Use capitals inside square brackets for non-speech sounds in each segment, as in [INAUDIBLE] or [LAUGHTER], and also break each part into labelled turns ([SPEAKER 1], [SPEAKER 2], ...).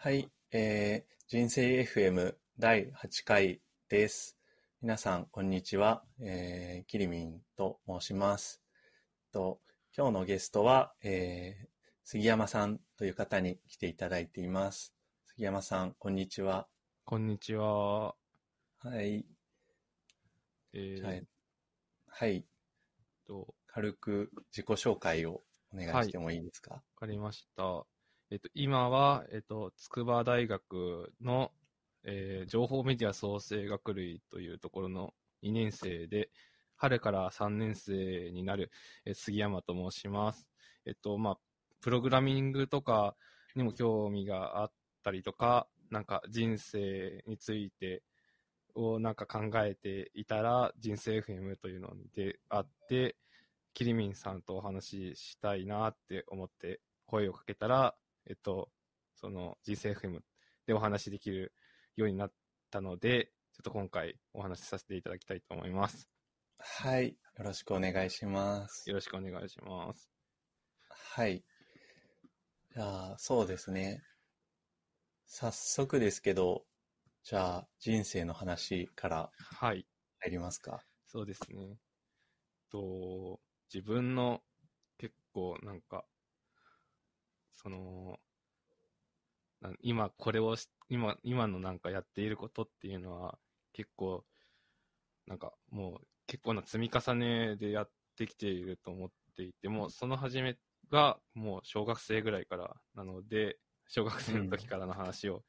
[SPEAKER 1] はい、えー、人生 FM 第8回です。皆さん、こんにちは。えー、キリミンと申します。と今日のゲストは、えー、杉山さんという方に来ていただいています。杉山さん、こんにちは。
[SPEAKER 2] こんにちは。
[SPEAKER 1] はい。
[SPEAKER 2] えー
[SPEAKER 1] はい。はい。
[SPEAKER 2] と、
[SPEAKER 1] 軽く自己紹介をお願いしてもいいですか？
[SPEAKER 2] わかりました。えっと、今は、えっと、筑波大学の、えー情報メディア創生学類というところの2年生で、春から3年生になる、えー杉山と申します。えっと、まあ、プログラミングとかにも興味があったりとか、なんか人生についてをなんか考えていたら、人生 FM というのであって、キリミンさんとお話ししたいなって思って声をかけたら、えっと、その人生 FM でお話しできるようになったので、ちょっと今回お話しさせていただきたいと思います。
[SPEAKER 1] はい。よろしくお願いします。
[SPEAKER 2] よろしくお願いします。
[SPEAKER 1] はい。じゃあ、そうですね。早速ですけど、じゃあ、人生の話から
[SPEAKER 2] はい、
[SPEAKER 1] 入りますか？
[SPEAKER 2] そうですね。と、自分の結構なんか、その、な今これをし、今、今のなんかやっていることっていうのは結構、なんかもう結構な積み重ねでやってきていると思っていて、もうその始めがもう小学生ぐらいからなので、小学生の時からの話を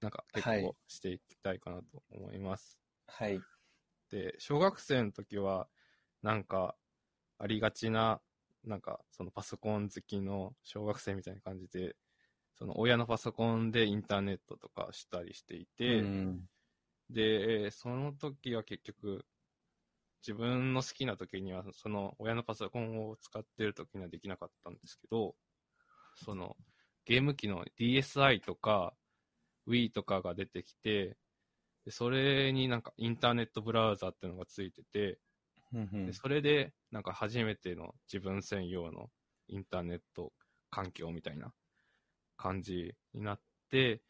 [SPEAKER 2] なんか結
[SPEAKER 1] はい
[SPEAKER 2] 構していきたいかなと思います。
[SPEAKER 1] はい。
[SPEAKER 2] で、小学生の時は、なんか、ありがちな、なんか、そのパソコン好きの小学生みたいな感じで、その親のパソコンでインターネットとかしたりしていて、
[SPEAKER 1] うん。
[SPEAKER 2] で、その時は結局、自分の好きな時には、その親のパソコンを使ってる時にはできなかったんですけど、そのゲーム機の DSi とか Wii とかが出てきて、でそれになんかインターネットブラウザっていうのがついてて、
[SPEAKER 1] うんうん
[SPEAKER 2] でそれでなんか初めての自分専用のインターネット環境みたいな感じになって、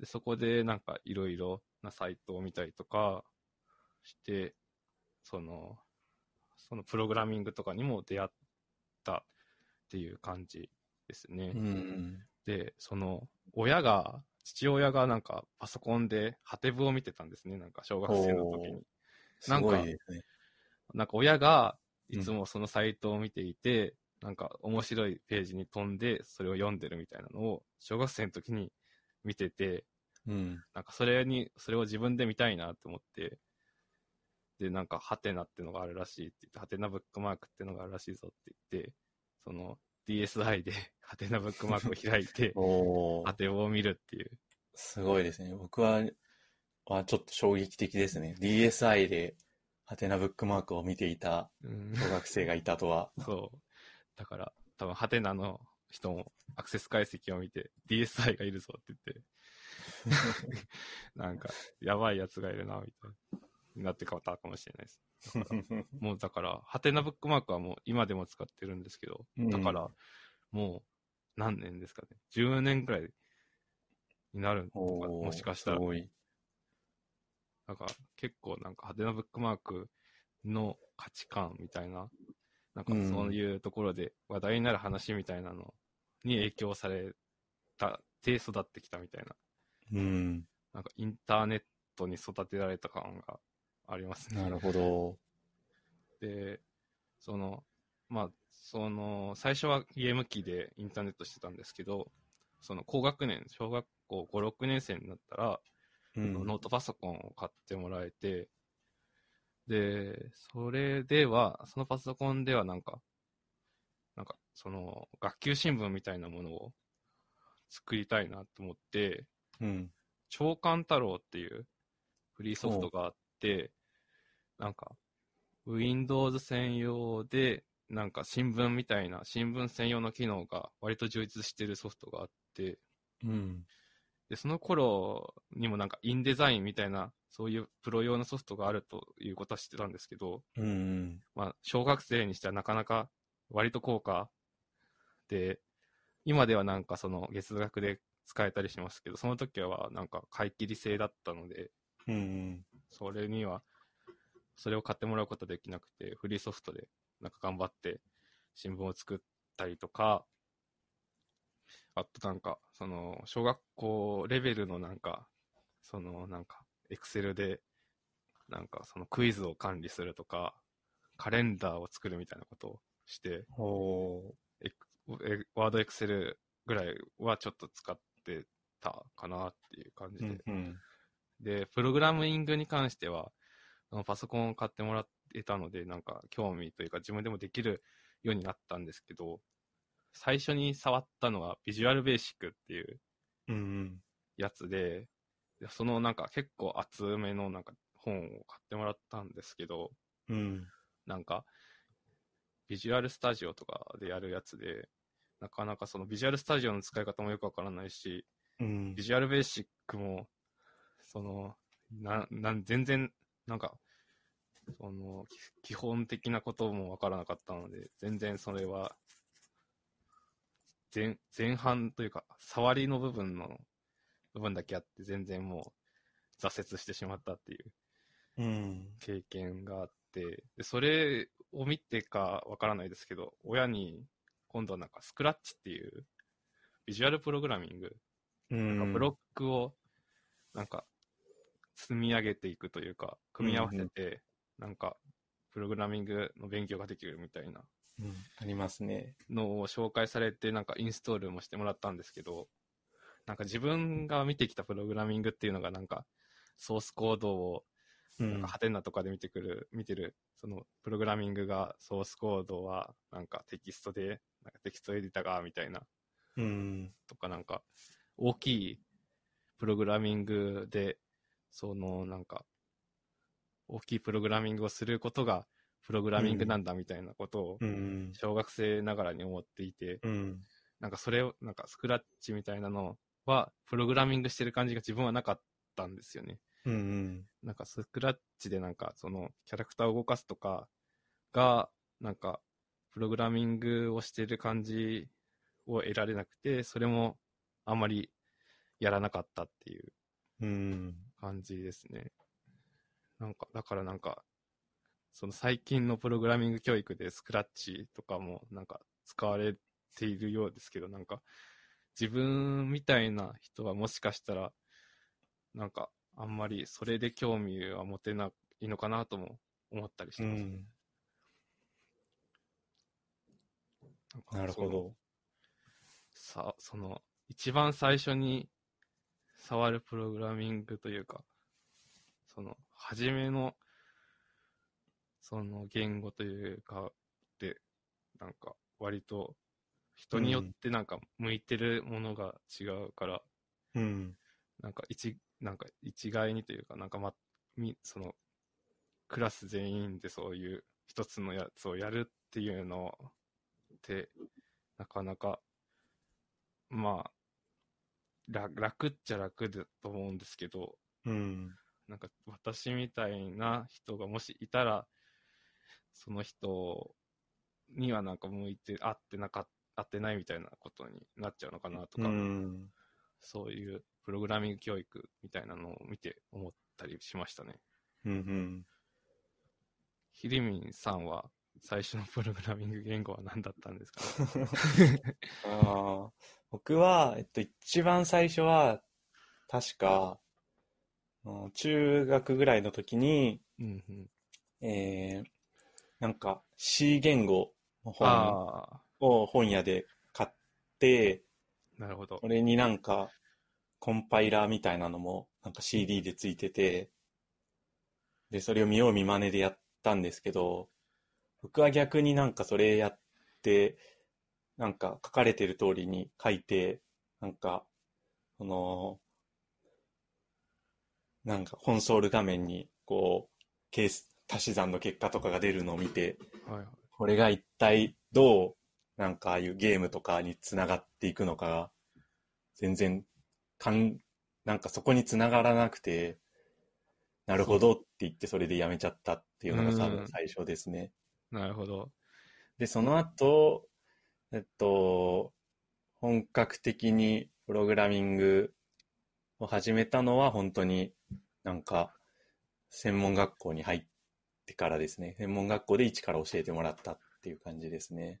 [SPEAKER 2] でそこでなんかいろいろなサイトを見たりとかして、その、そのプログラミングとかにも出会ったっていう感じですね。
[SPEAKER 1] うん。
[SPEAKER 2] で、その、親が、父親がなんかパソコンでハテブを見てたんですね、なんか小学生の時に。
[SPEAKER 1] すごいですね。
[SPEAKER 2] なんか親がいつもそのサイトを見ていて、なんか面白いページに飛んでそれを読んでるみたいなのを小学生の時に見てて、
[SPEAKER 1] うん。
[SPEAKER 2] なんかそれに、それを自分で見たいなって思って、で、なんかハテナってのがあるらしいって言って、ハテナブックマークってのがあるらしいぞって言って、その DSi で [LAUGHS] ハテナブックマークを開いて、[LAUGHS] ハテを見るっていう。
[SPEAKER 1] すごいですね。僕は、はちょっと衝撃的ですね。DSi で、ハテナブックマークを見ていた
[SPEAKER 2] うん
[SPEAKER 1] 小学生がいたとは。[LAUGHS]
[SPEAKER 2] そう。だから、多分ハテナの人もアクセス解析を見て、DSi がいるぞって言って、[LAUGHS] なんか、やばいやつがいるな、みたいな、になって変わったかもしれないです。[LAUGHS] もうだから、ハテナブックマークはもう今でも使ってるんですけど、
[SPEAKER 1] うん
[SPEAKER 2] だから、もう何年ですかね。10年くらいになるのか、もしかしたら
[SPEAKER 1] す。ごい。
[SPEAKER 2] なんか結構なんか派手なブックマークの価値観みたいな、なんか
[SPEAKER 1] うん
[SPEAKER 2] そういうところで話題になる話みたいなのに影響された、で育ってきたみたいな、
[SPEAKER 1] うん。
[SPEAKER 2] なんかインターネットに育てられた感がありますね。
[SPEAKER 1] なるほど。
[SPEAKER 2] で、その、まあ、その、最初はゲーム機でインターネットしてたんですけど、その高学年、小学校5、6年生になったら、
[SPEAKER 1] うん。
[SPEAKER 2] ノートパソコンを買ってもらえて、で、それでは、そのパソコンではなんか、なんか、その、学級新聞みたいなものを作りたいなと思って、
[SPEAKER 1] うん。
[SPEAKER 2] 長官太郎っていうフリーソフトがあって、なんか、Windows 専用で、なんか新聞みたいな、新聞専用の機能が割と充実してるソフトがあって、
[SPEAKER 1] うん。
[SPEAKER 2] で、その頃にもなんかインデザインみたいな、そういうプロ用のソフトがあるということは知ってたんですけど、
[SPEAKER 1] うん。
[SPEAKER 2] まあ、小学生にしてはなかなか割と高価で、今ではなんかその月額で使えたりしますけど、その時はなんか買い切り制だったので、
[SPEAKER 1] うんうん。
[SPEAKER 2] それには、それを買ってもらうことできなくて、フリーソフトでなんか頑張って新聞を作ったりとか、あとなんか、その、小学校レベルのなんか、そのなんか、エクセルで、なんかそのクイズを管理するとか、カレンダーを作るみたいなことをして、ワードエクセルぐらいはちょっと使ってたかなっていう感じ
[SPEAKER 1] ー
[SPEAKER 2] で。
[SPEAKER 1] うんうん。
[SPEAKER 2] で、プログラミングに関しては、パソコンを買ってもらってたので、なんか興味というか自分でもできるようになったんですけど、最初に触ったのはビジュアルベーシックっていう
[SPEAKER 1] うんうん。
[SPEAKER 2] やつで、でそのなんか結構厚めのなんか本を買ってもらったんですけど、
[SPEAKER 1] うん。
[SPEAKER 2] なんか、ビジュアルスタジオとかでやるやつで、なかなかそのビジュアルスタジオの使い方もよくわからないし、
[SPEAKER 1] うん
[SPEAKER 2] ビジュアルベーシックも、その、な、なん、全然、なんか、その、き基本的なこともわからなかったので、全然それは、前、前半というか、触りの部分の、部分だけあって、全然もう、挫折してしまったっていう
[SPEAKER 1] うん。
[SPEAKER 2] 経験があって、でそれを見てかわからないですけど、親に今度はなんかスクラッチっていうビジュアルプログラミング、
[SPEAKER 1] うん。
[SPEAKER 2] なんかブロックをなんか積み上げていくというか、組み合わせて、なんかプログラミングの勉強ができるみたいな
[SPEAKER 1] うん。ありますね。
[SPEAKER 2] のを紹介されて、なんかインストールもしてもらったんですけど、なんか自分が見てきたプログラミングっていうのがなんかソースコードを
[SPEAKER 1] うん
[SPEAKER 2] なんか。ハテナとかで見てくる、見てる、そのプログラミングが、ソースコードはなんかテキストで、なんかテキストエディターがみたいな、
[SPEAKER 1] うん。
[SPEAKER 2] とかなんか、大きいプログラミングで、そのなんか、大きいプログラミングをすることが、プログラミングなんだみたいなことを、
[SPEAKER 1] うん。
[SPEAKER 2] 小学生ながらに思っていて、
[SPEAKER 1] うん。
[SPEAKER 2] なんかそれを、なんかスクラッチみたいなのは、プログラミングしてる感じが自分はなかったんですよね。
[SPEAKER 1] うん。
[SPEAKER 2] なんかスクラッチでなんかそのキャラクターを動かすとかが、なんかプログラミングをしてる感じを得られなくて、それもあんまりやらなかったっていう
[SPEAKER 1] うん。
[SPEAKER 2] 感じですね。なんか、だからなんか、その最近のプログラミング教育でスクラッチとかもなんか使われているようですけど、なんか自分みたいな人はもしかしたら、なんかあんまりそれで興味は持てないのかなとも思ったりしてます。
[SPEAKER 1] うん。
[SPEAKER 2] な
[SPEAKER 1] るほど。
[SPEAKER 2] さ、その、一番最初に触るプログラミングというか、その、初めの、その言語というか、で、なんか、割と、人によってなんか、向いてるものが違うから、
[SPEAKER 1] うん。
[SPEAKER 2] なんか一、なんか一概にというか、なんかま、み、その、クラス全員でそういう一つのやつをやるっていうのって、なかなか、まあ、楽楽っちゃ楽だと思うんですけど、
[SPEAKER 1] うん。
[SPEAKER 2] なんか私みたいな人がもしいたら、その人にはなんか向いて、合ってなか合ってないみたいなことになっちゃうのかなと
[SPEAKER 1] う
[SPEAKER 2] か、
[SPEAKER 1] ん。
[SPEAKER 2] そういうプログラミング教育みたいなのを見て思ったりしましたね。
[SPEAKER 1] うん。
[SPEAKER 2] ひりみんさんは最初のプログラミング言語は何だったんですか？[LAUGHS]
[SPEAKER 1] ああ、僕は、えっと、一番最初は、確か、うん中学ぐらいの時に、
[SPEAKER 2] うんうん。
[SPEAKER 1] えー、なんか C 言語の本
[SPEAKER 2] あ
[SPEAKER 1] を本屋で買って、
[SPEAKER 2] あ、なるほど
[SPEAKER 1] そ。れになんかコンパイラーみたいなのもなんか CD でついてて、で、それを見よう見真似でやったんですけど、僕は逆になんかそれやって、なんか書かれてる通りに書いて、なんか、その、なんかコンソール画面にこう、ケース、足し算の結果とかが出るのを見て、
[SPEAKER 2] はいはい。
[SPEAKER 1] これが一体どう、なんかああいうゲームとかにつながっていくのかが、全然、かん、なんかそこにつながらなくて、なるほどって言ってそれでやめちゃったっていうのが多
[SPEAKER 2] うん
[SPEAKER 1] 分最初ですね。
[SPEAKER 2] なるほど。
[SPEAKER 1] で、その後、えっと、本格的にプログラミングを始めたのは本当になんか専門学校に入ってからですね。専門学校で一から教えてもらったっていう感じですね。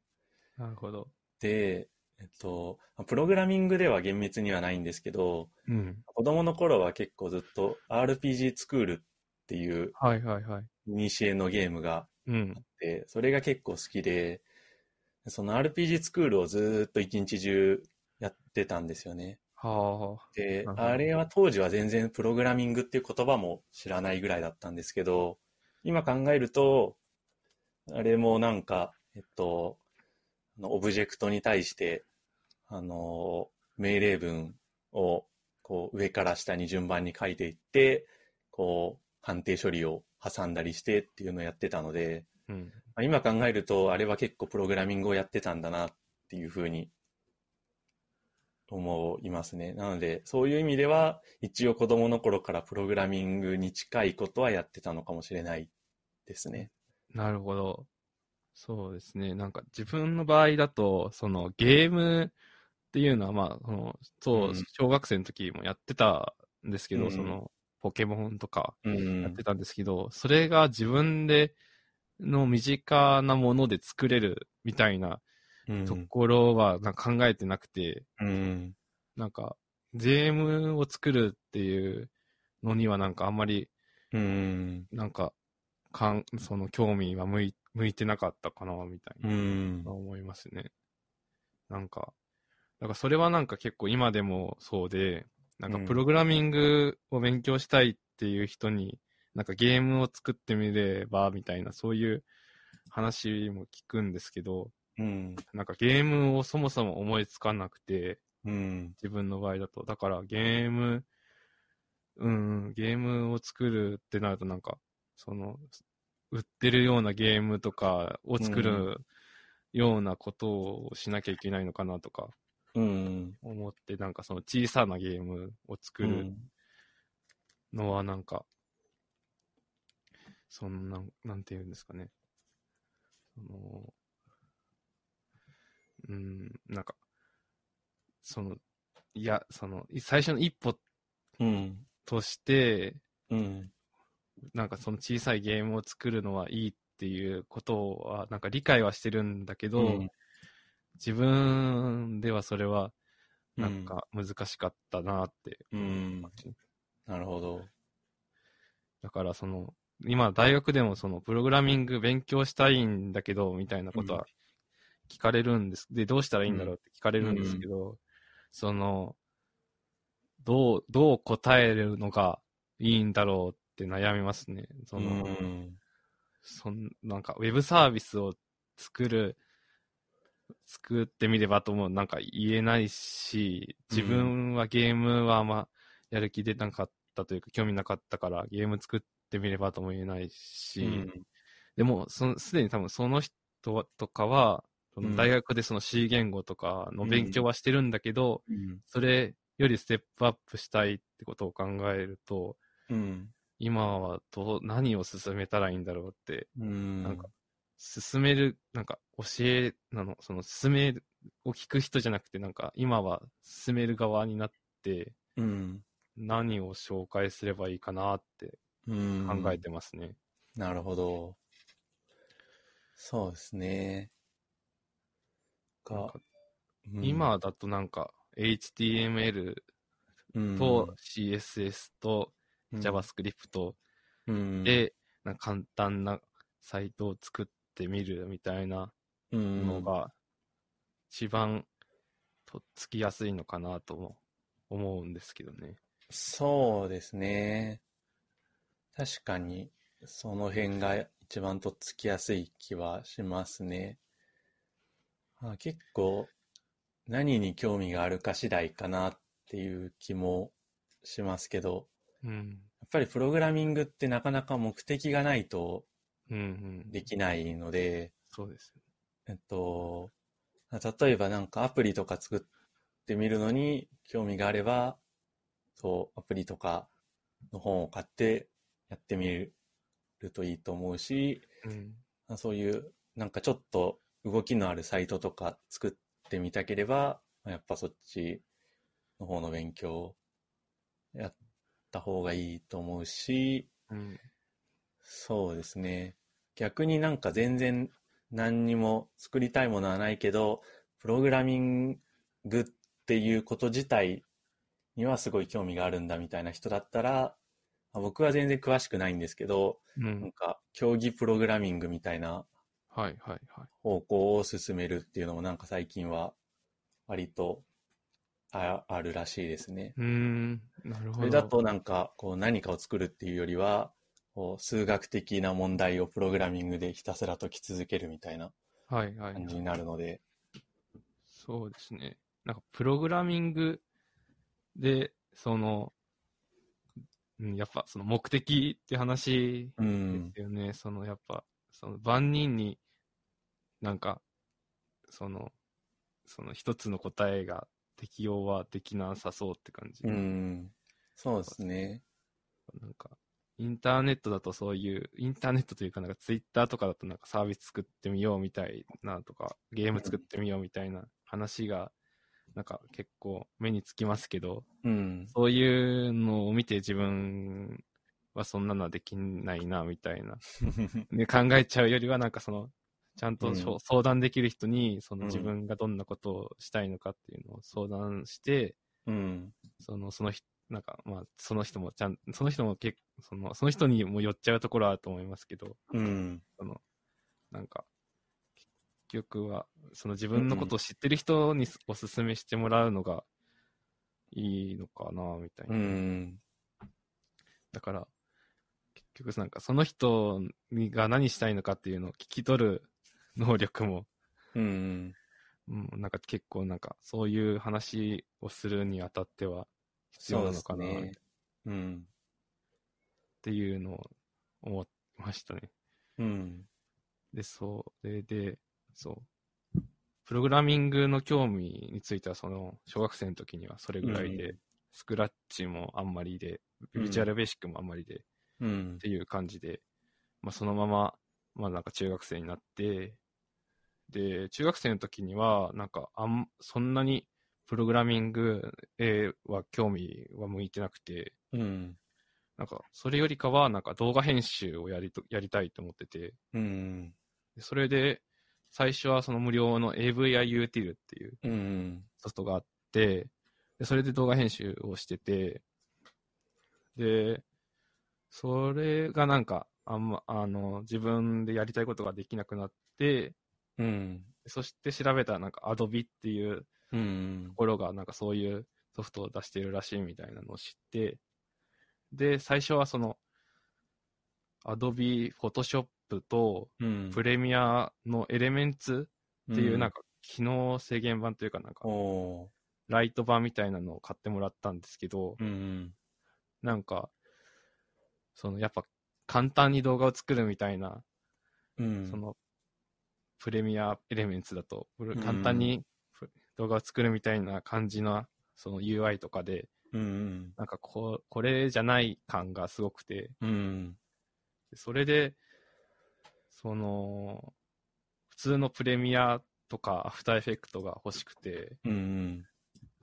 [SPEAKER 2] なるほど。
[SPEAKER 1] で、えっと、プログラミングでは厳密にはないんですけど、
[SPEAKER 2] うん。
[SPEAKER 1] 子供の頃は結構ずっと RPG スクールっていう
[SPEAKER 2] はいはいはい。
[SPEAKER 1] イニシエのゲームが
[SPEAKER 2] うん
[SPEAKER 1] あ。って、それが結構好きで、その RPG スクールをずーっと一日中やってたんですよね。
[SPEAKER 2] は
[SPEAKER 1] で
[SPEAKER 2] なる、ほど
[SPEAKER 1] あれは当時は全然プログラミングっていう言葉も知らないぐらいだったんですけど、今考えると、あれもなんか、えっと、オブジェクトに対して、あの、命令文をこう上から下に順番に書いていって、こう判定処理を挟んだりしてっていうのをやってたので、
[SPEAKER 2] あ。うん。
[SPEAKER 1] まあ今考えると、あれは結構プログラミングをやってたんだなっていうふうに思いますね。なので、そういう意味では、一応子供の頃からプログラミングに近いことはやってたのかもしれないですね。
[SPEAKER 2] なるほど。そうですね。なんか自分の場合だと、そのゲームっていうのは、まあ、その、そうう、
[SPEAKER 1] ん
[SPEAKER 2] 小学生の時もやってたんですけど、
[SPEAKER 1] うん
[SPEAKER 2] その、ポケモンとか
[SPEAKER 1] うん。
[SPEAKER 2] やってたんですけど、それが自分での身近なもので作れるみたいな
[SPEAKER 1] うん
[SPEAKER 2] ところはなんか考えてなくて、
[SPEAKER 1] うん。
[SPEAKER 2] なんか、ゲームを作るっていうのにはなんかあんまり、
[SPEAKER 1] うん。
[SPEAKER 2] なんか、かん、その興味は向い向いてなかったかな、みたいな。
[SPEAKER 1] うん。
[SPEAKER 2] 思いますね。なんか、だからそれはなんか結構今でもそうで、なんか
[SPEAKER 1] うん
[SPEAKER 2] プログラミングを勉強したいっていう人に、なんかゲームを作ってみれば、みたいな、そういう話も聞くんですけど、
[SPEAKER 1] うん。
[SPEAKER 2] なんかゲームをそもそも思いつかなくて、
[SPEAKER 1] うん。
[SPEAKER 2] 自分の場合だと。だからゲーム、うん、ゲームを作るってなるとなんか、その、売ってるようなゲームとかを作るようなことをしなきゃいけないのかなとか
[SPEAKER 1] うん。
[SPEAKER 2] 思って、なんかその小さなゲームを作るのはなんか、そのなん、なんて言うんですかね。その、うん、なんか、その、いや、その、最初の一歩
[SPEAKER 1] うん。
[SPEAKER 2] として、
[SPEAKER 1] うん。
[SPEAKER 2] なんかその小さいゲームを作るのはいいっていうことは、なんか理解はしてるんだけど、
[SPEAKER 1] うん
[SPEAKER 2] 自分ではそれは、なんか難しかったなって
[SPEAKER 1] うん。なるほど。
[SPEAKER 2] だからその、今大学でもそのプログラミング勉強したいんだけど、みたいなことは聞かれるんです。で、どうしたらいいんだろうって聞かれるんですけど、その、どう、どう答えるのがいいんだろうって悩みますね。その、
[SPEAKER 1] うん。
[SPEAKER 2] そんなんかウェブサービスを作る、作ってみればともなんか言えないし、自分はゲームはあんまやる気出なかったというか興味なかったからゲーム作ってみればとも言えないし、
[SPEAKER 1] うん
[SPEAKER 2] でもそのすでに多分その人とかは、その大学でその C 言語とかの勉強はしてるんだけど、
[SPEAKER 1] うん。
[SPEAKER 2] それよりステップアップしたいってことを考えると、
[SPEAKER 1] うん。
[SPEAKER 2] 今はどう、何を進めたらいいんだろうって
[SPEAKER 1] うん。
[SPEAKER 2] なんか進める、なんか教えなの、その進めるを聞く人じゃなくて、なんか今は進める側になって、
[SPEAKER 1] うん。
[SPEAKER 2] 何を紹介すればいいかなって
[SPEAKER 1] うん。
[SPEAKER 2] 考えてますね。
[SPEAKER 1] なるほど。そうですね。か
[SPEAKER 2] なんか、
[SPEAKER 1] うん
[SPEAKER 2] 今だとなんか HTML
[SPEAKER 1] うん
[SPEAKER 2] と CSS と
[SPEAKER 1] うん
[SPEAKER 2] JavaScript
[SPEAKER 1] うん、
[SPEAKER 2] で、なんか簡単なサイトを作ってみるみたいな
[SPEAKER 1] うん
[SPEAKER 2] のが一番とっつきやすいのかなとも思うんですけどね。
[SPEAKER 1] そうですね。確かに、その辺が一番とっつきやすい気はしますね。あ結構、何に興味があるか次第かなっていう気もしますけど、
[SPEAKER 2] うん。
[SPEAKER 1] やっぱりプログラミングってなかなか目的がないと
[SPEAKER 2] うんうん。
[SPEAKER 1] できないので、
[SPEAKER 2] そうです。
[SPEAKER 1] えっと、例えばなんかアプリとか作ってみるのに興味があれば、そう、アプリとかの本を買ってやってみるといいと思うし、
[SPEAKER 2] うん。
[SPEAKER 1] そういうなんかちょっと動きのあるサイトとか作ってみたければ、やっぱそっちの方の勉強をやった方がいいと思うし、
[SPEAKER 2] うん。
[SPEAKER 1] そうですね。逆になんか全然何にも作りたいものはないけど、プログラミングっていうこと自体にはすごい興味があるんだみたいな人だったら、まあ僕は全然詳しくないんですけど、
[SPEAKER 2] う
[SPEAKER 1] なん
[SPEAKER 2] ん。
[SPEAKER 1] か競技プログラミングみたいな。方向を進めるっていうのもなんか最近は割とああるらしいですね。
[SPEAKER 2] うーん。なるほど。
[SPEAKER 1] それだとなんかこう何かを作るっていうよりは、こう数学的な問題をプログラミングでひたすら解き続けるみたいな
[SPEAKER 2] はいはいはい
[SPEAKER 1] 感じになるので、
[SPEAKER 2] そうですね。なんか、プログラミングで、その、うんやっぱ、その目的って話で
[SPEAKER 1] うん
[SPEAKER 2] す、よね。その、やっぱ、その、万人になんか、その、その一つの答えが適用はできなさそうって感じ。
[SPEAKER 1] うん、そうですね。
[SPEAKER 2] なんか、インターネットだとそういう、インターネットというか、なんかツイッターとかだとなんかサービス作ってみようみたいなとか、ゲーム作ってみようみたいな話が、なんか結構目につきますけど、
[SPEAKER 1] うん、
[SPEAKER 2] そういうのを見て自分はそんなのはできないな、みたいな。[LAUGHS] で考えちゃうよりは、なんかその、ちゃんと
[SPEAKER 1] うん。
[SPEAKER 2] 相談できる人に、その
[SPEAKER 1] うん。
[SPEAKER 2] 自分がどんなことをしたいのかっていうのを相談して、
[SPEAKER 1] うん、
[SPEAKER 2] その、その人、なんか、まあ、その人もちゃん、その人も結その、その人にも寄っちゃうところはあると思いますけど、
[SPEAKER 1] うん、
[SPEAKER 2] その、なんか、結局は、その自分のことを知ってる人におすすめしてもらうのがいいのかな、みたいな。
[SPEAKER 1] うん、
[SPEAKER 2] だから、結局なんかその人にが何したいのかっていうのを聞き取る能力も、
[SPEAKER 1] うん、
[SPEAKER 2] うん、なんか結構なんかそういう話をするにあたっては必要なのかな
[SPEAKER 1] ね。うん、
[SPEAKER 2] ていうのを思いましたね。
[SPEAKER 1] うん、
[SPEAKER 2] で、そう、で、で、そう。プログラミングの興味については、その、小学生の時にはそれぐらいで、
[SPEAKER 1] うん。
[SPEAKER 2] スクラッチもあんまりで、
[SPEAKER 1] うん。
[SPEAKER 2] ビジュアルベーシックもあんまりで、
[SPEAKER 1] うん。
[SPEAKER 2] っ、ていう感じで、まあ、そのまま、まあ、なんか中学生になって、で、中学生の時には、なんか、あん、そんなにプログラミングへは興味は向いてなくて、
[SPEAKER 1] うん、
[SPEAKER 2] なんか、それよりかは、なんか動画編集をやりと、やりたいと思ってて、
[SPEAKER 1] うん、
[SPEAKER 2] でそれで、最初はその無料の AVIUTIL っていう
[SPEAKER 1] うん、
[SPEAKER 2] ソフトがあって、でそれで動画編集をしてて、で、それがなんか、あんま、あの、自分でやりたいことができなくなって、
[SPEAKER 1] うん、
[SPEAKER 2] そして調べたらなんか Adobe っていう
[SPEAKER 1] うん。
[SPEAKER 2] と、ころがなんかそういうソフトを出してるらしいみたいなのを知って、で、最初はその Adobe Photoshop と
[SPEAKER 1] うん、
[SPEAKER 2] プレミアのエレメンツっていうなん
[SPEAKER 1] か、
[SPEAKER 2] か機能制限版というかなんか
[SPEAKER 1] お
[SPEAKER 2] ライト版みたいなのを買ってもらったんですけど、
[SPEAKER 1] ーうん、
[SPEAKER 2] なんか、そのやっぱ簡単に動画を作るみたいな、
[SPEAKER 1] うん、
[SPEAKER 2] そのプレミアエレメンツだと、簡単にプ動画を作るみたいな感じのその UI とかで、
[SPEAKER 1] うん、
[SPEAKER 2] なんかこう、これじゃない感がすごくて、
[SPEAKER 1] うん、
[SPEAKER 2] それで、その、普通のプレミアとかアフターエフェクトが欲しくて、
[SPEAKER 1] うん、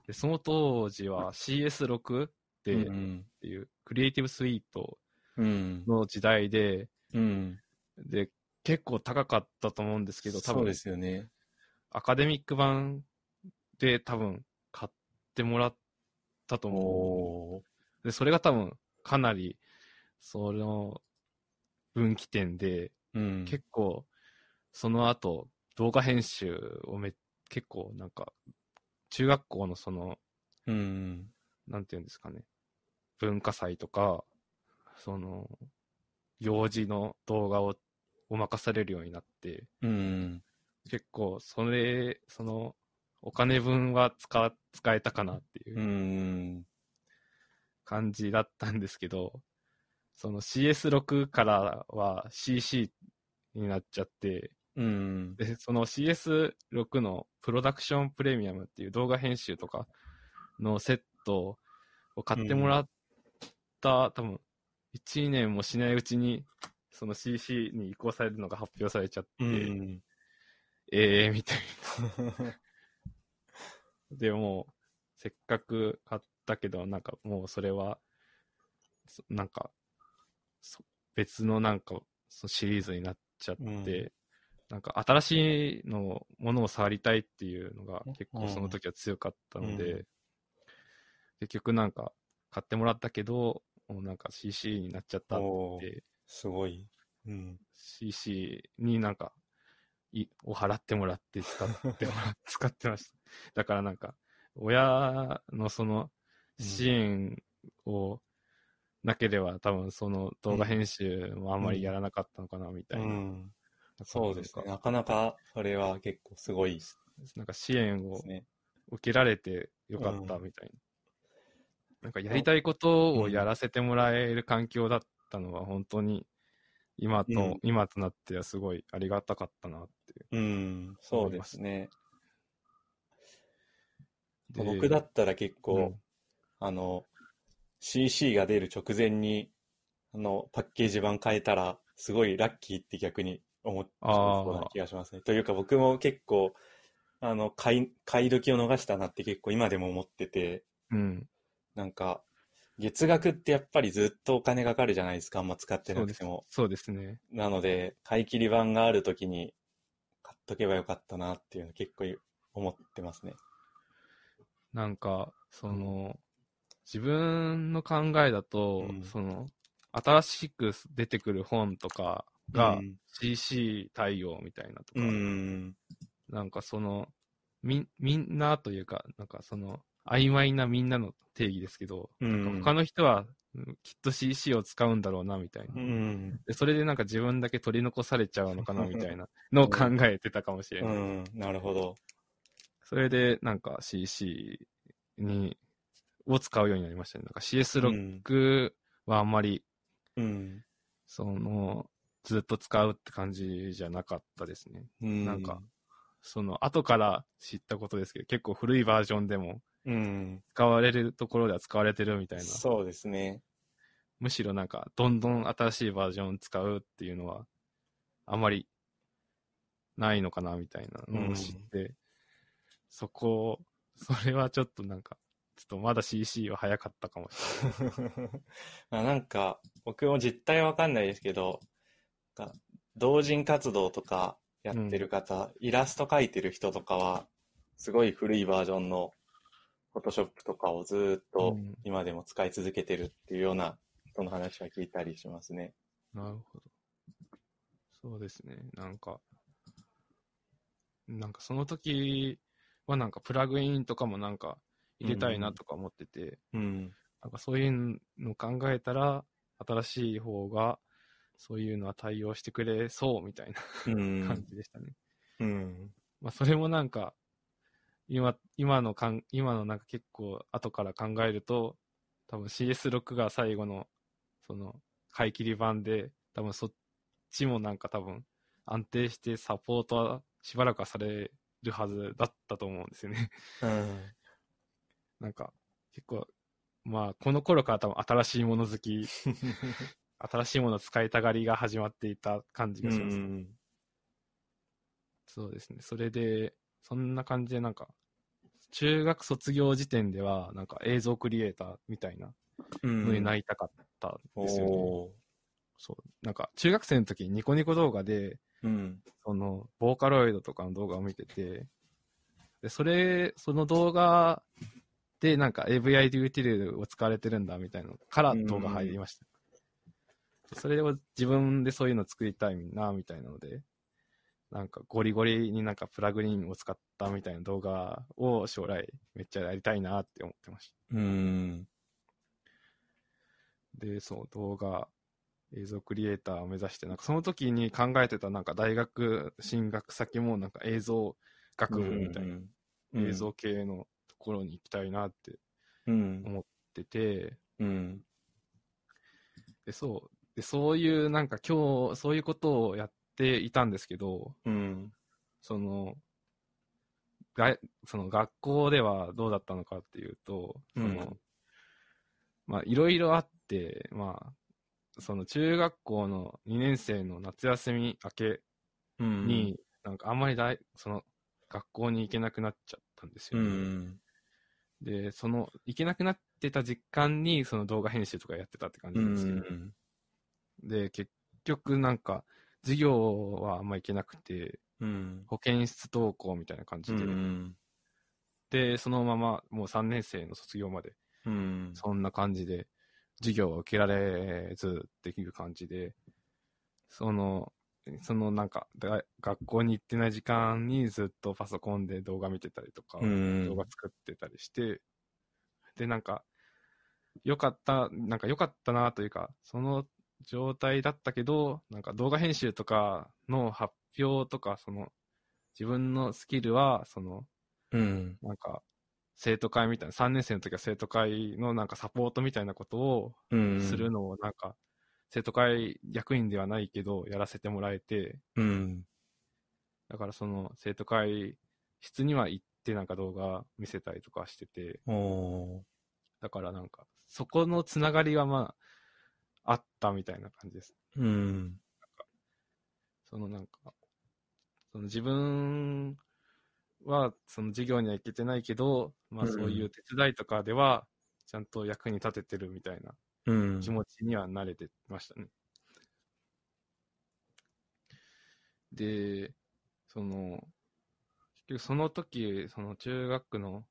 [SPEAKER 2] でその当時は CS6 でっ
[SPEAKER 1] うん、
[SPEAKER 2] ていうクリエイティブスイート
[SPEAKER 1] うん、
[SPEAKER 2] の時代で、
[SPEAKER 1] うん、
[SPEAKER 2] で、結構高かったと思うんですけど、多分。
[SPEAKER 1] そうで、すよね。
[SPEAKER 2] アカデミック版で多分買ってもらったと思う。で、それが多分かなり、その分岐点で、
[SPEAKER 1] うん、
[SPEAKER 2] 結構、その後、動画編集をめ、結構なんか、中学校のその、
[SPEAKER 1] うん、
[SPEAKER 2] なんていうんですかね、文化祭とか、その、行事の動画をお任されるようになって、
[SPEAKER 1] うん、
[SPEAKER 2] 結構、それ、その、お金分は使、使えたかなっていううん。感じだったんですけど、その CS6 からは CC になっちゃって、
[SPEAKER 1] うん、
[SPEAKER 2] で、その CS6 のプロダクションプレミアムっていう動画編集とかのセットを買ってもらった、多分、1年もしないうちに、その CC に移行されるのが発表されちゃって、
[SPEAKER 1] うん、
[SPEAKER 2] ええー、みたいな。でも、せっかく買ったけど、なんかもうそれは、そなんか、そ別のなんか、そのシリーズになっちゃって、
[SPEAKER 1] うん。
[SPEAKER 2] なんか新しいのものを触りたいっていうのが結構その時は強かったので、
[SPEAKER 1] うん。
[SPEAKER 2] 結局なんか買ってもらったけど、もうなんか CC になっちゃったって、
[SPEAKER 1] すごい。うん。
[SPEAKER 2] CC になんか、い、を払ってもらって使ってもら、[LAUGHS] 使ってました。だからなんか、親のその支援をなければ多分その動画編集もあんまりやらなかったのかなみたいな。
[SPEAKER 1] うん。
[SPEAKER 2] なんか
[SPEAKER 1] そうですね。
[SPEAKER 2] なんか
[SPEAKER 1] なかなか、それは結構すごいで
[SPEAKER 2] なんか支援を。受けられてよかった
[SPEAKER 1] うん
[SPEAKER 2] みたいな。なんかやりたいことをやらせてもらえる環境だったのは本当に今と、
[SPEAKER 1] うん
[SPEAKER 2] 今となってはすごいありがたかったなっていう。
[SPEAKER 1] うん。そうですね。
[SPEAKER 2] で
[SPEAKER 1] 僕だったら結構、
[SPEAKER 2] うん
[SPEAKER 1] あの、CC が出る直前に、あの、パッケージ版変えたら、すごいラッキーって逆に思っちゃいそうな気がしますね。というか僕も結構、あの、買い、買い時を逃したなって結構今でも思ってて、
[SPEAKER 2] うん。
[SPEAKER 1] なんか、月額ってやっぱりずっとお金かかるじゃないですか、あんま使ってなくても。
[SPEAKER 2] そうですね。
[SPEAKER 1] なので、買い切り版がある時に買っとけばよかったなっていうの結構思ってますね。
[SPEAKER 2] なんか、その、自分の考えだと、
[SPEAKER 1] うん
[SPEAKER 2] その、新しく出てくる本とかが
[SPEAKER 1] うん
[SPEAKER 2] CC 対応みたいなとか、
[SPEAKER 1] うん。
[SPEAKER 2] なんかその、み、みんなというか、なんかその、曖昧なみんなの定義ですけど、
[SPEAKER 1] うん
[SPEAKER 2] 他の人はうんきっと CC を使うんだろうな、みたいな。
[SPEAKER 1] うん。
[SPEAKER 2] でそれでなんか自分だけ取り残されちゃうのかな、みたいなのを考えてたかもしれない。
[SPEAKER 1] うん。なるほど。
[SPEAKER 2] それでなんか CC に、を使うようになりましたね。なんか CS ロックはあんまり、
[SPEAKER 1] うん。
[SPEAKER 2] その、ずっと使うって感じじゃなかったですね。
[SPEAKER 1] うん。
[SPEAKER 2] なんか、その、後から知ったことですけど、結構古いバージョンでも
[SPEAKER 1] うん。
[SPEAKER 2] 使われるところでは使われてるみたいな。
[SPEAKER 1] そうですね。
[SPEAKER 2] むしろなんか、どんどん新しいバージョン使うっていうのは、あまりないのかなみたいなのを知って、そこ、それはちょっとなんか、ちょっとまだ CC は早かったかもし [LAUGHS]
[SPEAKER 1] まあなんか、僕も実態はわかんないですけど、同人活動とかやってる方、イラスト描いてる人とかは、すごい古いバージョンのフォトショップとかをずーっと
[SPEAKER 2] うん
[SPEAKER 1] 今でも使い続けてるっていうような人の話は聞いたりしますね。
[SPEAKER 2] れなるほど。そうですね。なんか、なんかその時はなんかプラグインとかもなんか入れたいなとか思ってて、
[SPEAKER 1] うん。
[SPEAKER 2] なんかそういうのを考えたら、新しい方が、そういうのは対応してくれそうみたいな
[SPEAKER 1] うん。
[SPEAKER 2] 感じでしたね。
[SPEAKER 1] うん。
[SPEAKER 2] まあ、それもなんか、今、今のかん、今のなんか結構後から考えると、多分 CS6 が最後の、その、買い切り版で、多分そっちもなんか多分安定してサポートはしばらくはされるはずだったと思うんですよね。
[SPEAKER 1] うん。
[SPEAKER 2] なんか、結構、まあ、この頃から多分新しいもの好き、新しいもの使いたがりが始まっていた感じがします。
[SPEAKER 1] うん
[SPEAKER 2] そうですね。それで、そんな感じでなんか、中学卒業時点では、なんか映像クリエイターみたいなのになりたかったんですよね。
[SPEAKER 1] おー
[SPEAKER 2] そう。なんか、中学生の時にニコニコ動画で、
[SPEAKER 1] うん。
[SPEAKER 2] その、ボーカロイドとかの動画を見てて、で、それ、その動画で、なんか AVI デューティルを使われてるんだみたいなのから動画入りました。でそれを自分でそういうの作りたいな、みたいなので、なんかゴリゴリになんかプラグインを使ったみたいな動画を将来めっちゃやりたいなって思ってまし
[SPEAKER 1] うん。
[SPEAKER 2] た。で、そう、動画、映像クリエイターを目指して、なんかその時に考えてたなんか大学進学先もなんか映像学部みたいな、
[SPEAKER 1] うん
[SPEAKER 2] 映像系のところに行きたいなって
[SPEAKER 1] うん。
[SPEAKER 2] 思ってて、
[SPEAKER 1] うん。
[SPEAKER 2] で、そう、で、そういうなんか今日、そういうことをやっていたんですけど、
[SPEAKER 1] うん。
[SPEAKER 2] その、がその学校ではどうだったのかっていうと、その、
[SPEAKER 1] うん
[SPEAKER 2] まあ、いろいろあって、まあ、その中学校の2年生の夏休み明け
[SPEAKER 1] うん。
[SPEAKER 2] に、なんかあんまり大、その、学校に行けなくなっちゃったんです
[SPEAKER 1] う
[SPEAKER 2] よね。
[SPEAKER 1] ん。
[SPEAKER 2] で、その、行けなくなってた時間に、その動画編集とかやってたって感じ
[SPEAKER 1] う
[SPEAKER 2] なんですよ。
[SPEAKER 1] ん。
[SPEAKER 2] で、結局なんか、授業はあんま行けなくて、
[SPEAKER 1] うん。
[SPEAKER 2] 保健室登校みたいな感じ
[SPEAKER 1] う
[SPEAKER 2] で、
[SPEAKER 1] ん。
[SPEAKER 2] で、そのままもう3年生の卒業まで、
[SPEAKER 1] うん。
[SPEAKER 2] そんな感じで、授業を受けられずっていう感じで、その、そのなんか、だ学校に行ってない時間にずっとパソコンで動画見てたりとか、
[SPEAKER 1] うん
[SPEAKER 2] 動画作ってたりして、で、なんか、よかった、なんか良かったなというか、その状態だったけど、なんか動画編集とかの発表とか、その、自分のスキルは、その、
[SPEAKER 1] うん。
[SPEAKER 2] なんか、生徒会みたいな、3年生の時は生徒会のなんかサポートみたいなことを
[SPEAKER 1] うん。
[SPEAKER 2] するのをなんか、生徒会役員ではないけど、やらせてもらえて、
[SPEAKER 1] うん。
[SPEAKER 2] だからその生徒会室には行ってなんか動画見せたりとかしてて。だからなんか、そこのつながりはまあ、あったみたいな感じです。
[SPEAKER 1] うん。
[SPEAKER 2] そのなんか、その自分はその授業には行けてないけど、まあ
[SPEAKER 1] うん
[SPEAKER 2] そういう手伝いとかでは、ちゃんと役に立ててるみたいな
[SPEAKER 1] うん。
[SPEAKER 2] 気持ちには慣れてましたね。で、その、結局その時、その中学の、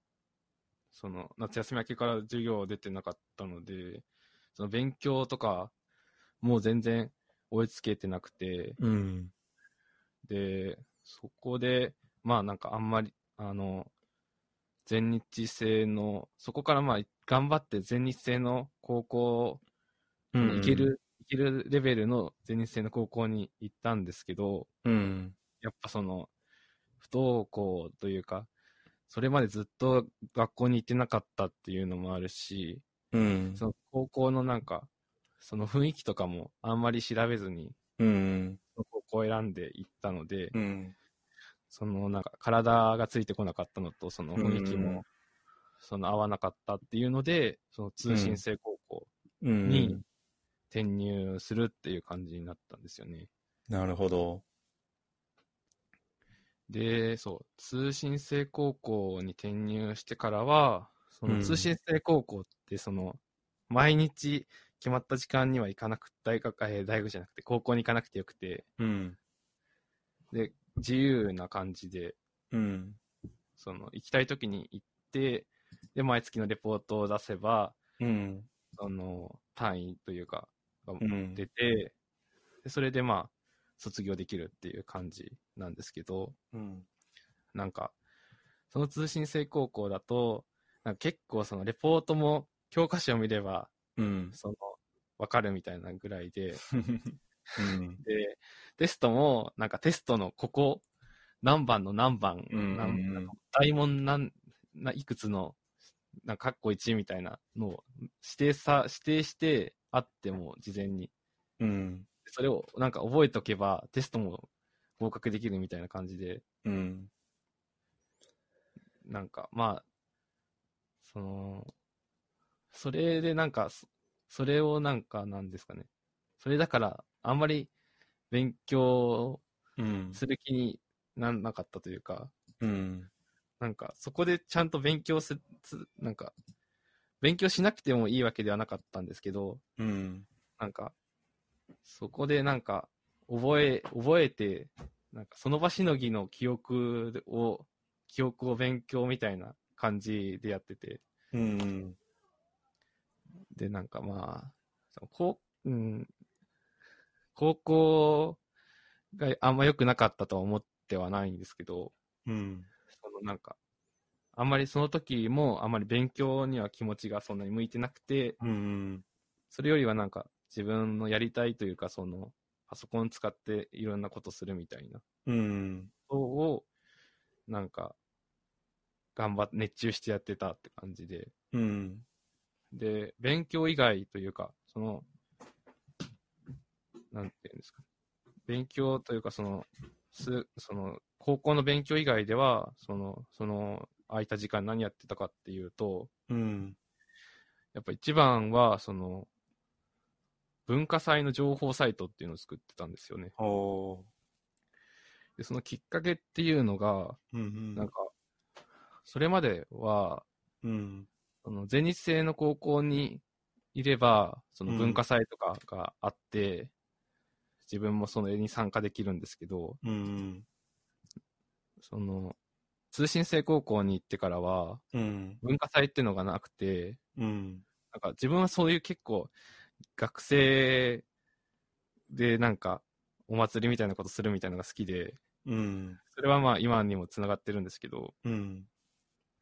[SPEAKER 2] その夏休み明けから授業出てなかったので、その勉強とか、もう全然追いつけてなくて、
[SPEAKER 1] うん。
[SPEAKER 2] で、そこで、まあなんかあんまり、あの、全日制の、そこからまあ頑張って全日制の高校、
[SPEAKER 1] うん。
[SPEAKER 2] 行ける、行けるレベルの全日制の高校に行ったんですけど、
[SPEAKER 1] うん。
[SPEAKER 2] やっぱその、不登校というか、それまでずっと学校に行ってなかったっていうのもあるし、
[SPEAKER 1] うん。
[SPEAKER 2] その高校のなんか、その雰囲気とかもあんまり調べずに、
[SPEAKER 1] うん。
[SPEAKER 2] 高校を選んで行ったので、
[SPEAKER 1] うん。
[SPEAKER 2] そのなんか体がついてこなかったのと、その雰囲気
[SPEAKER 1] うん
[SPEAKER 2] も、その合わなかったっていうので、その通信制高校
[SPEAKER 1] うん。
[SPEAKER 2] に転入するっていう感じになったんですよね。
[SPEAKER 1] なるほど。
[SPEAKER 2] で、そう、通信制高校に転入してからは、そ
[SPEAKER 1] うん
[SPEAKER 2] の通信制高校って、その、毎日決まった時間には行かなく大学、えー大学じゃなくて、高校に行かなくてよくて、
[SPEAKER 1] うん。
[SPEAKER 2] で、自由な感じで、
[SPEAKER 1] うん。
[SPEAKER 2] その、行きたい時に行って、で、毎月のレポートを出せば、
[SPEAKER 1] うん。
[SPEAKER 2] その、単位というか、が
[SPEAKER 1] うん。
[SPEAKER 2] 出て、でそれでまあ、卒業できるっていう感じなんですけど、
[SPEAKER 1] うん。
[SPEAKER 2] なんか、その通信制高校だと、なんか結構そのレポートも教科書を見れば、
[SPEAKER 1] うん。
[SPEAKER 2] その、わかるみたいなぐらいで、
[SPEAKER 1] うん。
[SPEAKER 2] で、テストも、なんかテストのここ、何番の何番、
[SPEAKER 1] うん
[SPEAKER 2] なんなんか大問なん、ないくつの、なんか、カッコ1みたいなのを指定さ、指定してあっても、事前に。
[SPEAKER 1] うん。
[SPEAKER 2] それをなんか覚えとけば、テストも合格できるみたいな感じで、
[SPEAKER 1] うん。
[SPEAKER 2] なんか、まあ、その、それでなんか、そそれをなんか、なんですかね。それだから、あんまり勉強
[SPEAKER 1] うん。
[SPEAKER 2] する気になんなかったというか、
[SPEAKER 1] うん。
[SPEAKER 2] なんか、そこでちゃんと勉強すす、なんか、勉強しなくてもいいわけではなかったんですけど、
[SPEAKER 1] うん。
[SPEAKER 2] なんか、そこでなんか、覚え、覚えて、なんかその場しのぎの記憶を、記憶を勉強みたいな感じでやってて、
[SPEAKER 1] うん。
[SPEAKER 2] で、なんかまあ、そのこう、うん、高校があんま良くなかったとは思ってはないんですけど、
[SPEAKER 1] うん。
[SPEAKER 2] そのなんか、あんまりその時もあんまり勉強には気持ちがそんなに向いてなくて、
[SPEAKER 1] うん。
[SPEAKER 2] それよりはなんか自分のやりたいというか、その、パソコン使っていろんなことするみたいな
[SPEAKER 1] うん。
[SPEAKER 2] ことを、なんか、頑張って、熱中してやってたって感じで。
[SPEAKER 1] うん。
[SPEAKER 2] で、勉強以外というか、その、なんていうんですか。勉強というか、その、す、その、高校の勉強以外では、その、その、空いた時間何やってたかっていうと、
[SPEAKER 1] うん。
[SPEAKER 2] やっぱ一番は、その、文化祭の情報サイトっていうのを作ってたんですよね。で、そのきっかけっていうのが、
[SPEAKER 1] うん。
[SPEAKER 2] なんか、それまでは、
[SPEAKER 1] うん。
[SPEAKER 2] その全日制の高校にいれば、その文化祭とかがあって、自分もそれに参加できるんですけど、
[SPEAKER 1] うん。
[SPEAKER 2] その、通信制高校に行ってからは、
[SPEAKER 1] うん。
[SPEAKER 2] 文化祭っていうのがなくて、
[SPEAKER 1] うん。
[SPEAKER 2] なんか自分はそういう結構、学生でなんか、お祭りみたいなことするみたいなのが好きで、
[SPEAKER 1] うん。
[SPEAKER 2] それはまあ今にもつながってるんですけど、
[SPEAKER 1] うん。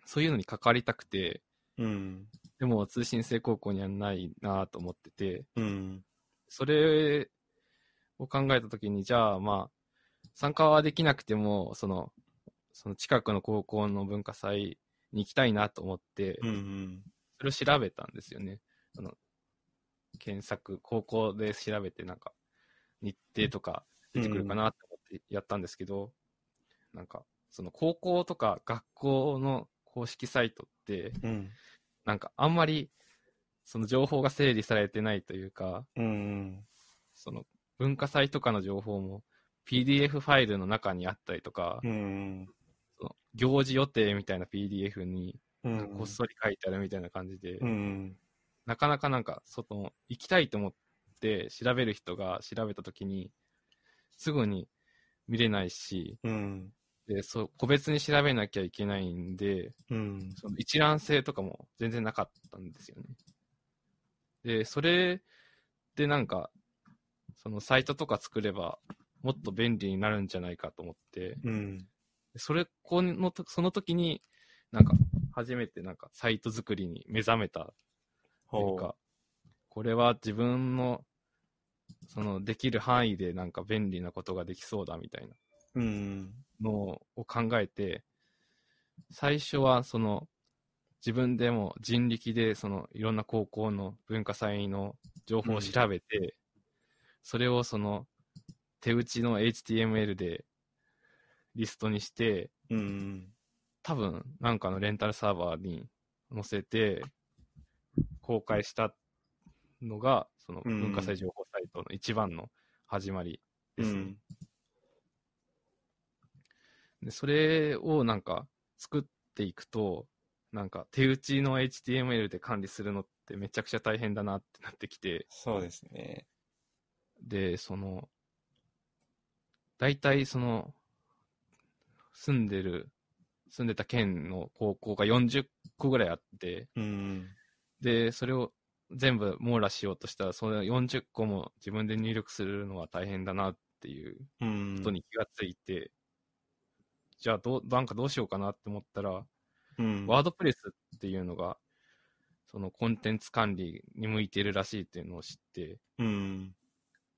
[SPEAKER 2] そういうのに関わりたくて、
[SPEAKER 1] うん。
[SPEAKER 2] でも通信制高校にはないなと思ってて、
[SPEAKER 1] うん。
[SPEAKER 2] それを考えたときに、じゃあまあ、参加はできなくても、その、その近くの高校の文化祭に行きたいなと思って、
[SPEAKER 1] うん。
[SPEAKER 2] それを調べたんですよね。あの、検索、高校で調べてなんか、日程とか出てくるかなって思ってやったんですけど、なんか、その高校とか学校の公式サイトって、
[SPEAKER 1] うん。
[SPEAKER 2] なんかあんまり、その情報が整理されてないというか、
[SPEAKER 1] うん。
[SPEAKER 2] その文化祭とかの情報も PDF ファイルの中にあったりとか、
[SPEAKER 1] うん。
[SPEAKER 2] その行事予定みたいな PDF に
[SPEAKER 1] うん。
[SPEAKER 2] こっそり書いてあるみたいな感じで、
[SPEAKER 1] うん。
[SPEAKER 2] なかなかなんか外の行きたいと思って調べる人が調べたときに、すぐに見れないし、
[SPEAKER 1] うん。
[SPEAKER 2] で、そう、個別に調べなきゃいけないんで、
[SPEAKER 1] うん。
[SPEAKER 2] その一覧性とかも全然なかったんですよね。で、それでなんか、そのサイトとか作ればもっと便利になるんじゃないかと思って、
[SPEAKER 1] うん。
[SPEAKER 2] それ、このと、その時に、なんか、初めてなんかサイト作りに目覚めたという
[SPEAKER 1] ほ
[SPEAKER 2] か、これは自分の、その、できる範囲でなんか便利なことができそうだみたいな。のを考えて、最初はその、自分でも人力でそのいろんな高校の文化祭の情報を調べて、それをその手打ちの HTML でリストにして、
[SPEAKER 1] うん。
[SPEAKER 2] 多分なん。かのレンタルサーバーに載せて公開したのが、その文化祭情報サイトの一番の始まりですね。で、それをなんか作っていくと、なんか手打ちの HTML で管理するのってめちゃくちゃ大変だなってなってきて、
[SPEAKER 1] そうですね。
[SPEAKER 2] で、その、大体その、住んでる、住んでた県の高校が40個ぐらいあって、
[SPEAKER 1] うん。
[SPEAKER 2] で、それを全部網羅しようとしたら、その40個も自分で入力するのは大変だなっていう
[SPEAKER 1] うん。
[SPEAKER 2] ことに気がついて、じゃあどう、なんかどうしようかなって思ったら、
[SPEAKER 1] うん。
[SPEAKER 2] ワードプレスっていうのが、そのコンテンツ管理に向いているらしいっていうのを知って、
[SPEAKER 1] うん。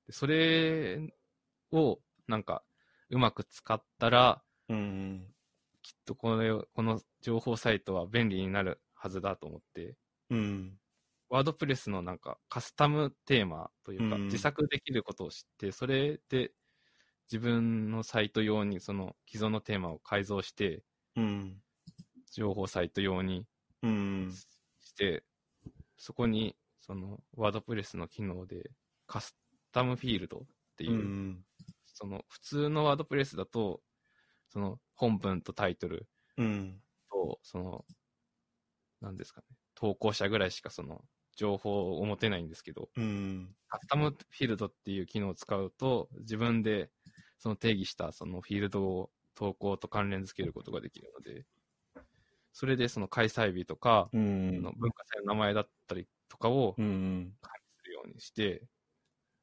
[SPEAKER 2] でそれをなんかうまく使ったら、
[SPEAKER 1] うん。
[SPEAKER 2] きっとこれこの情報サイトは便利になるはずだと思って、
[SPEAKER 1] うん。
[SPEAKER 2] ワードプレスのなんかカスタムテーマというか、
[SPEAKER 1] うん
[SPEAKER 2] 自作できることを知って、それで自分のサイト用にその既存のテーマを改造して、
[SPEAKER 1] うん。
[SPEAKER 2] 情報サイト用に
[SPEAKER 1] うん。
[SPEAKER 2] して、そこにそのワードプレスの機能でカスタムフィールドっていう、
[SPEAKER 1] うん。
[SPEAKER 2] その普通のワードプレスだと、その本文とタイトル
[SPEAKER 1] うん。
[SPEAKER 2] と、その、なんですかね、投稿者ぐらいしかその情報を持てないんですけど、
[SPEAKER 1] うん。
[SPEAKER 2] カスタムフィールドっていう機能を使うと、自分でその定義したそのフィールドを投稿と関連付けることができるので、それでその開催日とか、
[SPEAKER 1] う
[SPEAKER 2] そ
[SPEAKER 1] ん
[SPEAKER 2] の。文化祭の名前だったりとかを
[SPEAKER 1] うん。
[SPEAKER 2] 管理するようにして、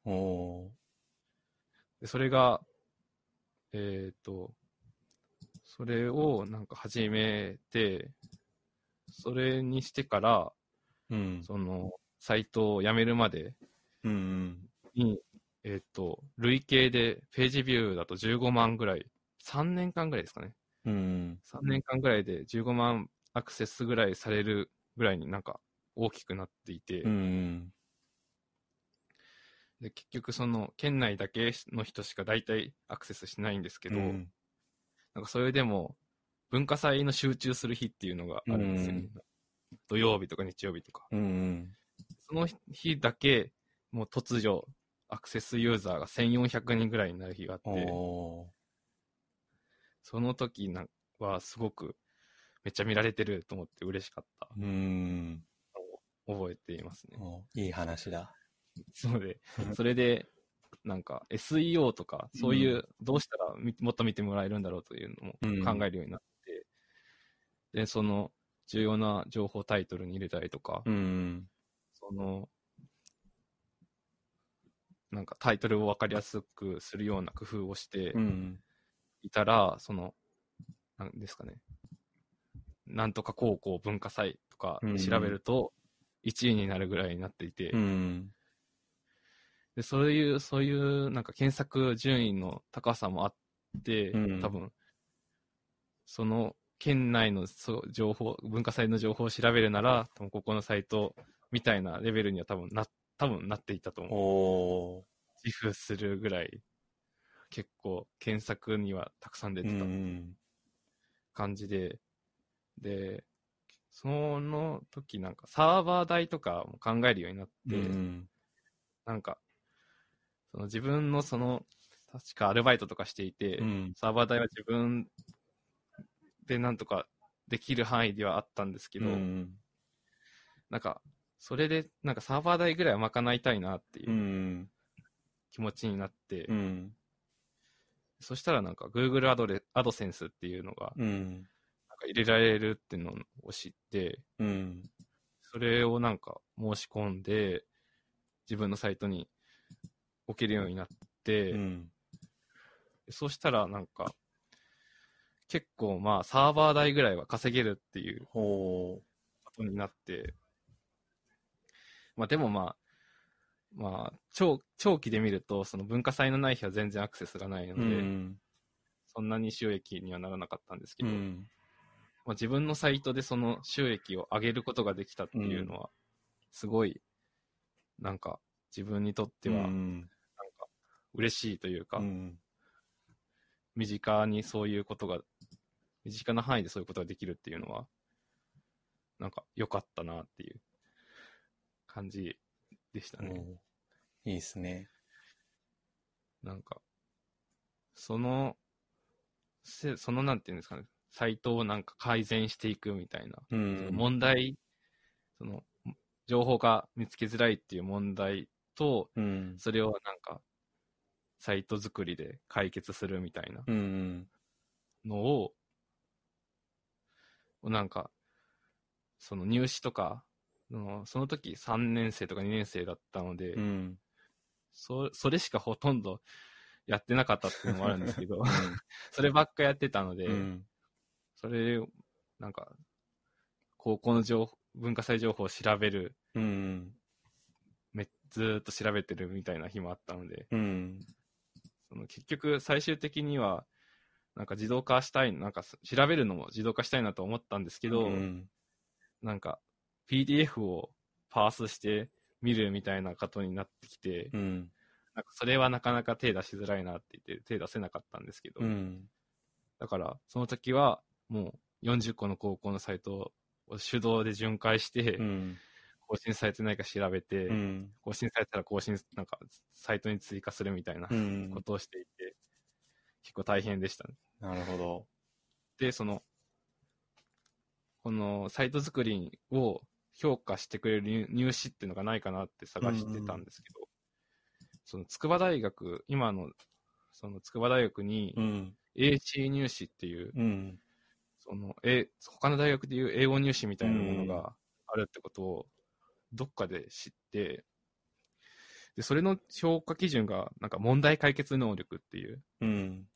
[SPEAKER 1] おー。
[SPEAKER 2] でそれが、えっ、と、それをなんか始めて、それにしてから、
[SPEAKER 1] うん。
[SPEAKER 2] その、サイトをやめるまで
[SPEAKER 1] うん。
[SPEAKER 2] に、えっ、と、累計でページビューだと15万ぐらい、3年間ぐらいですかね。
[SPEAKER 1] うん。
[SPEAKER 2] 3年間ぐらいで15万アクセスぐらいされるぐらいになんか大きくなっていて、
[SPEAKER 1] うん。
[SPEAKER 2] で結局その県内だけの人しか大体アクセスしないんですけど、
[SPEAKER 1] うん
[SPEAKER 2] なんかそれでも文化祭の集中する日っていうのがあるんですよね。土曜日とか日曜日とか。
[SPEAKER 1] うん。
[SPEAKER 2] その日だけ、もう突如、アクセスユーザーが1400人ぐらいになる日があって、
[SPEAKER 1] お
[SPEAKER 2] その時なんはすごくめっちゃ見られてると思って嬉しかった
[SPEAKER 1] うーん。
[SPEAKER 2] 覚えていますね。
[SPEAKER 1] おいい話だ。
[SPEAKER 2] そうで、[LAUGHS] それで、なんか SEO とか、そういう、どうしたらみもっと見てもらえるんだろうというの
[SPEAKER 1] うん
[SPEAKER 2] も考えるようになって、で、その重要な情報タイトルに入れたりとか、
[SPEAKER 1] うん。
[SPEAKER 2] その、なんかタイトルを分かりやすくするような工夫をして。いたら、その、なんですかね、なんとか高校文化祭とか調べると、1位になるぐらいになっていて、で、そういう、そういう、なんか検索順位の高さもあって、多分、その県内の情報、文化祭の情報を調べるなら、多分ここのサイトみたいなレベルには多分なっ、多分なっていたと思う。自負するぐらい、結構検索にはたくさん出
[SPEAKER 1] う
[SPEAKER 2] てた
[SPEAKER 1] ん。
[SPEAKER 2] 感じで、で、その時なんかサーバー代とかも考えるようになって、
[SPEAKER 1] うん。
[SPEAKER 2] なんか、その自分のその、確かアルバイトとかしていて、
[SPEAKER 1] うん。
[SPEAKER 2] サーバー代は自分でなんとかできる範囲ではあったんですけど、
[SPEAKER 1] うん。
[SPEAKER 2] なんか、それで、なんかサーバー代ぐらいは賄いたいなっていううん気持ちになって、
[SPEAKER 1] うん。
[SPEAKER 2] そしたらなんか Google アドレアドセンスっていうのが
[SPEAKER 1] うん。
[SPEAKER 2] なんか入れられるっていうのを知って、
[SPEAKER 1] うん。
[SPEAKER 2] それをなんか申し込んで、自分のサイトに置けるようになって、
[SPEAKER 1] うん。
[SPEAKER 2] そうしたらなんか、結構まあサーバー代ぐらいは稼げるっていう
[SPEAKER 1] ほ
[SPEAKER 2] ことになって、まあでもまあ、まあ長、長期で見ると、その文化祭のない日は全然アクセスがないの
[SPEAKER 1] う。う
[SPEAKER 2] で、
[SPEAKER 1] ん。
[SPEAKER 2] そんなに収益にはならなかったんですけど、
[SPEAKER 1] うん。
[SPEAKER 2] まあ、自分のサイトでその収益を上げることができたっていうのは、すごい、なんか自分にとっては、
[SPEAKER 1] うん。
[SPEAKER 2] 嬉しいというか、
[SPEAKER 1] うん。
[SPEAKER 2] 身近にそういうことが、身近な範囲でそういうことができるっていうのは、なんか良かったなっていう感じでしたね。
[SPEAKER 1] いいですね。
[SPEAKER 2] なんか、その、せそのなんていうんですかね、サイトをなんか改善していくみたいな。問題、その、情報が見つけづらいっていう問題と、
[SPEAKER 1] うん。
[SPEAKER 2] それをなんか、サイト作りで解決するみたいな
[SPEAKER 1] うん。
[SPEAKER 2] のを、なんか、その入試とか、そのその時3年生とか2年生だったので、
[SPEAKER 1] うん。
[SPEAKER 2] そそれしかほとんどやってなかったっていうのもあるんですけど、[LAUGHS] そればっかやってたので、
[SPEAKER 1] うん。
[SPEAKER 2] それを、なんか、高校の情報文化祭情報を調べる、
[SPEAKER 1] うん。
[SPEAKER 2] めずーっと調べてるみたいな日もあったので、
[SPEAKER 1] うん。
[SPEAKER 2] その結局最終的には、なんか自動化したい、なんか調べるのも自動化したいなと思ったんですけど、
[SPEAKER 1] うん。
[SPEAKER 2] なんか PDF をパースして見るみたいなことになってきて、
[SPEAKER 1] うん。
[SPEAKER 2] なんかそれはなかなか手出しづらいなって言って手出せなかったんですけど、
[SPEAKER 1] うん。
[SPEAKER 2] だからその時はもう40個の高校のサイトを手動で巡回して、
[SPEAKER 1] うん。
[SPEAKER 2] 更新されてないか調べて、
[SPEAKER 1] うん。
[SPEAKER 2] 更新されたら更新、なんかサイトに追加するみたいな
[SPEAKER 1] うん
[SPEAKER 2] ことをしていて、結構大変でしたね。
[SPEAKER 1] なるほど。
[SPEAKER 2] で、その、このサイト作りを評価してくれる入入試っていうのがないかなって探してたんですけど、その筑波大学、今のその筑波大学に
[SPEAKER 1] うん。
[SPEAKER 2] AC 入試っていう、
[SPEAKER 1] うん。
[SPEAKER 2] その、え、他の大学でいう英語入試みたいなものがあるってことをどっかで知って、で、それの評価基準がなんか問題解決能力っていう、
[SPEAKER 1] うん。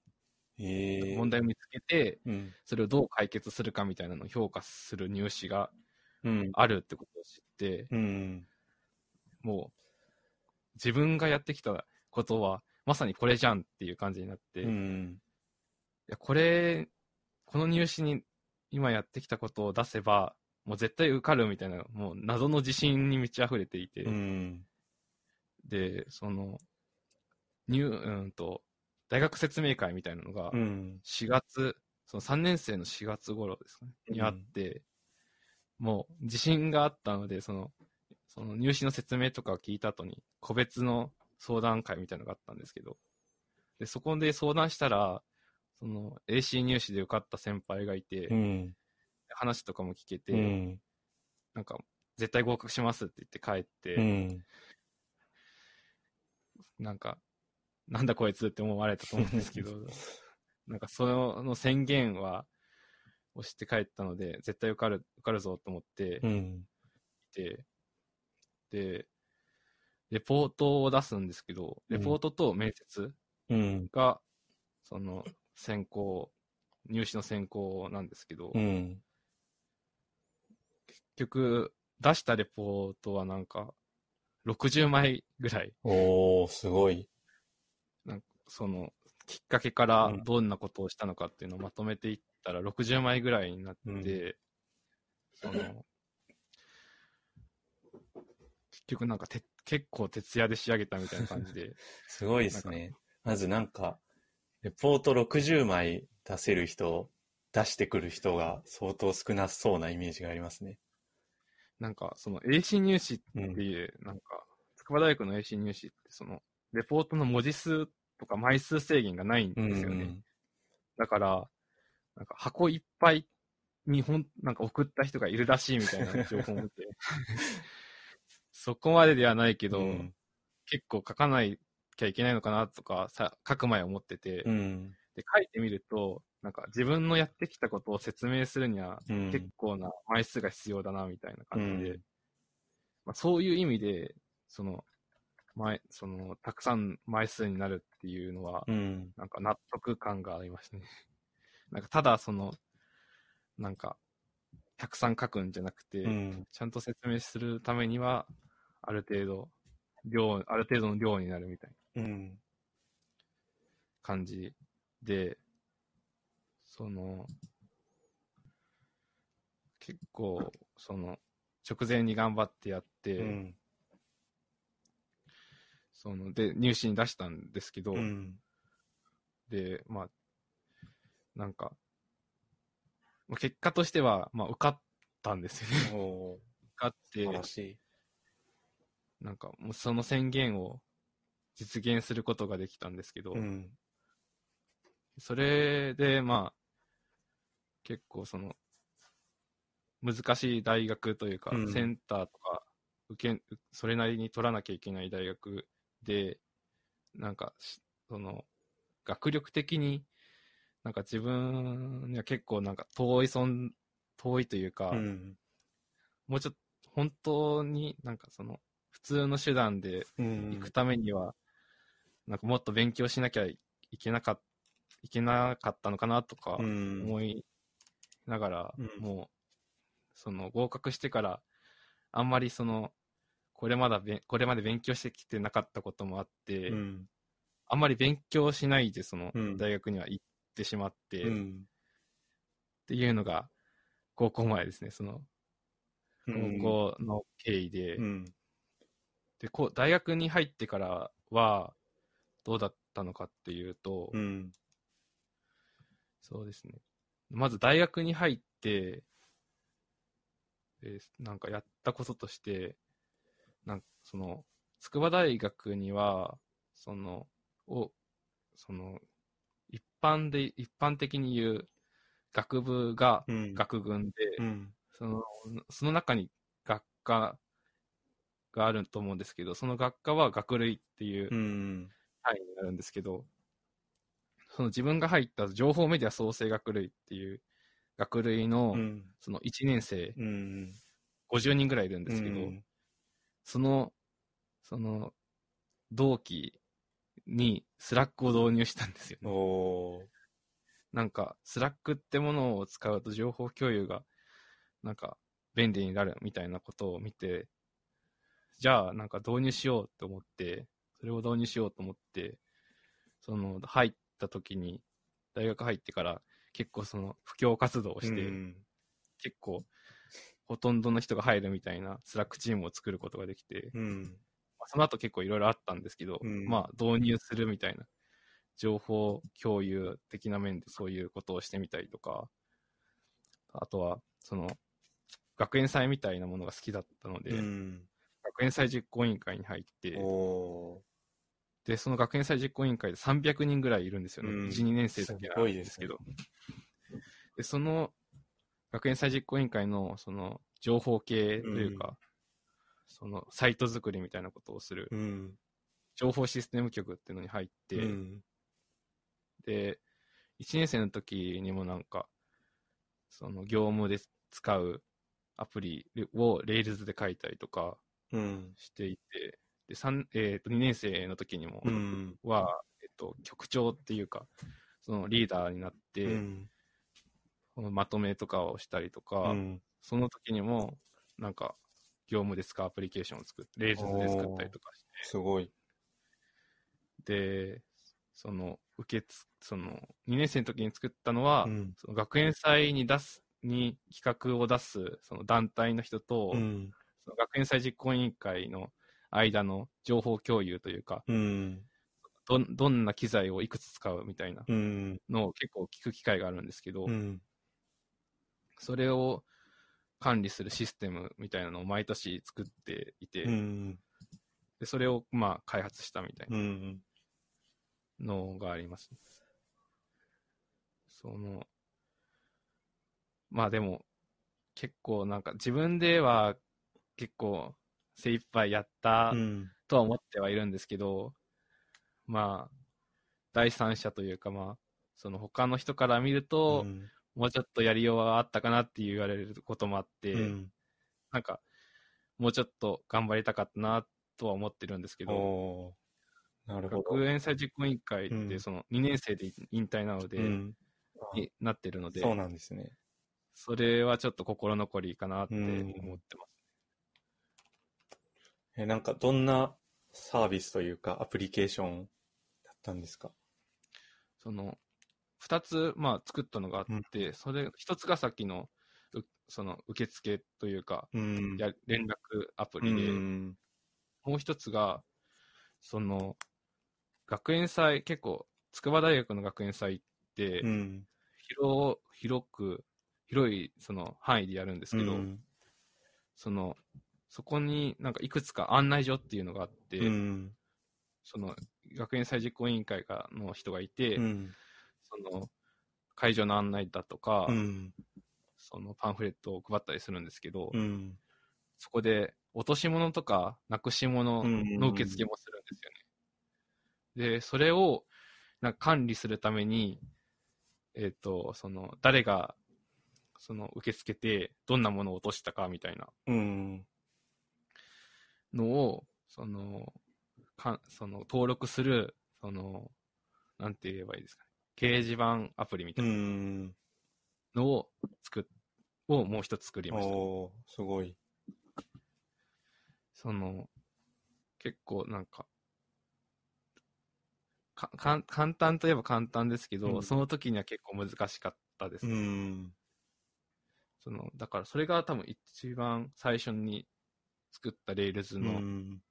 [SPEAKER 1] ええ。
[SPEAKER 2] 問題を見つけて、
[SPEAKER 1] うん。
[SPEAKER 2] それをどう解決するかみたいなのを評価する入試が
[SPEAKER 1] うん。
[SPEAKER 2] あるってことを知って、
[SPEAKER 1] うん。
[SPEAKER 2] もう自分がやってきたことはまさにこれじゃんっていう感じになって、い
[SPEAKER 1] うん。
[SPEAKER 2] やこれ、この入試に今やってきたことを出せば、もう絶対受かるみたいな、もう謎の自信に満ち溢れていて、
[SPEAKER 1] うん。
[SPEAKER 2] で、その、入、うんと、大学説明会みたいなのが
[SPEAKER 1] う、ん。
[SPEAKER 2] 4月、その3年生の4月頃ですかね、にあって、もう自信があったので、その、その入試の説明とかを聞いた後に、個別の相談会みたいなのがあったんですけど、で、そこで相談したら、その AC 入試で受かった先輩がいて、
[SPEAKER 1] うん。
[SPEAKER 2] 話とかも聞けて、
[SPEAKER 1] うん。
[SPEAKER 2] なんか、絶対合格しますって言って帰って、
[SPEAKER 1] うん。
[SPEAKER 2] なんか、なんだこいつって思われたと思うんですけど、[LAUGHS] なんかそのの宣言は押して帰ったので、絶対受かる、受かるぞと思って
[SPEAKER 1] うん。
[SPEAKER 2] いて、で、レポートを出すんですけど、レポートと面接
[SPEAKER 1] うん。
[SPEAKER 2] が、その、選考、入試の選考なんですけど、
[SPEAKER 1] うん。
[SPEAKER 2] 結局、出したレポートはなんか、60枚ぐらい、
[SPEAKER 1] おー、すごい。
[SPEAKER 2] なんかその、きっかけから
[SPEAKER 1] うん
[SPEAKER 2] どんなことをしたのかっていうのをまとめていったら60枚ぐらいになって、
[SPEAKER 1] うん
[SPEAKER 2] その、結局なんかて結構徹夜で仕上げたみたいな感じで、[LAUGHS]
[SPEAKER 1] すごいですね。まずなんか、レポート60枚出せる人、出してくる人が相当少なそうなイメージがありますね。
[SPEAKER 2] なんかその AC 入試っ
[SPEAKER 1] うん
[SPEAKER 2] て。いう、なんか、筑波大学の AC 入試ってその、レポートの文字数とか枚数制限がないん
[SPEAKER 1] うん
[SPEAKER 2] ですよね。だから、なんか箱いっぱいにほん、なんか送った人がいるらしいみたいな情報を見て、[LAUGHS] そこまでではないけど、
[SPEAKER 1] うん。
[SPEAKER 2] 結構書かないきゃいけないのかなとかさ、書く前思ってて、
[SPEAKER 1] うん。
[SPEAKER 2] で、書いてみると、なんか自分のやってきたことを説明するには
[SPEAKER 1] うん。
[SPEAKER 2] 結構な枚数が必要だなみたいな感じで、
[SPEAKER 1] うん
[SPEAKER 2] まあ、そういう意味で、その、前、その、たくさん枚数になるっていうのは、
[SPEAKER 1] うん。
[SPEAKER 2] なんか納得感がありましたね。なんかただその、なんか、たくさん書くんじゃなくて、
[SPEAKER 1] うん。
[SPEAKER 2] ちゃんと説明するためには、ある程度、量、ある程度の量になるみたいな
[SPEAKER 1] うん。
[SPEAKER 2] 感じで、その、結構、その、直前に頑張ってやって、
[SPEAKER 1] うん。
[SPEAKER 2] その、で、入試に出したんですけど、
[SPEAKER 1] うん。
[SPEAKER 2] で、まあ、なんか、まあ結果としては、まあ、受かったんですよね。受かって。なんか、もうその宣言を実現することができたんですけど、
[SPEAKER 1] うん。
[SPEAKER 2] それで、まあ、結構その、難しい大学というか、
[SPEAKER 1] うん
[SPEAKER 2] センターとか、受け、それなりに取らなきゃいけない大学で、なんかし、その、学力的に、なんか自分には結構なんか遠い存、遠いというか、
[SPEAKER 1] うん。
[SPEAKER 2] もうちょっと、本当になんかその、普通の手段で
[SPEAKER 1] うん。
[SPEAKER 2] 行くためには、なんかもっと勉強しなきゃいけなかっいけなかったのかなとか
[SPEAKER 1] うん。
[SPEAKER 2] 思いながら、
[SPEAKER 1] うん
[SPEAKER 2] もう、その合格してから、あんまりその、これまだべ、これまで勉強してきてなかったこともあって、
[SPEAKER 1] うん。
[SPEAKER 2] あんまり勉強しないでその
[SPEAKER 1] うん
[SPEAKER 2] 大学には行ってしまって、っ
[SPEAKER 1] うん。
[SPEAKER 2] ていうのが高校前ですね、その
[SPEAKER 1] うん
[SPEAKER 2] 高校の経緯で、
[SPEAKER 1] うん。
[SPEAKER 2] でこう大学に入ってからはどうだったのかっていうと、
[SPEAKER 1] うん。
[SPEAKER 2] そうですね。まず大学に入って、でなんかやったこととして、なんかその、筑波大学には、その、を、その、一般で、一般的に言う学部が
[SPEAKER 1] うん。
[SPEAKER 2] 学群で、
[SPEAKER 1] うん。
[SPEAKER 2] その、その中に学科があると思うんですけど、その学科は学類っていう
[SPEAKER 1] うん。
[SPEAKER 2] 単位になるんですけど、その自分が入った情報メディア創生学類っていう学類の、
[SPEAKER 1] うん。
[SPEAKER 2] その1年生
[SPEAKER 1] うん。
[SPEAKER 2] 50人ぐらいいるんですけど、その、その、同期に Slack を導入したんですよね。なんか、 Slack ってものを使うと情報共有が、なんか、便利になるみたいなことを見て、じゃあ、なんか導入しようと思って、それを導入しようと思って、その、入った時に、大学入ってから、結構その、布教活動をして、
[SPEAKER 1] うん
[SPEAKER 2] 結構、ほとんどの人が入るみたいなスラックチームを作ることができて、
[SPEAKER 1] うん。
[SPEAKER 2] まあその後結構いろいろあったんですけど、
[SPEAKER 1] うん
[SPEAKER 2] まあ導入するみたいな、情報共有的な面でそういうことをしてみたりとか、あとは、その、学園祭みたいなものが好きだったので、
[SPEAKER 1] うん。
[SPEAKER 2] 学園祭実行委員会に入って、
[SPEAKER 1] お
[SPEAKER 2] で、その学園祭実行委員会で300人ぐらいいるんですよね。
[SPEAKER 1] うん
[SPEAKER 2] 1、2年生だけなんですけど。で、その学園祭実行委員会の、その、情報系というか、その、サイト作りみたいなことをする、
[SPEAKER 1] うん。
[SPEAKER 2] 情報システム局っていうのに入って、
[SPEAKER 1] うん。
[SPEAKER 2] で、1年生の時にもなんか、その、業務で使うアプリを Rails で書いたりとか
[SPEAKER 1] うん。
[SPEAKER 2] していて、で、三えっ、と、2年生の時にも、
[SPEAKER 1] うん。
[SPEAKER 2] は、えっと、局長っていうか、そのリーダーになって、まとめとかをしたりとか、
[SPEAKER 1] うん。
[SPEAKER 2] その時にも、なんか、業務で使うアプリケーションを作って、レーズで作ったりとかし
[SPEAKER 1] すごい。
[SPEAKER 2] て、で、その、受けつ、その、2年生の時に作ったのは、
[SPEAKER 1] うん。
[SPEAKER 2] その学園祭に出す、に企画を出す、その団体の人と、
[SPEAKER 1] うん。
[SPEAKER 2] その学園祭実行委員会の間の情報共有というか、
[SPEAKER 1] うん。
[SPEAKER 2] どんどんな機材をいくつ使うみたいな
[SPEAKER 1] うん。
[SPEAKER 2] のを結構聞く機会があるんですけど、
[SPEAKER 1] うん。
[SPEAKER 2] それを管理するシステムみたいなのを毎年作っていて、
[SPEAKER 1] うん。
[SPEAKER 2] でそれをまあ開発したみたい
[SPEAKER 1] うん。
[SPEAKER 2] なのがあります。その、まあでも、結構なんか自分では結構精一杯やった
[SPEAKER 1] うん。
[SPEAKER 2] とは思ってはいるんですけど、まあ、第三者というかまあ、その他の人から見ると、もうちょっとやりようはあったかなって言われることもあって、
[SPEAKER 1] うん。
[SPEAKER 2] なんか、もうちょっと頑張りたかったなとは思ってるんですけど、
[SPEAKER 1] なるほど。
[SPEAKER 2] 学園祭実行委員会っ
[SPEAKER 1] うん
[SPEAKER 2] てその2年生で引退なので、
[SPEAKER 1] うん。
[SPEAKER 2] になってるので、
[SPEAKER 1] そうなんですね。
[SPEAKER 2] それはちょっと心残りかなって
[SPEAKER 1] うん
[SPEAKER 2] 思ってます。
[SPEAKER 1] え、なんかどんなサービスというかアプリケーションだったんですか？
[SPEAKER 2] その、二つ、まあ、作ったのがあって、それ、一つがさっきの、うその、受付というか、
[SPEAKER 1] うん
[SPEAKER 2] や連絡アプ
[SPEAKER 1] う
[SPEAKER 2] リで、
[SPEAKER 1] ん。
[SPEAKER 2] もう一つが、その、学園祭、結構、筑波大学の学園祭って、
[SPEAKER 1] うん。
[SPEAKER 2] 広、広く、広い、その、範囲でやるんですけど、
[SPEAKER 1] うん
[SPEAKER 2] その、そこになんかいくつか案内所っていうのがあって、
[SPEAKER 1] うん。
[SPEAKER 2] その、学園祭実行委員会がの人がいて、
[SPEAKER 1] うん。
[SPEAKER 2] その、会場の案内だとか、
[SPEAKER 1] うん。
[SPEAKER 2] そのパンフレットを配ったりするんですけど、
[SPEAKER 1] うん。
[SPEAKER 2] そこで落とし物とかなくし物の受付もするんですよね。で、それをなんか管理するために、えっ、と、その、誰が、その、受け付けて、どんなものを落としたかみたいな
[SPEAKER 1] うん。
[SPEAKER 2] のを、その、かその登録する、その、なんて言えばいいですかね。掲示板アプリみた
[SPEAKER 1] う。
[SPEAKER 2] いなんのを作っ、をもう一つ作りました。
[SPEAKER 1] おーすごい。
[SPEAKER 2] その、結構なんか、かかん簡単といえば簡単ですけど、
[SPEAKER 1] うん
[SPEAKER 2] その時には結構難しかったです。
[SPEAKER 1] うん。
[SPEAKER 2] そのだからそれが多分一番最初に作った Rails
[SPEAKER 1] う
[SPEAKER 2] の
[SPEAKER 1] ん。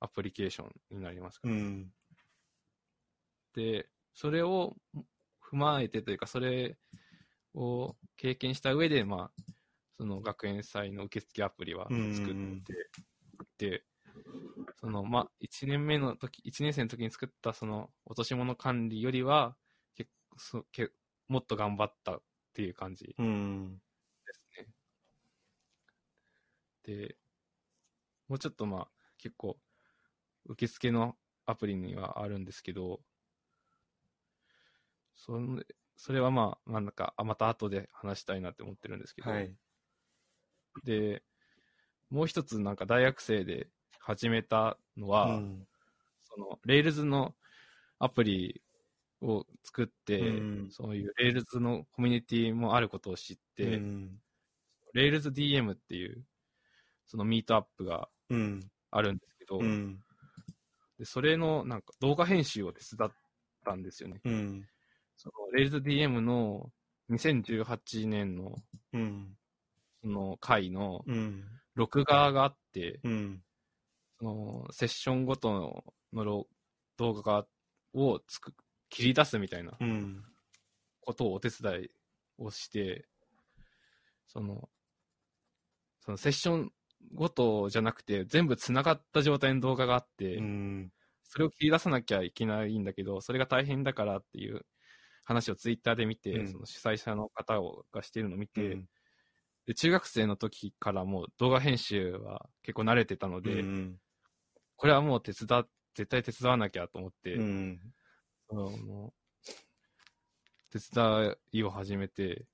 [SPEAKER 2] アプリケーションになりますかね、
[SPEAKER 1] うん。
[SPEAKER 2] で、それを踏まえてというか、それを経験した上で、まあ、その学園祭の受付アプリは作って、で、その、まあ、1年目の時、1年生の時に作ったその落とし物管理よりは、結構そけもっと頑張ったっていう感じで
[SPEAKER 1] うん。
[SPEAKER 2] すね。で、もうちょっとまあ、結構、受付のアプリにはあるんですけど、それそれはまあ、なんだか、あまた後で話したいなって思ってるんですけど、
[SPEAKER 1] はい。
[SPEAKER 2] で、もう一つなんか大学生で始めたのは、
[SPEAKER 1] うん
[SPEAKER 2] その、Rails のアプリを作って、
[SPEAKER 1] うん
[SPEAKER 2] そういう Rails のコミュニティもあることを知って、
[SPEAKER 1] うん。
[SPEAKER 2] RailsDM っていう、そのミートアップが
[SPEAKER 1] うん。
[SPEAKER 2] あるんですけど、
[SPEAKER 1] うん。
[SPEAKER 2] でそれのなんか動画編集を手伝ったんですよね。
[SPEAKER 1] うん。
[SPEAKER 2] その RailsDM の2018年の
[SPEAKER 1] うん。
[SPEAKER 2] その回の
[SPEAKER 1] うん。
[SPEAKER 2] 録画があって、
[SPEAKER 1] うん。
[SPEAKER 2] そのセッションごとの動画をつく切り出すみたいな
[SPEAKER 1] うん。
[SPEAKER 2] ことをお手伝いをして、その、そのセッションごとじゃなくて、全部繋がった状態の動画があって、
[SPEAKER 1] うん。
[SPEAKER 2] それを切り出さなきゃいけないんだけど、それが大変だからっていう話をツイッターで見て、
[SPEAKER 1] うん
[SPEAKER 2] その主催者の方をがしているのを見
[SPEAKER 1] う
[SPEAKER 2] て、
[SPEAKER 1] ん
[SPEAKER 2] で中学生の時からもう動画編集は結構慣れてたので、
[SPEAKER 1] うん
[SPEAKER 2] これはもう手伝っ、絶対手伝わなきゃと思って、
[SPEAKER 1] うん。
[SPEAKER 2] その手伝いを始めて、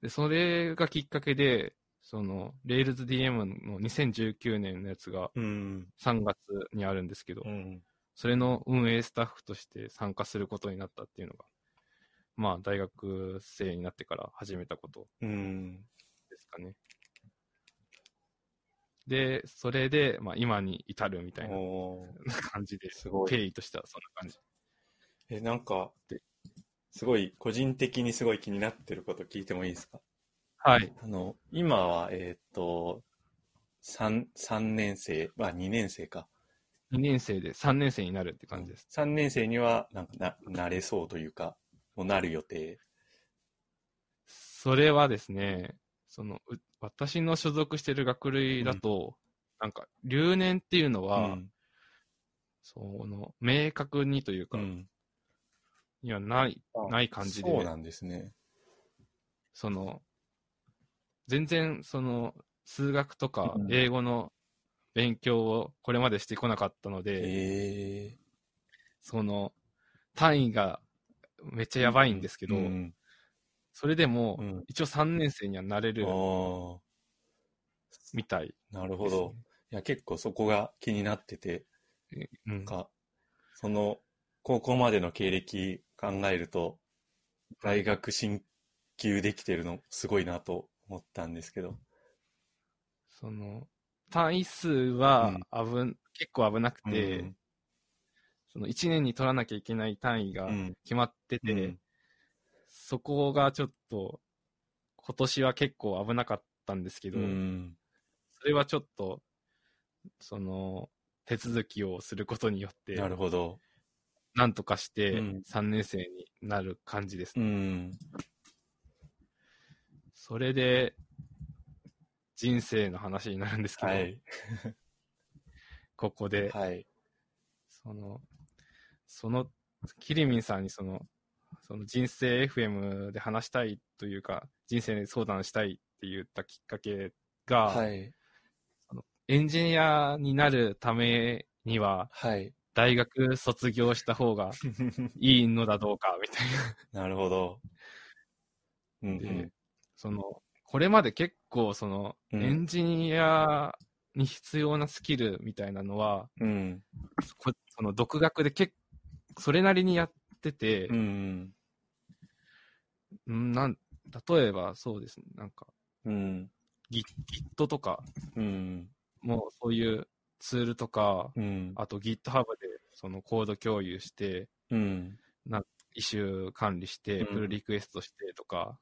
[SPEAKER 2] で、それがきっかけで、その、RailsDM の2019年のやつが
[SPEAKER 1] うん。
[SPEAKER 2] 3月にあるんですけど、
[SPEAKER 1] うん。
[SPEAKER 2] それの運営スタッフとして参加することになったっていうのが、まあ、大学生になってから始めたこと
[SPEAKER 1] うん。
[SPEAKER 2] ですかね。で、それで、まあ、今に至るみたいな感じで、
[SPEAKER 1] すごい。
[SPEAKER 2] 経緯としてはそんな感じ。
[SPEAKER 1] え、なんか
[SPEAKER 2] で、
[SPEAKER 1] すごい、個人的にすごい気になってること聞いてもいいですか？
[SPEAKER 2] はい。
[SPEAKER 1] あの、今は、えーっと、三三年生、まあ2年生か。
[SPEAKER 2] 2年生で3年生になるって感じです。
[SPEAKER 1] 3年生には、なんかな、なれそうというか、もうなる予定。
[SPEAKER 2] それはですね、その、う私の所属してる学類だと、なんか、留年っていうのは、
[SPEAKER 1] うん。
[SPEAKER 2] その、明確にというか、
[SPEAKER 1] うん。
[SPEAKER 2] にはない、
[SPEAKER 1] あ
[SPEAKER 2] ない感じで、
[SPEAKER 1] そうなんですね。
[SPEAKER 2] その、全然、その、数学とか
[SPEAKER 1] うん
[SPEAKER 2] 英語の勉強をこれまでしてこなかったので、その、単位がめっちゃやばいんですけど、
[SPEAKER 1] うん。
[SPEAKER 2] それでも、
[SPEAKER 1] うん
[SPEAKER 2] 一応3年生にはなれるみたい
[SPEAKER 1] なるほど。いや、結構そこが気になってて、
[SPEAKER 2] ん
[SPEAKER 1] か、その、高校までの経歴考えると、大学進級できてるのすごいなと思ったんですけど。
[SPEAKER 2] その、単位数は危ん、結構危なくて、
[SPEAKER 1] うん
[SPEAKER 2] その1年に取らなきゃいけない単位が
[SPEAKER 1] うん
[SPEAKER 2] 決まってて、
[SPEAKER 1] うん
[SPEAKER 2] そこがちょっと、今年は結構危なかったんですけど、
[SPEAKER 1] うん。
[SPEAKER 2] それはちょっと、その、手続きをすることによって、
[SPEAKER 1] なるほど。
[SPEAKER 2] なんとかして
[SPEAKER 1] うん
[SPEAKER 2] 3年生になる感じです。
[SPEAKER 1] うん。
[SPEAKER 2] それで、人生の話になるんですけど、
[SPEAKER 1] はい。
[SPEAKER 2] ここで、
[SPEAKER 1] はい。
[SPEAKER 2] その、その、キリミンさんにその、その人生 FM で話したいというか、人生に相談したいって言ったきっかけが、
[SPEAKER 1] はい。
[SPEAKER 2] エンジニアになるためには、
[SPEAKER 1] はい。
[SPEAKER 2] 大学卒業した方がいいのだどうか、みたい
[SPEAKER 1] な [LAUGHS] るほど。うん
[SPEAKER 2] な。で、その、これまで結構、その、
[SPEAKER 1] うん
[SPEAKER 2] エンジニアに必要なスキルみたいなのは、
[SPEAKER 1] うん。
[SPEAKER 2] こその独学で結それなりにやってて、
[SPEAKER 1] うん。
[SPEAKER 2] うん、なん、例えばそうですね、なんか、
[SPEAKER 1] うん。
[SPEAKER 2] Git, とか、
[SPEAKER 1] うん。
[SPEAKER 2] もうそういうツールとか、
[SPEAKER 1] うん。
[SPEAKER 2] あと GitHub でそのコード共有して、
[SPEAKER 1] うん。
[SPEAKER 2] イシュー管理して、
[SPEAKER 1] うん
[SPEAKER 2] プルリクエストしてとか、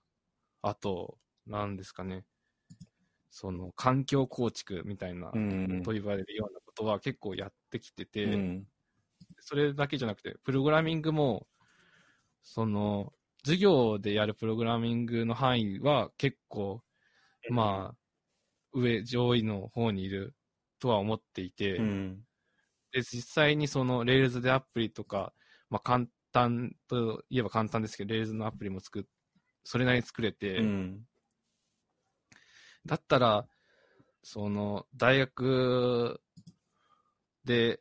[SPEAKER 2] あと、なんですかね、その環境構築みたいな、
[SPEAKER 1] うん。
[SPEAKER 2] と言われるようなことは結構やってきてて、
[SPEAKER 1] うん。
[SPEAKER 2] それだけじゃなくて、プログラミングも、その、授業でやるプログラミングの範囲は結構、まあ、上、上位の方にいるとは思っていて、
[SPEAKER 1] うん。
[SPEAKER 2] で、実際にその Rails でアプリとか、まあ簡単といえば簡単ですけど、Rails のアプリも作っ、それなりに作れて、
[SPEAKER 1] うん。
[SPEAKER 2] だったら、その、大学で、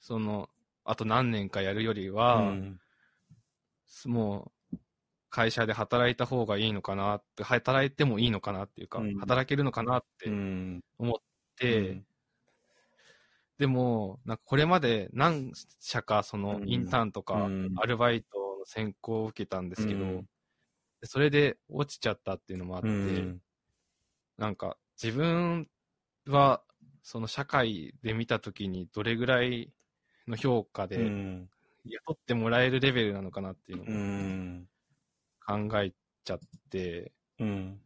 [SPEAKER 2] その、あと何年かやるよりは、
[SPEAKER 1] うん。
[SPEAKER 2] もう、会社で働いた方がいいのかなって、働いてもいいのかなっていうか、
[SPEAKER 1] うん。
[SPEAKER 2] 働けるのかなっ
[SPEAKER 1] う
[SPEAKER 2] て
[SPEAKER 1] ん。
[SPEAKER 2] 思って、でも、なんかこれまで何社か、その、
[SPEAKER 1] うん。
[SPEAKER 2] インターンとか、
[SPEAKER 1] うん。
[SPEAKER 2] アルバイトの選考を受けたんですけど、それで落ちちゃったっていうのもあって、
[SPEAKER 1] うん。
[SPEAKER 2] なんか自分はその社会で見たときにどれぐらいの評価
[SPEAKER 1] う
[SPEAKER 2] で
[SPEAKER 1] ん。
[SPEAKER 2] 雇ってもらえるレベルなのかなっていう
[SPEAKER 1] う
[SPEAKER 2] のを
[SPEAKER 1] ん。
[SPEAKER 2] 考えちゃって、
[SPEAKER 1] うん。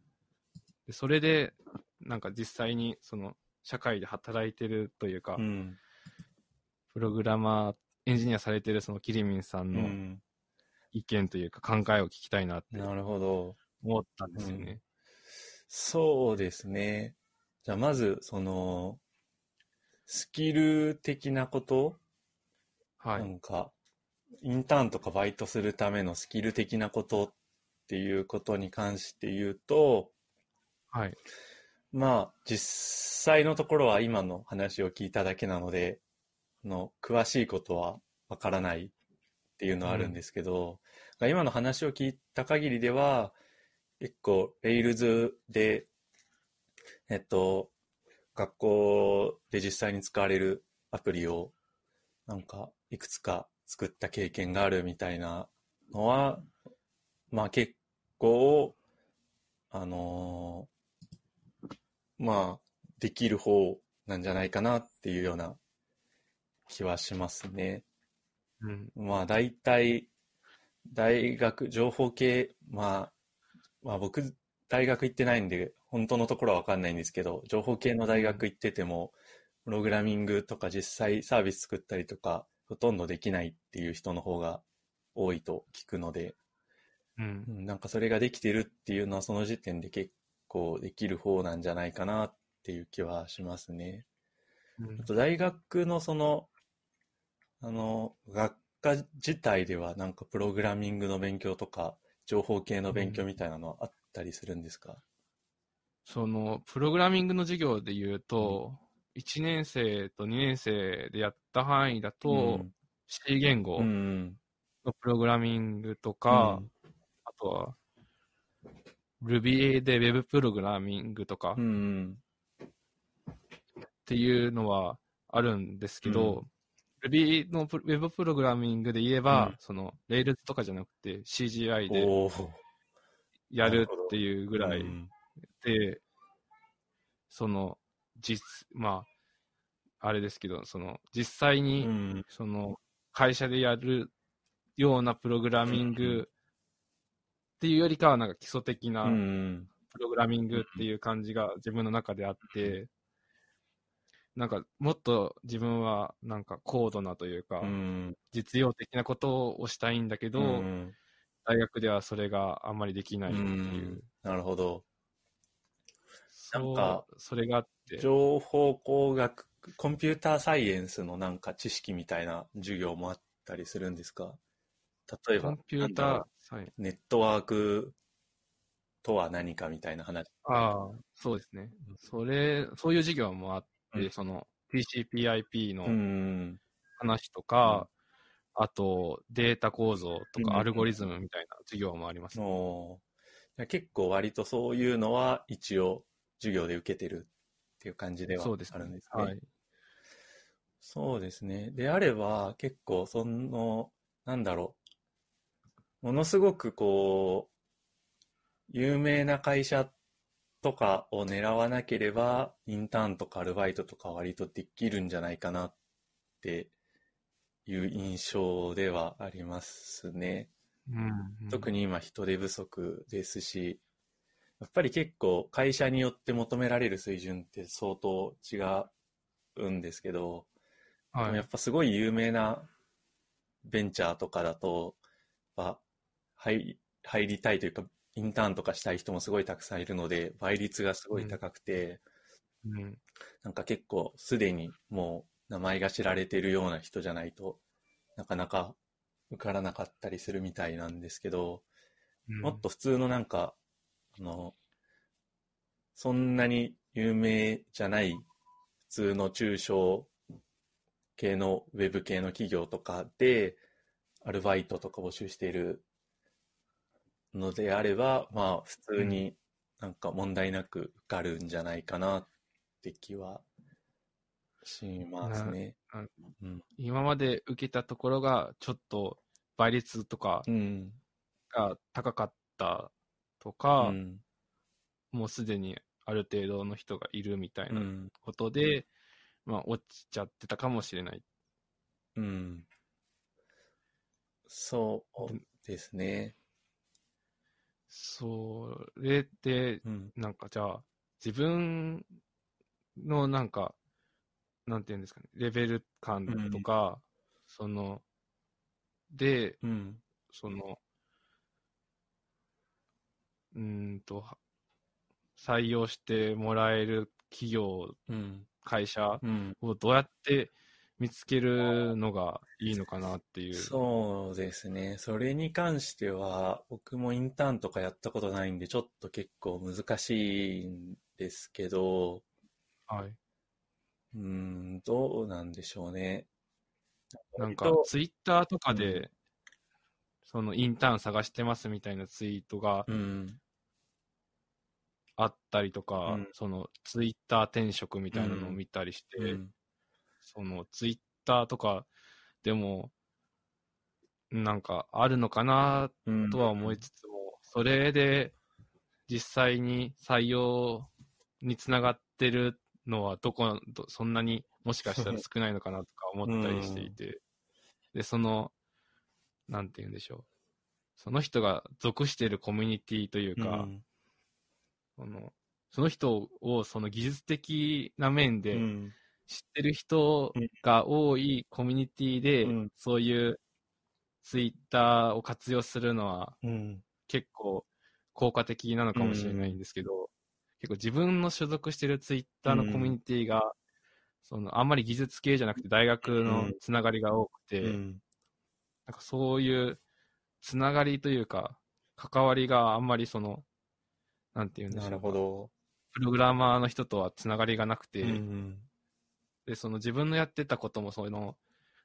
[SPEAKER 2] でそれでなんか実際にその社会で働いてるというか、
[SPEAKER 1] うん。
[SPEAKER 2] プログラマー、エンジニアされてるそのキリミンさんの
[SPEAKER 1] うん。
[SPEAKER 2] 意見というか考えを聞きたいなって
[SPEAKER 1] なるほど。
[SPEAKER 2] 思ったんですよね。
[SPEAKER 1] そうですね。じゃあ、まず、その、スキル的なこと？
[SPEAKER 2] は。
[SPEAKER 1] ないんか、インターンとかバイトするためのスキル的なことっていうことに関して言うと、
[SPEAKER 2] はい。
[SPEAKER 1] まあ、実際のところは今の話を聞いただけなので、あの詳しいことはわからないっていうのはあるんですけど、今の話を聞いた限りでは、結構、Rails で、えっと、学校で実際に使われるアプリを、なんか、いくつか作った経験があるみたいなのは、まあ結構、あのーまあ、できる方なんじゃないかなっていうような気はしますね。
[SPEAKER 2] うん。
[SPEAKER 1] まあ大体、大学、情報系、まあ、まあ僕、大学行ってないんで、本当のところはわかんないんですけど、情報系の大学行ってても、プログラミングとか実際サービス作ったりとか、ほとんどできないっていう人の方が多いと聞くので、
[SPEAKER 2] うん
[SPEAKER 1] う。んなんかそれができてるっていうのはその時点で結構できる方なんじゃないかなっていう気はしますね。
[SPEAKER 2] うん
[SPEAKER 1] あと大学のその、あの、学科自体ではなんかプログラミングの勉強とか、情報系の勉強みたいなのはあったりするんですか？
[SPEAKER 2] その、プログラミングの授業で言うと、1年生と2年生でやった範囲だと、C 言語
[SPEAKER 1] うん、うん。
[SPEAKER 2] のプログラミングとか、あとは、Ruby で Web プログラミングとか
[SPEAKER 1] うん、うん。
[SPEAKER 2] っていうのはあるんですけど、Ruby のプ Web プログラミングで言えば、
[SPEAKER 1] うん。
[SPEAKER 2] その、Rails とかじゃなくて CGI でやるっていうぐらい
[SPEAKER 1] うん
[SPEAKER 2] で、その、実、まあ、あれですけど、その、実際
[SPEAKER 1] う
[SPEAKER 2] に、
[SPEAKER 1] ん。
[SPEAKER 2] その、会社でやるようなプログラミン
[SPEAKER 1] うん
[SPEAKER 2] グっていうよりかは、なんか基礎的
[SPEAKER 1] う
[SPEAKER 2] なん。プログラミングっていう感じが自分の中であって、なんかもっと自分はなんか高度なというか、
[SPEAKER 1] うん。
[SPEAKER 2] 実用的なことをしたいんだけど、
[SPEAKER 1] うん
[SPEAKER 2] 大学ではそれがあんまりできないっていう、
[SPEAKER 1] うんなるほど。なんか
[SPEAKER 2] それがあって、
[SPEAKER 1] 情報工学、コンピューターサイエンスのなんか知識みたいな授業もあったりするんですか？例えば
[SPEAKER 2] コン、ピューター
[SPEAKER 1] ネットワークとは何かみたいな話。
[SPEAKER 2] ああ、そうですね。それ、そういう授業もあって、
[SPEAKER 1] うん
[SPEAKER 2] その TCPIP の
[SPEAKER 1] うん。
[SPEAKER 2] 話とか、あとデータ構造と
[SPEAKER 1] うん
[SPEAKER 2] かアルゴリズムみたいな授業もあります。
[SPEAKER 1] おー結構割とそういうのは一応授業で受けてるっていう感じでは
[SPEAKER 2] そうです
[SPEAKER 1] あるんですね。
[SPEAKER 2] はい。
[SPEAKER 1] そうですね。であれば、結構、その、なんだろう。ものすごくこう、有名な会社とかを狙わなければ、インターンとかアルバイトとか割とできるんじゃないかなっていう印象ではありますね。
[SPEAKER 2] うん、
[SPEAKER 1] 特に今人手不足ですし、やっぱり結構会社によって求められる水準って相当違うんですけど、
[SPEAKER 2] はい、
[SPEAKER 1] やっぱすごい有名なベンチャーとかだと、入入りたいというか、インターンとかしたい人もすごいたくさんいるので、倍率がすごい高くて、
[SPEAKER 2] うん、
[SPEAKER 1] なんか結構すでにもう名前が知られているような人じゃないとなかなか受からなかったりするみたいなんですけど、
[SPEAKER 2] うん。
[SPEAKER 1] もっと普通のなんか、あの、そんなに有名じゃない普通の中小系のウェブ系の企業とかでアルバイトとか募集しているのであれば、まあ普通になんか問題なく受かるんじゃないかなって気はしますね。うん。
[SPEAKER 2] 今まで受けたところが、ちょっと倍率とか
[SPEAKER 1] うん。
[SPEAKER 2] が高かったと
[SPEAKER 1] う
[SPEAKER 2] か、
[SPEAKER 1] ん。
[SPEAKER 2] もうすでにある程度の人がいるみたいうなんことで、まあ落ちちゃってたかもしれない。
[SPEAKER 1] うん。そうですね。
[SPEAKER 2] それで、
[SPEAKER 1] うん。
[SPEAKER 2] なんかじゃあ、自分のなんか、なんていうんですかね、レベル感とか、その、で、
[SPEAKER 1] うん。
[SPEAKER 2] その、うーんと、は採用してもらえる企業、
[SPEAKER 1] うん。
[SPEAKER 2] 会社
[SPEAKER 1] うん。
[SPEAKER 2] をどうやって見つけるのがいいのかなっていう。
[SPEAKER 1] そうですね。それに関しては、僕もインターンとかやったことないんで、ちょっと結構難しいんですけど、
[SPEAKER 2] はい。
[SPEAKER 1] うーん、どうなんでしょうね。
[SPEAKER 2] なんかツイッターとか
[SPEAKER 1] う
[SPEAKER 2] で、そのインターン探してますみたいなツイートが
[SPEAKER 1] うん、
[SPEAKER 2] あったりとか、
[SPEAKER 1] うん
[SPEAKER 2] そのツイッター転職みたいなのを見たりして、
[SPEAKER 1] うん、
[SPEAKER 2] そのツイッターとかでも、なんかあるのかな
[SPEAKER 1] うん
[SPEAKER 2] とは思いつつも、それで実際に採用につながってるのはどこ、どそんなにもしかしたら少ないのかなとか思ったりしていて、で、その、なんて言うんでしょう。その人が属しているコミュニティというか、
[SPEAKER 1] うん。
[SPEAKER 2] そのその人をその技術的な面で
[SPEAKER 1] うん
[SPEAKER 2] 知ってる人が多いコミュニティで、
[SPEAKER 1] うん。
[SPEAKER 2] そういうツイッターを活用するのは
[SPEAKER 1] うん。
[SPEAKER 2] 結構効果的なのかもしれないんですけど、結構自分の所属してるツイッターのコミュニティが、そのあんまり技術系じゃなくて大学のつながりが多くて、
[SPEAKER 1] うん。
[SPEAKER 2] なんかそういうつながりというか、関わりがあんまりその、なんていうんでしょうか。
[SPEAKER 1] なるほど。
[SPEAKER 2] プログラマーの人とはつながりがなくて、
[SPEAKER 1] うん
[SPEAKER 2] で、その自分のやってたことも、その、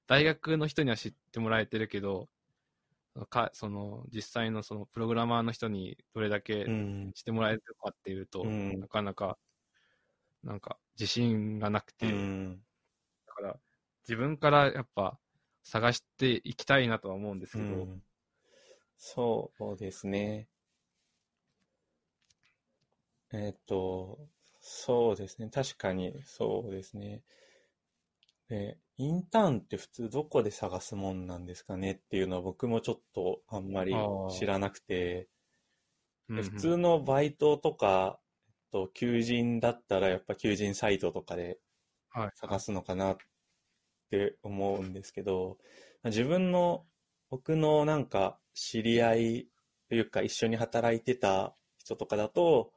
[SPEAKER 2] 大学の人には知ってもらえてるけど、かその実際のそのプログラマーの人にどれだけ
[SPEAKER 1] うん
[SPEAKER 2] 知ってもらえるかっていうと、
[SPEAKER 1] うん
[SPEAKER 2] なかなか、なんか自信がなくて、
[SPEAKER 1] うん
[SPEAKER 2] だから自分からやっぱ探していきたいなとは思うんですけど、
[SPEAKER 1] うんそうですね。えっと、そうですね。確かにそうですね。で、インターンって普通どこで探すもんなんですかねっていうのは僕もちょっとあんまり知らなくて、で普通のバイトとか、えっと、求人だったらやっぱ求人サイトとかで
[SPEAKER 2] はい、
[SPEAKER 1] 探すのかなって思うんですけど、自分の、僕のなんか知り合いというか一緒に働いてた人とかだと、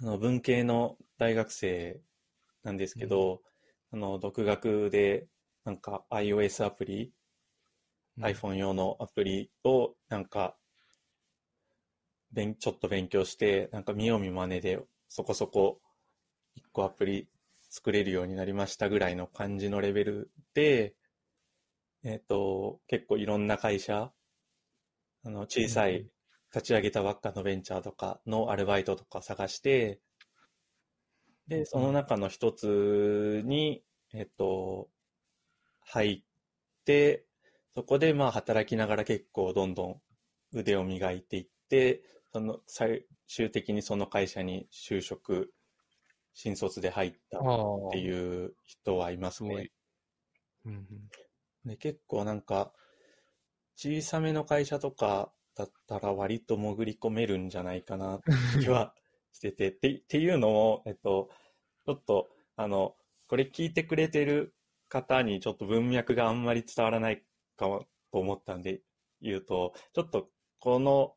[SPEAKER 1] あの文系の大学生なんですけど、あの独学でなんか iOS アプリ、
[SPEAKER 2] うん。
[SPEAKER 1] iPhone 用のアプリをなんか勉ちょっと勉強して、なんか見よう見まねでそこそこ一個アプリ作れるようになりましたぐらいの感じのレベルで、えっ、と、結構いろんな会社、あの、小さ
[SPEAKER 2] うん
[SPEAKER 1] い立ち上げたばっかのベンチャーとかのアルバイトとか探して、で、その中の一つに、えっ、と、入って、そこでまあ働きながら結構どんどん腕を磨いていって、その最終的にその会社に就職、新卒で入ったっていう人はいますね。
[SPEAKER 2] す。うんうん。
[SPEAKER 1] で結構なんか、小さめの会社とかだったら割と潜り込めるんじゃないかなって気はしてて、ってっていうのを、えっと、ちょっと、あの、これ聞いてくれてる方にちょっと文脈があんまり伝わらないかもと思ったんで言うと、ちょっとこの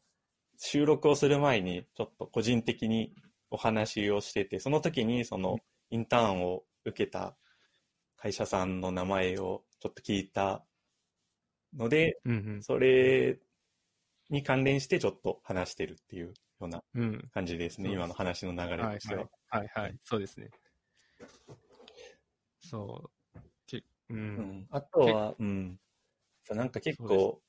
[SPEAKER 1] 収録をする前にちょっと個人的にお話をしてて、その時にそのインターンを受けた会社さんの名前をちょっと聞いたので、
[SPEAKER 2] うん
[SPEAKER 1] それに関連してちょっと話してるっていうような
[SPEAKER 2] うん。うん。
[SPEAKER 1] 感じですね、
[SPEAKER 2] そう
[SPEAKER 1] 今の話の流れ
[SPEAKER 2] はい
[SPEAKER 1] としては。
[SPEAKER 2] はい。はいはい。そうですね。そう。けう。
[SPEAKER 1] うんん、あとは、うん、なんか結構、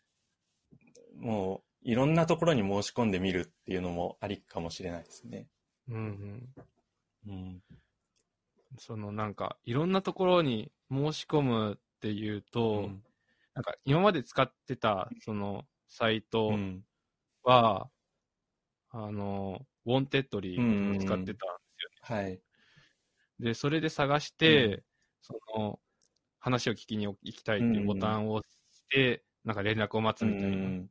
[SPEAKER 1] もういろんなところに申し込んでみるっていうのもありかもしれないですね。
[SPEAKER 2] うんうん。
[SPEAKER 1] うん。
[SPEAKER 2] そのなんか、いろんなところに申し込むっていうと、
[SPEAKER 1] うん
[SPEAKER 2] なんか今まで使ってたそのサイト
[SPEAKER 1] うん。
[SPEAKER 2] は、あの、 Wantedly を使ってたんですよね。
[SPEAKER 1] はい。
[SPEAKER 2] で、それで探して、
[SPEAKER 1] うん
[SPEAKER 2] その、話を聞きに行きたいっていうボタンを押して、なんか連絡を待つみたいな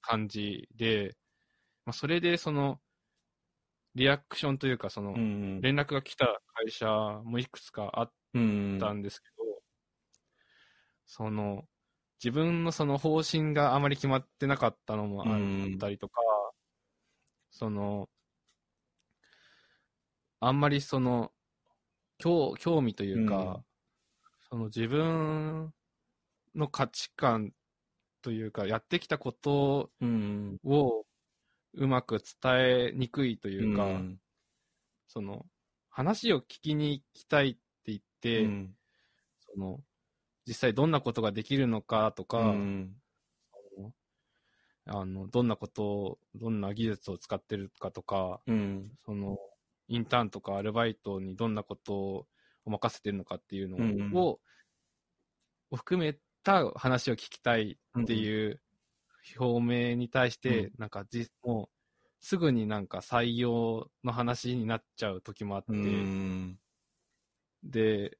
[SPEAKER 2] 感じで、まあ、それでその、リアクションというか、その
[SPEAKER 1] う、ん。
[SPEAKER 2] 連絡が来た会社もいくつかあっ
[SPEAKER 1] うん。
[SPEAKER 2] たんですけど、その、自分のその方針があまり決まってなかったのもあったりとか、その、あんまりその、興興味というか、
[SPEAKER 1] うん。
[SPEAKER 2] その自分の価値観というか、やってきたこと
[SPEAKER 1] うん。
[SPEAKER 2] をうまく伝えにくいというか、
[SPEAKER 1] うん。
[SPEAKER 2] その、話を聞きに行きたいって言って、
[SPEAKER 1] うん。
[SPEAKER 2] その、実際どんなことができるのかとか、
[SPEAKER 1] うん。
[SPEAKER 2] あの、どんなことを、どんな技術を使ってるかとか、
[SPEAKER 1] うん。
[SPEAKER 2] その、インターンとかアルバイトにどんなことを任せてるのかっていうのを、
[SPEAKER 1] うん
[SPEAKER 2] を含めた話を聞きたいっていう表明に対して、
[SPEAKER 1] うん。
[SPEAKER 2] なんかじ、もう、すぐになんか採用の話になっちゃう時もあって、
[SPEAKER 1] うん。
[SPEAKER 2] で、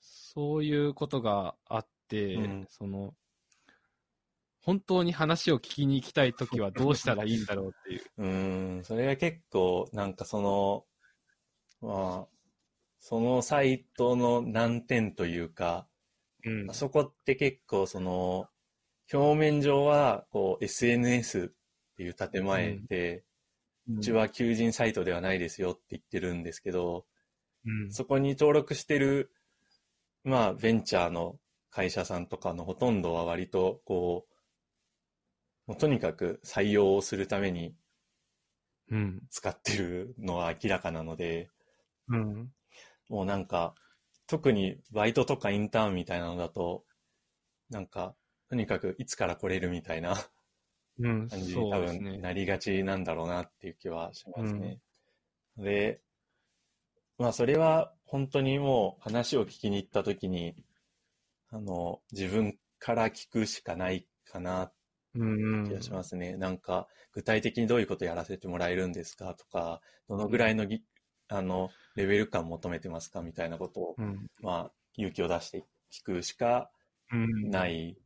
[SPEAKER 2] そういうことがあって、
[SPEAKER 1] うん。
[SPEAKER 2] その、本当に話を聞きに行きたいときはどうしたらいいんだろうっていう。[LAUGHS]
[SPEAKER 1] うーん、それが結構、なんかその、まあ、そのサイトの難点というか、
[SPEAKER 2] うん。
[SPEAKER 1] あそこって結構その、表面上はこう SNS っていう建前で、うちは求人サイトではないですよって言ってるんですけど、
[SPEAKER 2] うん、
[SPEAKER 1] そこに登録してる、まあ、ベンチャーの会社さんとかのほとんどは割と、こう、もうとにかく採用をするために
[SPEAKER 2] うん。
[SPEAKER 1] 使ってるのは明らかなので、
[SPEAKER 2] うん。
[SPEAKER 1] もうなんか、特にバイトとかインターンみたいなのだと、なんか、とにかくいつから来れるみたいな
[SPEAKER 2] うん。
[SPEAKER 1] 感じに多。分なりがちなんだろうなっていう気はしますね。で、まあそれは本当にもう話を聞きに行った時に、あの、自分から聞くしかないかなっ気がしますね。なんか、具体的にどういうことやらせてもらえるんですかとか、どのぐらいのぎ、あの、レベル感求めてますかみたいなことを、
[SPEAKER 2] うん。
[SPEAKER 1] まあ、勇気を出して聞くしか
[SPEAKER 2] うん。。
[SPEAKER 1] ないい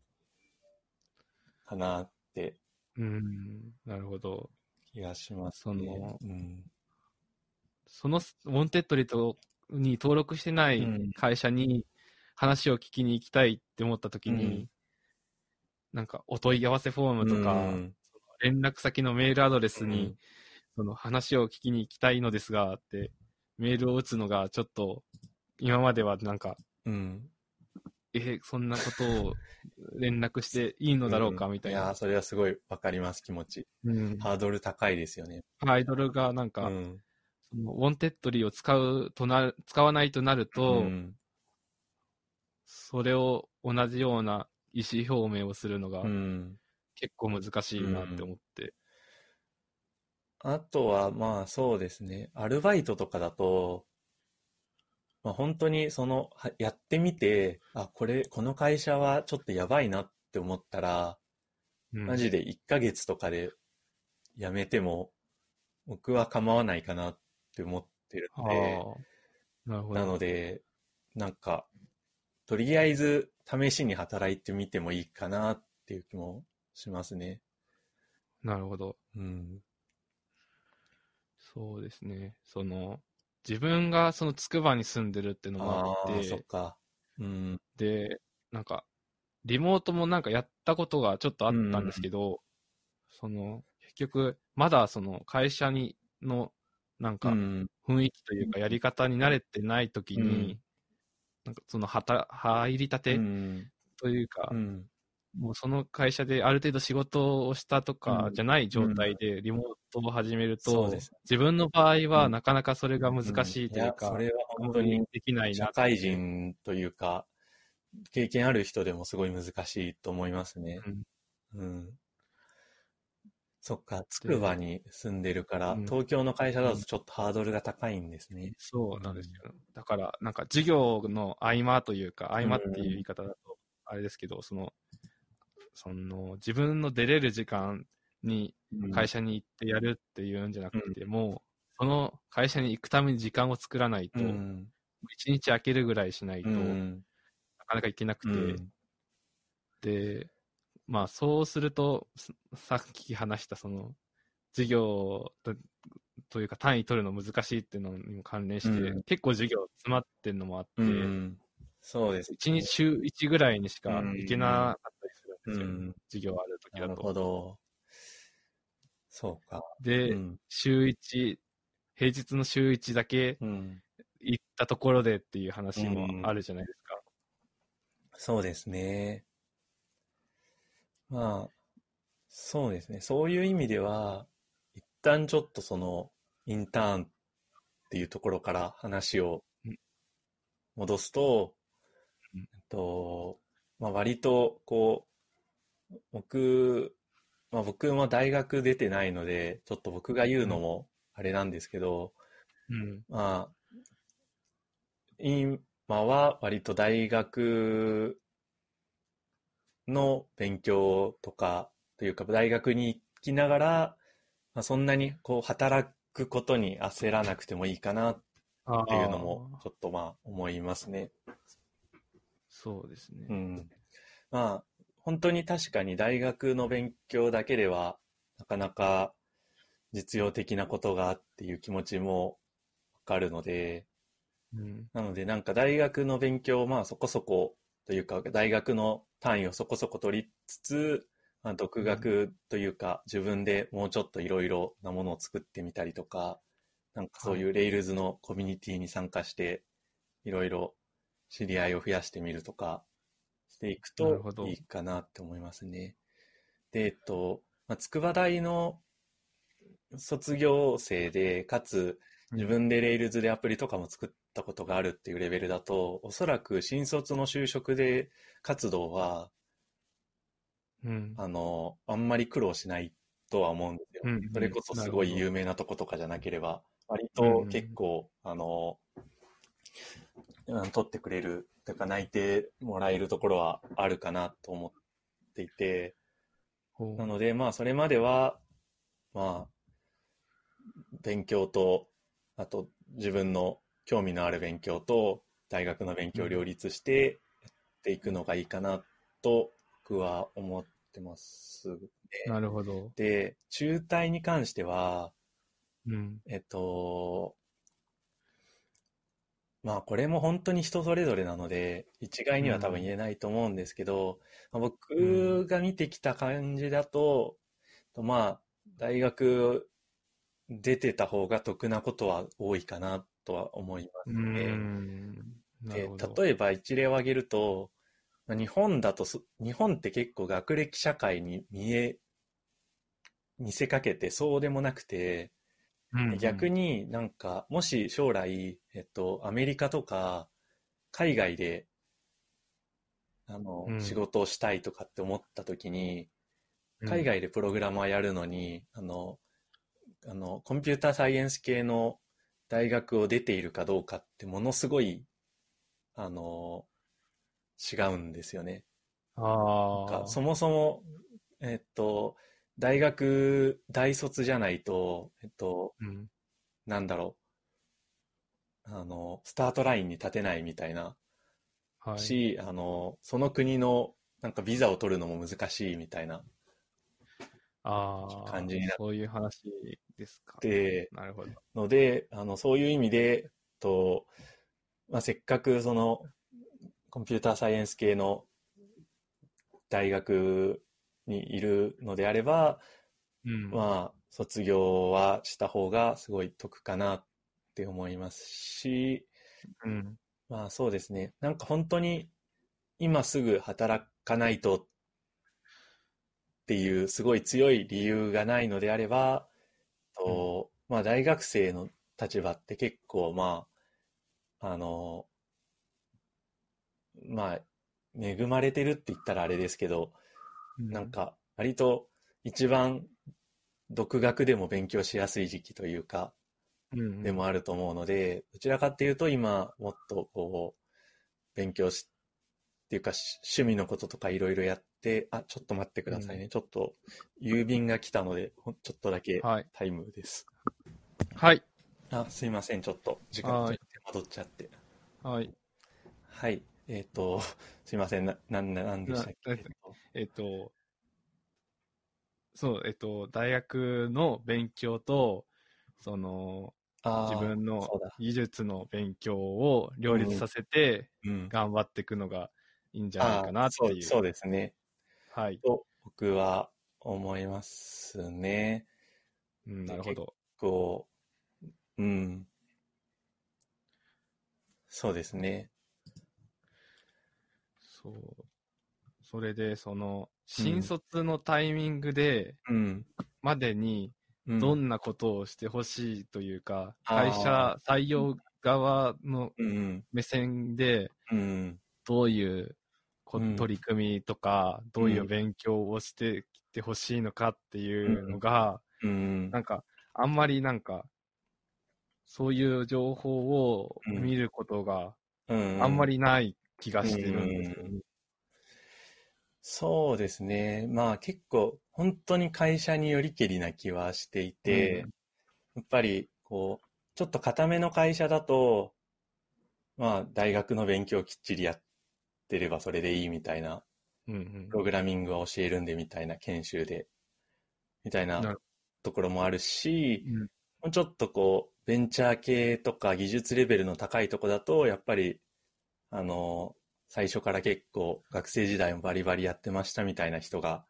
[SPEAKER 1] かなって
[SPEAKER 2] うん。なるほど。
[SPEAKER 1] 気がします
[SPEAKER 2] そ
[SPEAKER 1] ね。
[SPEAKER 2] の
[SPEAKER 1] うん。
[SPEAKER 2] そのウWantedly とに登録してない
[SPEAKER 1] うん
[SPEAKER 2] 会社に話を聞きに行きたいって思ったときに、
[SPEAKER 1] うん
[SPEAKER 2] なんかお問い合わせフォームとか、
[SPEAKER 1] うん
[SPEAKER 2] 連絡先のメールアドレスに、
[SPEAKER 1] うん
[SPEAKER 2] その話を聞きに行きたいのですがって、メールを打つのがちょっと、今まではなんか、
[SPEAKER 1] うん。
[SPEAKER 2] え、そんなことを連絡していいのだろうか
[SPEAKER 1] ん
[SPEAKER 2] みたいな
[SPEAKER 1] いやー、。それはすごいわかります、気持ち。
[SPEAKER 2] うん。
[SPEAKER 1] ハードル高いですよね。
[SPEAKER 2] ハードルがなんか、
[SPEAKER 1] うん。
[SPEAKER 2] その Wantedly を使うとなる、使わないとなると、
[SPEAKER 1] うん。
[SPEAKER 2] それを同じような意思表明をするのが
[SPEAKER 1] うん。
[SPEAKER 2] 結構難しいなって思って。
[SPEAKER 1] あとは、まあそうですね。アルバイトとかだと、まあ本当にその、はやってみて、あ、これ、この会社はちょっとやばいなって思ったら、
[SPEAKER 2] うん
[SPEAKER 1] マジで1ヶ月とかで辞めても、僕は構わないかなって思ってる
[SPEAKER 2] あ
[SPEAKER 1] ので、
[SPEAKER 2] あ、な。
[SPEAKER 1] なので、なんか、とりあえず試しに働いてみてもいいかなっていう気もしますね。
[SPEAKER 2] なるほど。
[SPEAKER 1] うん。
[SPEAKER 2] そうですね。その、自分がその筑波に住んでるっていうのもあって
[SPEAKER 1] そっ、か。うん。
[SPEAKER 2] で、なんか、リモートもなんかやったことがちょっとあったんですけど、その、結局、まだその会社に、の、なんか、
[SPEAKER 1] うん。
[SPEAKER 2] 雰囲気というかやり方に慣れてないときに、
[SPEAKER 1] うん
[SPEAKER 2] なんかそのはた入りたて？
[SPEAKER 1] うん。
[SPEAKER 2] というか、
[SPEAKER 1] うん。
[SPEAKER 2] もうその会社である程度仕事をしたとか
[SPEAKER 1] うん。
[SPEAKER 2] じゃない状態でリモートを始めると、
[SPEAKER 1] そうです。
[SPEAKER 2] 自分の場合は
[SPEAKER 1] うん。
[SPEAKER 2] なかなかそれが難しいというか、
[SPEAKER 1] やそれは本当に
[SPEAKER 2] できないな
[SPEAKER 1] 社会人というか、経験ある人でもすごい難しいと思いますね。うん。そっか、つくばに住んでるから、
[SPEAKER 2] うん
[SPEAKER 1] 東京の会社だとちょっとハードルが高いんですね。
[SPEAKER 2] そうなんですよ。だから、なんか授業の合間というか、合間っていう言い方だと、あれですけど、その、その、自分の出れる時間に会社に行ってやるっていうんじゃなくて、もう、その会社に行くために時間を作らないと、一、
[SPEAKER 1] うん。
[SPEAKER 2] 日空けるぐらいしないと、
[SPEAKER 1] う
[SPEAKER 2] なか
[SPEAKER 1] ん。
[SPEAKER 2] なか行けなくて、
[SPEAKER 1] うん
[SPEAKER 2] で、まあ、そうすると、すさっき話した、その、授業とというか単位取るの難しいっていうのにも関連して、
[SPEAKER 1] うん
[SPEAKER 2] 結構授業詰まってるのもあって、
[SPEAKER 1] うん。そうです。
[SPEAKER 2] 一日週1ぐらいにしか行けなかったりするんですよ、
[SPEAKER 1] うん
[SPEAKER 2] 授業ある時
[SPEAKER 1] なるほ
[SPEAKER 2] だと。
[SPEAKER 1] ど。そうか。
[SPEAKER 2] で、
[SPEAKER 1] うん。
[SPEAKER 2] 週1、平日の週1だけ
[SPEAKER 1] うん。
[SPEAKER 2] 行ったところでっていう話もあるじゃないですか。
[SPEAKER 1] そうですね。まあ、そうですね。そういう意味では、一旦ちょっとその、インターンっていうところから話を
[SPEAKER 2] うん
[SPEAKER 1] 戻すと、
[SPEAKER 2] うん
[SPEAKER 1] えっと、まあ割と、こう、僕、まあ僕も大学出てないので、ちょっと僕が言うのもあれなんですけど、
[SPEAKER 2] うん。
[SPEAKER 1] まあ、今は割と大学の勉強とか、というか大学に行きながら、まあ、そんなにこう働くことに焦らなくてもいいかなっ
[SPEAKER 2] あ
[SPEAKER 1] ていうのも
[SPEAKER 2] あ
[SPEAKER 1] ちょっとまあ思いますね。
[SPEAKER 2] そうですね。
[SPEAKER 1] うん。まあ、本当に確かに大学の勉強だけではなかなか実用的なことがっていう気持ちもわかるので、
[SPEAKER 2] うん。
[SPEAKER 1] なので、なんか大学の勉強をまあそこそこというか、大学の単位をそこそこ取りつつ、まあ、独学というか、自分でもうちょっといろいろなものを作ってみたりとか、なんかそういうレイルズのコミュニティに参加して、いろいろ知り合いを増やしてみるとかしていくといいかなって思いますね。で、えっと、まあ、筑波大の卒業生で、かつ自分でレイルズでアプリとかも作ったことがあるっていうレベルだと、おそらく新卒の就職で活動は、
[SPEAKER 2] うん。
[SPEAKER 1] あの、あんまり苦労しないとは思うんですよ。
[SPEAKER 2] うんうん。
[SPEAKER 1] それこそすごい有名なとことかじゃなければ、割
[SPEAKER 2] うんうん。
[SPEAKER 1] と結構、あの、うん取ってくれる、とか内定もらえるところはあるかなと思っていて、なので、まあ、それまでは、まあ、勉強と、あと、自分の興味のある勉強と、大学の勉強を両立してやっていくのがいいかなと、僕は思ってますね。
[SPEAKER 2] なるほど。
[SPEAKER 1] で、中退に関しては、
[SPEAKER 2] うん。
[SPEAKER 1] えっと、まあこれも本当に人それぞれなので、一概には多分言えないと思うんですけど、まあ僕が見てきた感じだと、まあ大学出てた方が得なことは多いかなとは思います
[SPEAKER 2] う
[SPEAKER 1] ね。で。例えば一例を挙げると、まあ日本だとそ、日本って結構学歴社会に見え、見せかけてそうでもなくて、
[SPEAKER 2] うんうん
[SPEAKER 1] 逆になんか、もし将来、えっと、アメリカとか、海外で、あの、
[SPEAKER 2] うん
[SPEAKER 1] 仕事をしたいとかって思った時に、
[SPEAKER 2] うん
[SPEAKER 1] 海外でプログラマーやるのに、あの、あの、コンピューターサイエンス系の大学を出ているかどうかってものすごい、あの、違うんですよね。
[SPEAKER 2] ああ。
[SPEAKER 1] かそもそも、えっと、大学、大卒じゃないと、えっと、
[SPEAKER 2] うん。
[SPEAKER 1] なんだろう、あの、スタートラインに立てないみたいな、
[SPEAKER 2] はい。
[SPEAKER 1] し、あの、その国の、なんかビザを取るのも難しいみたいな。
[SPEAKER 2] ああ。
[SPEAKER 1] 感じになって
[SPEAKER 2] そういう話ですか。
[SPEAKER 1] で、
[SPEAKER 2] なるほど。
[SPEAKER 1] ので、あの、そういう意味で、と、まあ、せっかくその、コンピューターサイエンス系の大学にいるのであれば、
[SPEAKER 2] うん。
[SPEAKER 1] まあ、卒業はした方がすごい得かなって思いますし、
[SPEAKER 2] うん。
[SPEAKER 1] まあそうですね。なんか本当に今すぐ働かないとっていうすごい強い理由がないのであれば、とまあ大学生の立場って結構まあ、あの、まあ恵まれてるって言ったらあれですけど、なんか割と一番独学でも勉強しやすい時期というか、
[SPEAKER 2] うん、
[SPEAKER 1] でもあると思うので、どちらかっていうと今もっとこう、勉強し、っていうかし趣味のこととかいろいろやって、あ、ちょっと待ってくださいね。ちょっと郵便が来たので、ちょっとだけ
[SPEAKER 2] はい。
[SPEAKER 1] タイムです。
[SPEAKER 2] はい。
[SPEAKER 1] あ、すいません。ちょっと時間
[SPEAKER 2] はい
[SPEAKER 1] 戻っちゃって。
[SPEAKER 2] はい。
[SPEAKER 1] はい。えっ、と、すいません。な、なん、なんでしたっけ？
[SPEAKER 2] なえっと、そう、えっと、大学の勉強と、その、自分の。技術の勉強を両立させて
[SPEAKER 1] うん。
[SPEAKER 2] 頑張っていくのがいいんじゃないかなっていう。
[SPEAKER 1] そうですね。
[SPEAKER 2] はい。
[SPEAKER 1] と、僕は思いますね。
[SPEAKER 2] うん、なるほど。
[SPEAKER 1] こう、うん。そうですね。
[SPEAKER 2] そう。それで、その、新卒のタイミングで、
[SPEAKER 1] うん。
[SPEAKER 2] までに、
[SPEAKER 1] うん
[SPEAKER 2] どんなことをしてほしいというか、
[SPEAKER 1] あー
[SPEAKER 2] 会社、採用側の
[SPEAKER 1] うん。
[SPEAKER 2] 目線で、
[SPEAKER 1] うん。
[SPEAKER 2] どういうこ
[SPEAKER 1] うん。
[SPEAKER 2] 取り組みとか、どういう勉強をしてきてほしいのかっていうのが、
[SPEAKER 1] うん。
[SPEAKER 2] なんか、あんまりなんか、そういう情報を見ることが
[SPEAKER 1] うん。
[SPEAKER 2] あんまりない気がしてるんですよ。ね。
[SPEAKER 1] そうですね。まあ結構、本当に会社によりけりな気はしていて、
[SPEAKER 2] うん。
[SPEAKER 1] やっぱり、こう、ちょっと固めの会社だと、まあ大学の勉強をきっちりやってればそれでいいみたいな、
[SPEAKER 2] うんうん。
[SPEAKER 1] プログラミングは教えるんでみたいな研修で、みたいなところもあるし、
[SPEAKER 2] うん。
[SPEAKER 1] もうちょっとこう、ベンチャー系とか技術レベルの高いとこだと、やっぱり、あの、最初から結構学生時代もバリバリやってましたみたいな人が、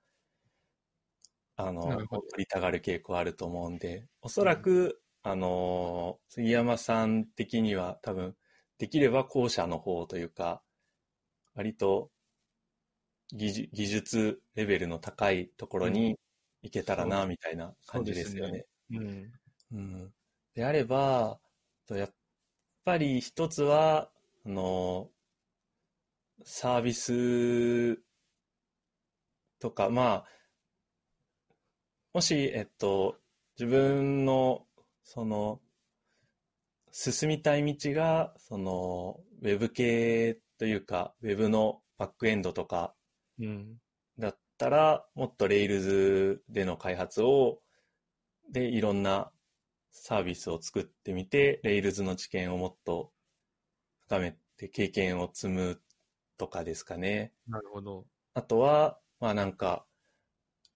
[SPEAKER 1] あの、取りたがる傾向あると思うんで、おそらく、あの、杉山さん的には多分、できれば後者の方というか、割と技術技術レベルの高いところに行けたらな、みたいな感じですよね。
[SPEAKER 2] うん。
[SPEAKER 1] うん。であれば、とやっぱり一つは、あの、サービスとか、まあ、もし、えっと、自分の、その、進みたい道が、その、ウェブ系というか、ウェブのバックエンドとか、
[SPEAKER 2] うん。
[SPEAKER 1] だったら、もっと Rails での開発を、で、いろんなサービスを作ってみて、Rails の知見をもっと深めて経験を積むとかですかね。
[SPEAKER 2] なるほど。
[SPEAKER 1] あとは、まあなんか、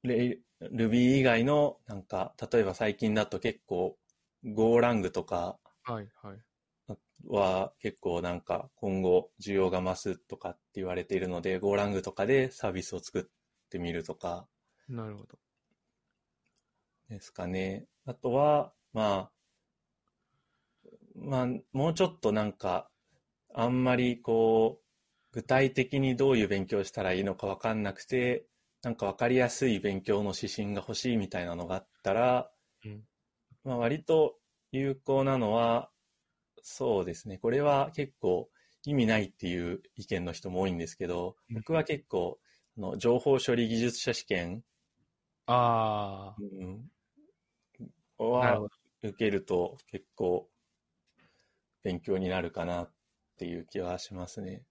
[SPEAKER 1] Ruby 以外の、なんか、例えば最近だと結構、GoLang とか
[SPEAKER 2] はいはい。
[SPEAKER 1] は結構なんか今後需要が増すとかって言われているので、GoLang とかでサービスを作ってみるとか
[SPEAKER 2] なるほど。
[SPEAKER 1] ですかね。あとは、まあ、まあ、もうちょっとなんか、あんまりこう、具体的にどういう勉強したらいいのかわかんなくて、なんかわかりやすい勉強の指針が欲しいみたいなのがあったら、
[SPEAKER 2] うん
[SPEAKER 1] まあ割と有効なのは、そうですね。これは結構意味ないっていう意見の人も多いんですけど、
[SPEAKER 2] うん
[SPEAKER 1] 僕は結構、あの情報処理技術者試験、
[SPEAKER 2] あ
[SPEAKER 1] うん、
[SPEAKER 2] あ、なる
[SPEAKER 1] は。受けると結構勉強になるかなっていう気はしますね。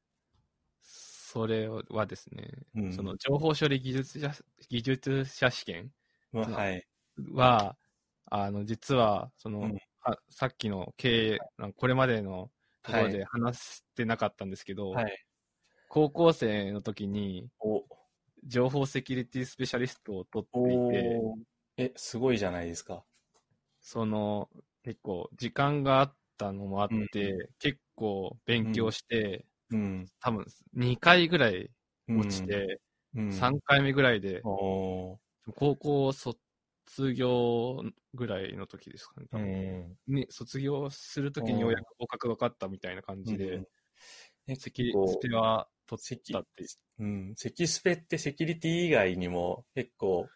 [SPEAKER 2] それはですね、
[SPEAKER 1] うん
[SPEAKER 2] その情報処理技術者技術者試験？
[SPEAKER 1] まあ、
[SPEAKER 2] うん
[SPEAKER 1] はい。
[SPEAKER 2] は、あの、実は、その、
[SPEAKER 1] うん
[SPEAKER 2] はさっきの経営、これまでのところで話してなかったんですけど、
[SPEAKER 1] はい。
[SPEAKER 2] 高校生の時に
[SPEAKER 1] お、
[SPEAKER 2] 情報セキュリティスペシャリストを取って
[SPEAKER 1] お
[SPEAKER 2] いて、
[SPEAKER 1] え、すごいじゃないですか。
[SPEAKER 2] その、結構時間があったのもあって、
[SPEAKER 1] う
[SPEAKER 2] 結構勉強して、
[SPEAKER 1] うん。
[SPEAKER 2] 多分2回ぐらい落ちて、
[SPEAKER 1] うん、
[SPEAKER 2] 3回目ぐらいで、高校卒業ぐらいの時ですかね。多
[SPEAKER 1] う
[SPEAKER 2] 分
[SPEAKER 1] ん。
[SPEAKER 2] に卒業するときにようやく合格がかったみたいな感じで、
[SPEAKER 1] うんえ
[SPEAKER 2] セキスペは取ったっていう。
[SPEAKER 1] うん、セキスペってセキュリティ以外にも結構、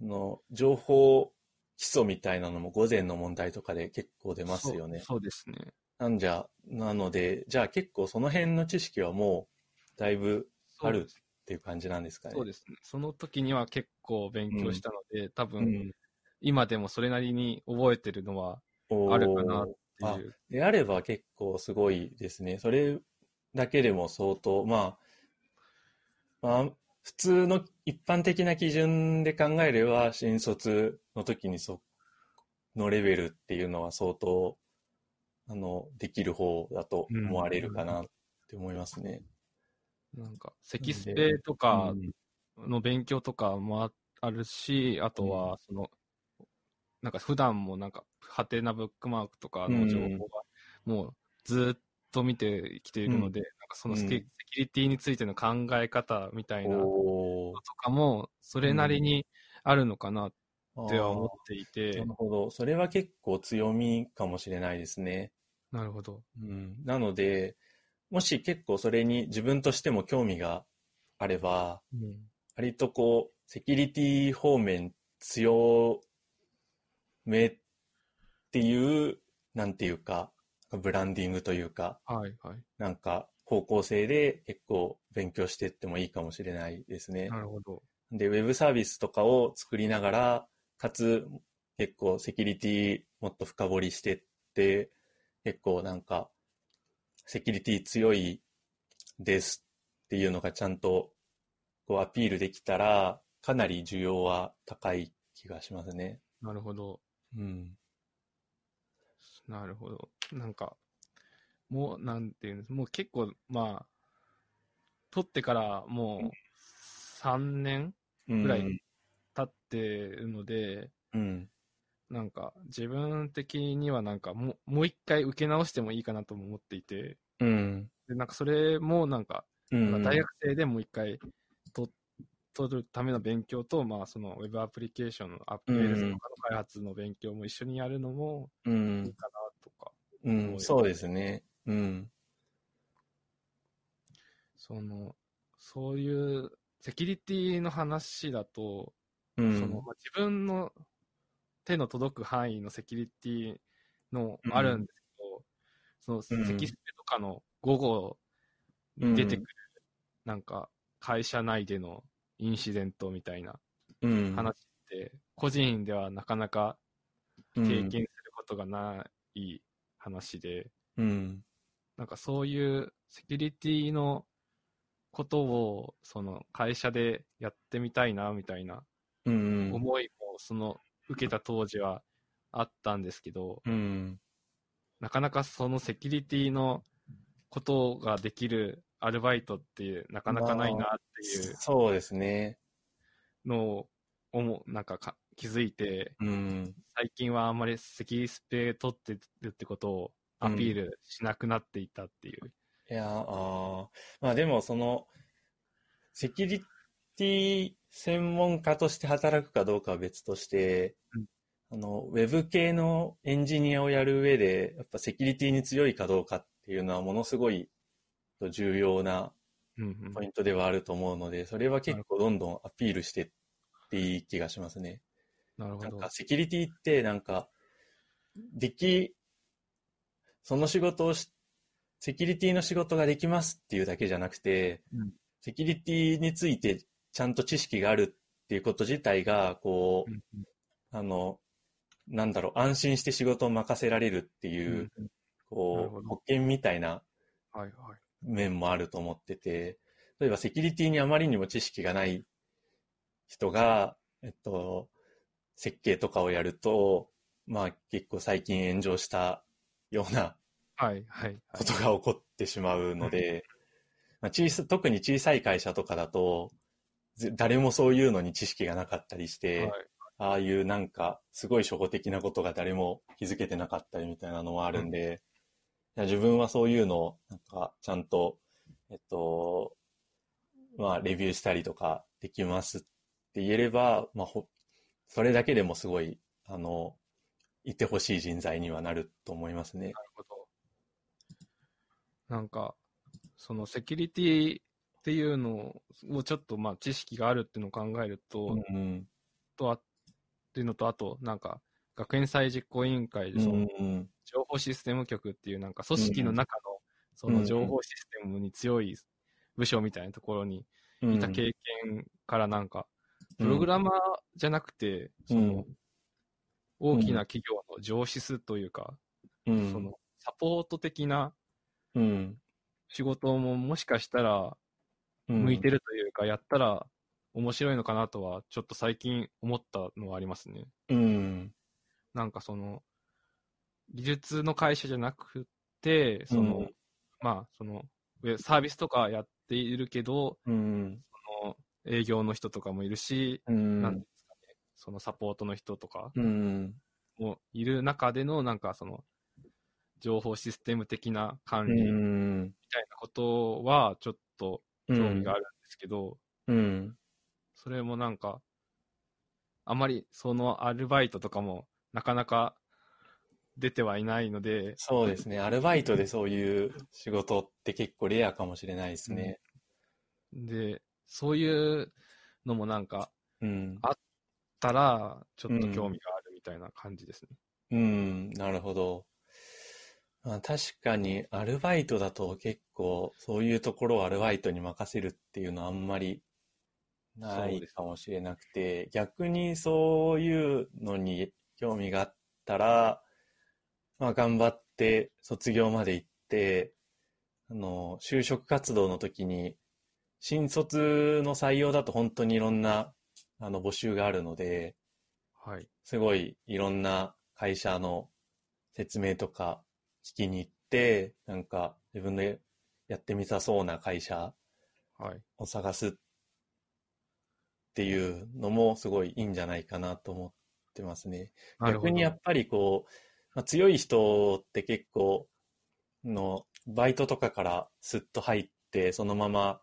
[SPEAKER 1] あの、情報基礎みたいなのも午前の問題とかで結構出ますよね。
[SPEAKER 2] そうですね。
[SPEAKER 1] なんじゃ、なので、じゃあ結構その辺の知識はもうだいぶあるっていう感じなんですかね。
[SPEAKER 2] そうですね。その時には結構勉強したので、多
[SPEAKER 1] う
[SPEAKER 2] 分、
[SPEAKER 1] ん。
[SPEAKER 2] 今でもそれなりに覚えてるのはあるかなって
[SPEAKER 1] あ
[SPEAKER 2] いう。
[SPEAKER 1] であれば結構すごいですね。それだけでも相当、まあ、まあ、普通の一般的な基準で考えれば、新卒の時にそのレベルっていうのは相当、あの、できる方だと思われるかなって思いますね。
[SPEAKER 2] なんか、セキスペとか
[SPEAKER 1] うん。
[SPEAKER 2] の勉強とかもああるし、あとは、その、なんか普段もなんか、ハテナブックマークとかの情報が、もうずっと見てきているので、なんかそのセキ,、ュリティについての考え方みたいなとかも、それなりにあるのかな
[SPEAKER 1] あ
[SPEAKER 2] っては思っ
[SPEAKER 1] ー
[SPEAKER 2] ていて。
[SPEAKER 1] なる、ほど。それは結構強みかもしれないですね。
[SPEAKER 2] なるほど。
[SPEAKER 1] うん、なので、もし結構それに自分としても興味があれば、
[SPEAKER 2] うん。
[SPEAKER 1] 割とこう、セキュリティ方面強めっていう、なんていうか、ブランディングというか、
[SPEAKER 2] はいはい。
[SPEAKER 1] なんか方向性で結構勉強していってもいいかもしれないですね。
[SPEAKER 2] なるほど。
[SPEAKER 1] で、ウェブサービスとかを作りながら、かつ結構セキュリティもっと深掘りしてって、結構なんか、セキュリティ強いですっていうのがちゃんとこうアピールできたら、かなり需要は高い気がしますね。
[SPEAKER 2] なるほど。
[SPEAKER 1] うん。
[SPEAKER 2] なるほど。なんか、もう、なんていうんですもう結構、まあ、取ってからもう3年
[SPEAKER 1] うん
[SPEAKER 2] ぐらい経ってるので、
[SPEAKER 1] うん。
[SPEAKER 2] なんか自分的にはなんかもうもう一回受け直してもいいかなとも思っていて、
[SPEAKER 1] うん。
[SPEAKER 2] でなんかそれもなんか、
[SPEAKER 1] うん。
[SPEAKER 2] 大学生でもう一回と取るための勉強と、まあそのウェブアプリケーションのアップデートとかの開発の勉強も一緒にやるのもいい
[SPEAKER 1] うん。
[SPEAKER 2] かなとか、
[SPEAKER 1] うん。そうですね。うん。
[SPEAKER 2] その、そういうセキュリティの話だと、
[SPEAKER 1] うん。
[SPEAKER 2] そのまあ、自分の手の届く範囲のセキュリティの
[SPEAKER 1] うん
[SPEAKER 2] あるんですけど、その
[SPEAKER 1] うん
[SPEAKER 2] セキスペとかの午後に出てくる、なんか会社内でのインシデントみたいな
[SPEAKER 1] うん、
[SPEAKER 2] 話って、個人ではなかなか経験することがない話で、
[SPEAKER 1] うん。
[SPEAKER 2] なんかそういうセキュリティのことを、その会社でやってみたいな、みたいな
[SPEAKER 1] うん。
[SPEAKER 2] 思いも、その受けた当時はあったんですけど、
[SPEAKER 1] うん。
[SPEAKER 2] なかなかそのセキュリティのことができるアルバイトってなかなかないなっていう
[SPEAKER 1] そうですね。
[SPEAKER 2] のを思う、なんかか気づいて、
[SPEAKER 1] うん。
[SPEAKER 2] 最近はあんまりセキスペ取ってるってことをアピールしなくなっていたっていう。
[SPEAKER 1] いや、あーまあでもその、セキュリティ専門家として働くかどうかは別として、
[SPEAKER 2] うん
[SPEAKER 1] あの、ウェブ系のエンジニアをやる上で、やっぱセキュリティに強いかどうかっていうのはものすごい重要な
[SPEAKER 2] うんうん
[SPEAKER 1] ポイントではあると思うので、それは結構どんどんアピールしてっていい気がしますね。
[SPEAKER 2] なるほど
[SPEAKER 1] なんか。セキュリティってなんか、でき、その仕事をし、セキュリティの仕事ができますっていうだけじゃなくて、
[SPEAKER 2] うん
[SPEAKER 1] セキュリティについてちゃんと知識があるっていうこと自体が、こう、
[SPEAKER 2] うんうん。
[SPEAKER 1] あの、なんだろう、安心して仕事を任せられるっていう、
[SPEAKER 2] うん
[SPEAKER 1] こう、保険みたいな。面もあると思ってて、例えばセキュリティにあまりにも知識がない人が、えっと、設計とかをやると、まあ結構最近炎上したような
[SPEAKER 2] はいはいは
[SPEAKER 1] ことが起こってしまうので、まあ、小さ特に小さい会社とかだと、ぜ誰もそういうのに知識がなかったりし
[SPEAKER 2] い。
[SPEAKER 1] て、
[SPEAKER 2] はい
[SPEAKER 1] ああいうなんかすごい初歩的なことが誰も気づけてなかったりみたいなのもあるんで、いや自分はそういうのをなんかちゃんと、えっと、まあレビューしたりとかできますって言えれば、まあほ、それだけでもすごい、あの、いてほしい人材にはなると思いますね。
[SPEAKER 2] なるほど。なんか、そのセキュリティっていうのをちょっとまあ知識があるっていうのを考えると、
[SPEAKER 1] うん。
[SPEAKER 2] とあっていうのと、あと、なんか、学園祭実行委員会でその、
[SPEAKER 1] うん。
[SPEAKER 2] 情報システム局っていうなんか組織の中のその情報システムに強い部署みたいなところにいた経験からなんか、プログラマーじゃなくて、その、大きな企業の上司というか、
[SPEAKER 1] うん、
[SPEAKER 2] その、サポート的な
[SPEAKER 1] うん、
[SPEAKER 2] 仕事ももしかしたら
[SPEAKER 1] うん
[SPEAKER 2] 向いてるというか、やったら面白いのかなとは、ちょっと最近思ったのはありますね。
[SPEAKER 1] うん。
[SPEAKER 2] なんかその、技術の会社じゃなくて、その、
[SPEAKER 1] うん
[SPEAKER 2] まあ、その、サービスとかやっているけど、
[SPEAKER 1] うん。
[SPEAKER 2] その営業の人とかもいるし、
[SPEAKER 1] うん。
[SPEAKER 2] なんですかね、そのサポートの人とか
[SPEAKER 1] うん。
[SPEAKER 2] もいる中での、なんかその、情報システム的な管
[SPEAKER 1] う
[SPEAKER 2] 理み
[SPEAKER 1] ん。
[SPEAKER 2] たいなことは、ちょっと興味があるんですけど、
[SPEAKER 1] うん。
[SPEAKER 2] それもなんか、あまりそのアルバイトとかも、なかなか出てはいないので、
[SPEAKER 1] そうですね。アルバイトでそういう仕事って結構レアかもしれないですね。
[SPEAKER 2] で、そういうのもなんか、
[SPEAKER 1] うん。
[SPEAKER 2] たら、ちょっと興味があるみたいな感じですね。
[SPEAKER 1] うん、なるほど。まあ、確かにアルバイトだと結構そういうところをアルバイトに任せるっていうのはあんまりないかもしれなくて、逆にそういうのに興味があったら、まあ頑張って卒業まで行って、あの、就職活動の時に、新卒の採用だと本当にいろんなあの募集があるので、
[SPEAKER 2] はい。
[SPEAKER 1] すごいいろんな会社の説明とか聞きに行って、なんか自分でやってみたそうな会社
[SPEAKER 2] はい。
[SPEAKER 1] を探すっていうのもすごいいいんじゃないかなと思ってますね。逆にやっぱりこう、まあ、強い人って結構のバイトとかからスッと入ってそのまま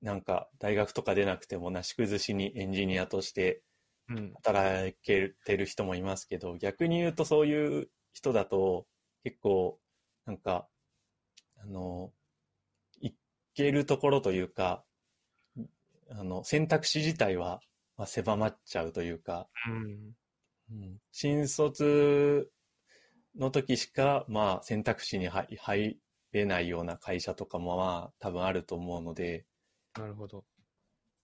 [SPEAKER 1] なんか大学とか出なくてもなし崩しにエンジニアとして
[SPEAKER 2] うん。
[SPEAKER 1] 働けてる人もいますけど、逆に言うとそういう人だと結構なんか、あの、いけるところというか、あの、選択肢自体は、まあ、狭まっちゃうというか、
[SPEAKER 2] うん。
[SPEAKER 1] うん新卒の時しか、まあ、選択肢に入入れないような会社とかも、まあ、多分あると思うので、
[SPEAKER 2] なるほど。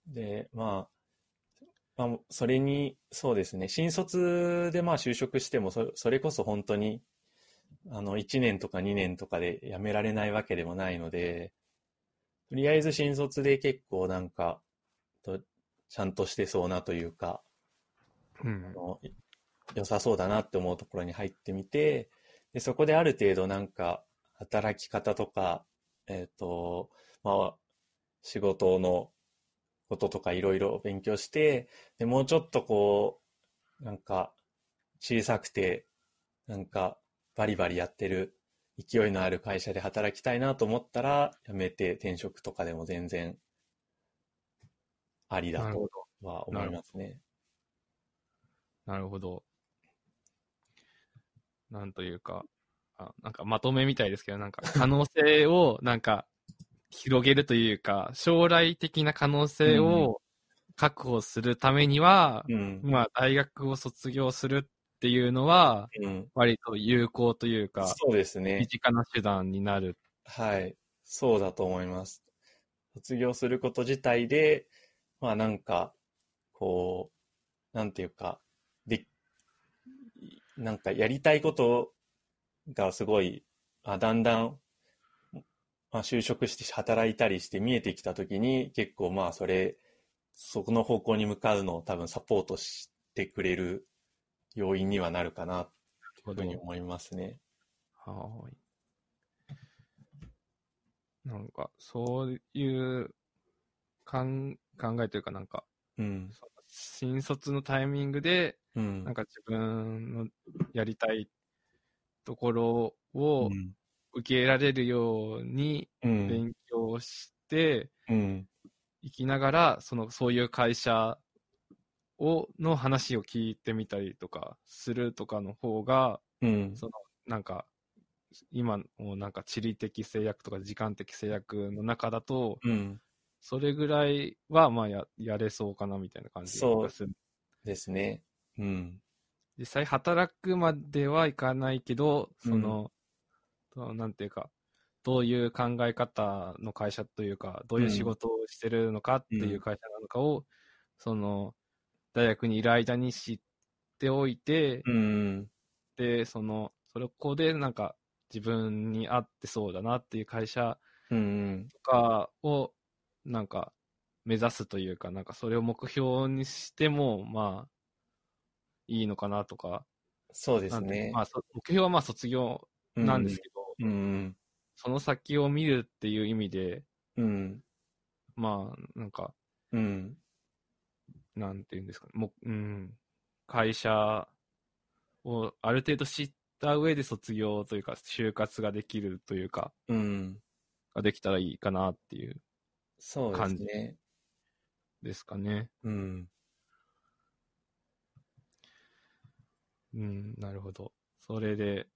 [SPEAKER 1] で、まあ、まあ、それに、そうですね、新卒でまあ就職してもそ、それこそ本当に、あの、1年とか2年とかで辞められないわけでもないので、とりあえず新卒で結構なんか、とちゃんとしてそうなというか、
[SPEAKER 2] うん
[SPEAKER 1] あ。の良さそうだなって思うところに入ってみて、で、そこである程度なんか働き方とか、えっと、まあ、仕事のこととかいろいろ勉強して、で、もうちょっとこう、なんか小さくて、なんかバリバリやってる勢いのある会社で働きたいなと思ったら、辞めて転職とかでも全然ありだと
[SPEAKER 2] ど。
[SPEAKER 1] は思いますね。
[SPEAKER 2] なるほど。なんというか、あなんかまとめみたいですけど、なんか可能性を [LAUGHS] なんか広げるというか、将来的な可能性を確保するためには、
[SPEAKER 1] うん。
[SPEAKER 2] まあ大学を卒業するっていうのは、
[SPEAKER 1] うん。
[SPEAKER 2] 割と有効というか、
[SPEAKER 1] そうです
[SPEAKER 2] 身
[SPEAKER 1] ね。
[SPEAKER 2] 近な手段になる。
[SPEAKER 1] はい。そうだと思います。卒業すること自体で、まあなんか、こう、なんていうか、で、なんかやりたいことがすごい、あだんだん、まあ、就職して働いたりして見えてきたときに、結構まあそれ、そこの方向に向かうのを多分サポートしてくれる要因にはなるかな、というふうに思いますね。
[SPEAKER 2] はーい。なんか、そういうかん考えというか、なんか、
[SPEAKER 1] うん。
[SPEAKER 2] 新卒のタイミングで、
[SPEAKER 1] うん。
[SPEAKER 2] なんか自分のやりたいところを
[SPEAKER 1] うん
[SPEAKER 2] 受け入れられるように
[SPEAKER 1] うん。
[SPEAKER 2] 勉強して
[SPEAKER 1] うん。
[SPEAKER 2] いきながら、その、そういう会社を、の話を聞いてみたりとかするとかの方が、
[SPEAKER 1] うん。
[SPEAKER 2] その、なんか、今もなんか地理的制約とか時間的制約の中だと、
[SPEAKER 1] うん。
[SPEAKER 2] それぐらいはまあややれそうかなみたいな感じがする。
[SPEAKER 1] ですね。うん。
[SPEAKER 2] 実際働くまではいかないけど、その、となんていうか、どういう考え方の会社というか、どういう仕事をしてるのかっていう会社なのかを、その、大学にいる間に知っておいて、
[SPEAKER 1] うん。
[SPEAKER 2] で、その、それここでなんか自分に合ってそうだなっていう会社
[SPEAKER 1] うん。
[SPEAKER 2] とかを、なんか、目指すというか、なんかそれを目標にしても、まあ、いいのかなとか、
[SPEAKER 1] そうですね。
[SPEAKER 2] まあ、そ目標はまあ卒業なんですけど、
[SPEAKER 1] うん。
[SPEAKER 2] その先を見るっていう意味で、
[SPEAKER 1] うん。
[SPEAKER 2] まあ、なんか、
[SPEAKER 1] うん。
[SPEAKER 2] なんていうんですかね、もう、うん、会社をある程度知った上で卒業というか、就活ができるというか、
[SPEAKER 1] うん。
[SPEAKER 2] ができたらいいかなっていう、
[SPEAKER 1] そうですね。
[SPEAKER 2] ですかね。
[SPEAKER 1] うん。
[SPEAKER 2] うん、なるほど。それで、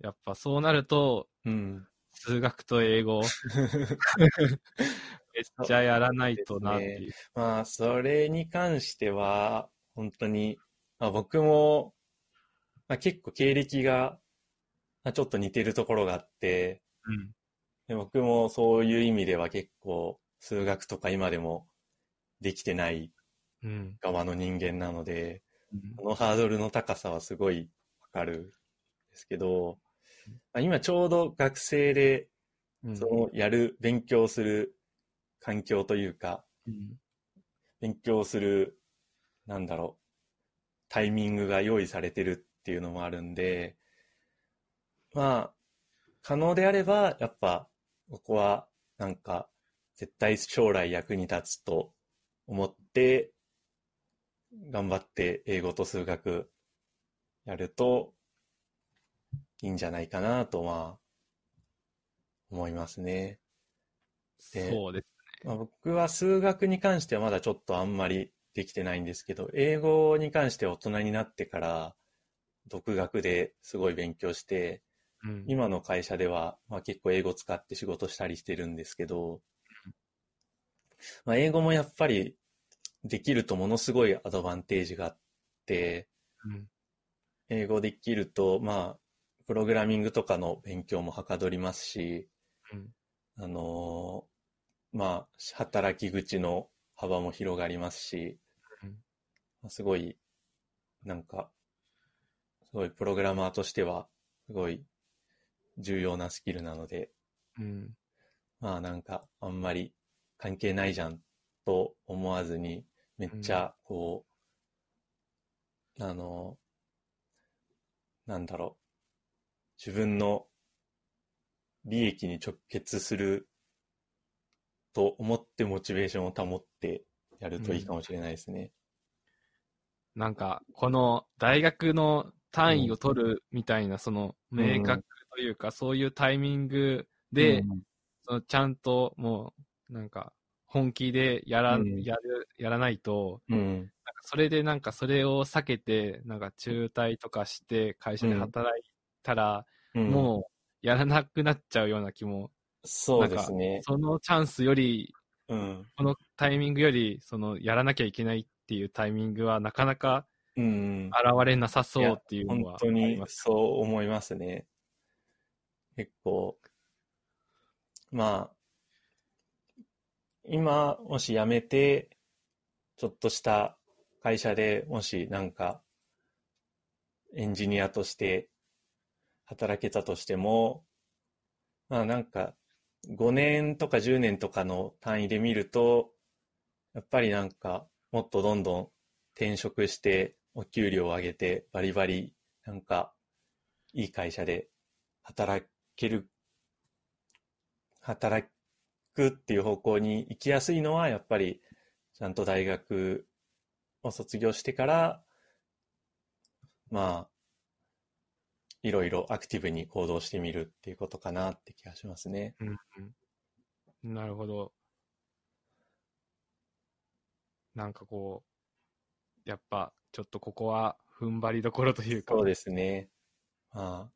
[SPEAKER 2] やっぱそうなると、
[SPEAKER 1] うん。
[SPEAKER 2] 数学と英語、[LAUGHS] めっちゃやらないとなっていう。
[SPEAKER 1] まあ、それに関しては、本当に、まあ、僕も、まあ、結構経歴が、まあ、ちょっと似てるところがあって、
[SPEAKER 2] うん。
[SPEAKER 1] で僕もそういう意味では結構、数学とか今でもできてない
[SPEAKER 2] うん。
[SPEAKER 1] 側の人間なので、
[SPEAKER 2] うん
[SPEAKER 1] このハードルの高さはすごいわかるんですけど、まあ、今ちょうど学生で、
[SPEAKER 2] うん
[SPEAKER 1] そのやる、勉強する環境というか、
[SPEAKER 2] うん
[SPEAKER 1] 勉強する、なんだろう、タイミングが用意されてるっていうのもあるんで、まあ、可能であれば、やっぱ、ここは、なんか、絶対将来役に立つと思って、頑張って英語と数学やるといいんじゃないかなと、まあ、思いますね。で
[SPEAKER 2] そうです。
[SPEAKER 1] まあ、僕は数学に関してはまだちょっとあんまりできてないんですけど、英語に関しては大人になってから独学ですごい勉強して、
[SPEAKER 2] うん。
[SPEAKER 1] 今の会社では、まあ、結構英語使って仕事したりしてるんですけど、まあ、英語もやっぱりできるとものすごいアドバンテージがあって、
[SPEAKER 2] うん。
[SPEAKER 1] 英語できると、まあ、プログラミングとかの勉強もはかどりますし、
[SPEAKER 2] うん。
[SPEAKER 1] あのーまあ、働き口の幅も広がりますしすごい、なんか、すごいプログラマーとしては、すごい重要なスキルなので、
[SPEAKER 2] うん。
[SPEAKER 1] まあなんか、あんまり関係ないじゃんと思わずに、めっちゃ、こう、あの、なんだろう、自分の利益に直結すると思ってモチベーションを保ってやるといいかもしれないですね。
[SPEAKER 2] なんか、この大学の単位を取るみたいな、その明確というか、そういうタイミングで、
[SPEAKER 1] うん。
[SPEAKER 2] そのちゃんともう、なんか、本気でやら、
[SPEAKER 1] うん。
[SPEAKER 2] やる、やらないと、
[SPEAKER 1] うん、
[SPEAKER 2] なんかそれでなんかそれを避けて、なんか中退とかして会社で働いたら、
[SPEAKER 1] うん。
[SPEAKER 2] もうやらなくなっちゃうような気も、
[SPEAKER 1] そうですね。
[SPEAKER 2] そのチャンスより、
[SPEAKER 1] うん、
[SPEAKER 2] このタイミングより、そのやらなきゃいけないっていうタイミングはなかなか
[SPEAKER 1] うん。
[SPEAKER 2] 現れなさそうっていうの
[SPEAKER 1] 本
[SPEAKER 2] はあ
[SPEAKER 1] 当に。そう思いますね。結構、まあ、今、もし辞めて、ちょっとした会社でもしなんか、エンジニアとして働けたとしても、まあなんか、5年とか10年とかの単位で見ると、やっぱりなんか、もっとどんどん転職して、お給料を上げて、バリバリ、なんか、いい会社で働ける、働くっていう方向に行きやすいのは、やっぱり、ちゃんと大学を卒業してから、まあ、いろいろアクティブに行動してみるっていうことかなって気がしますね。
[SPEAKER 2] うんうん、なるほど。なんかこう、やっぱちょっとここは踏ん張りどころというか、
[SPEAKER 1] そうですね。ま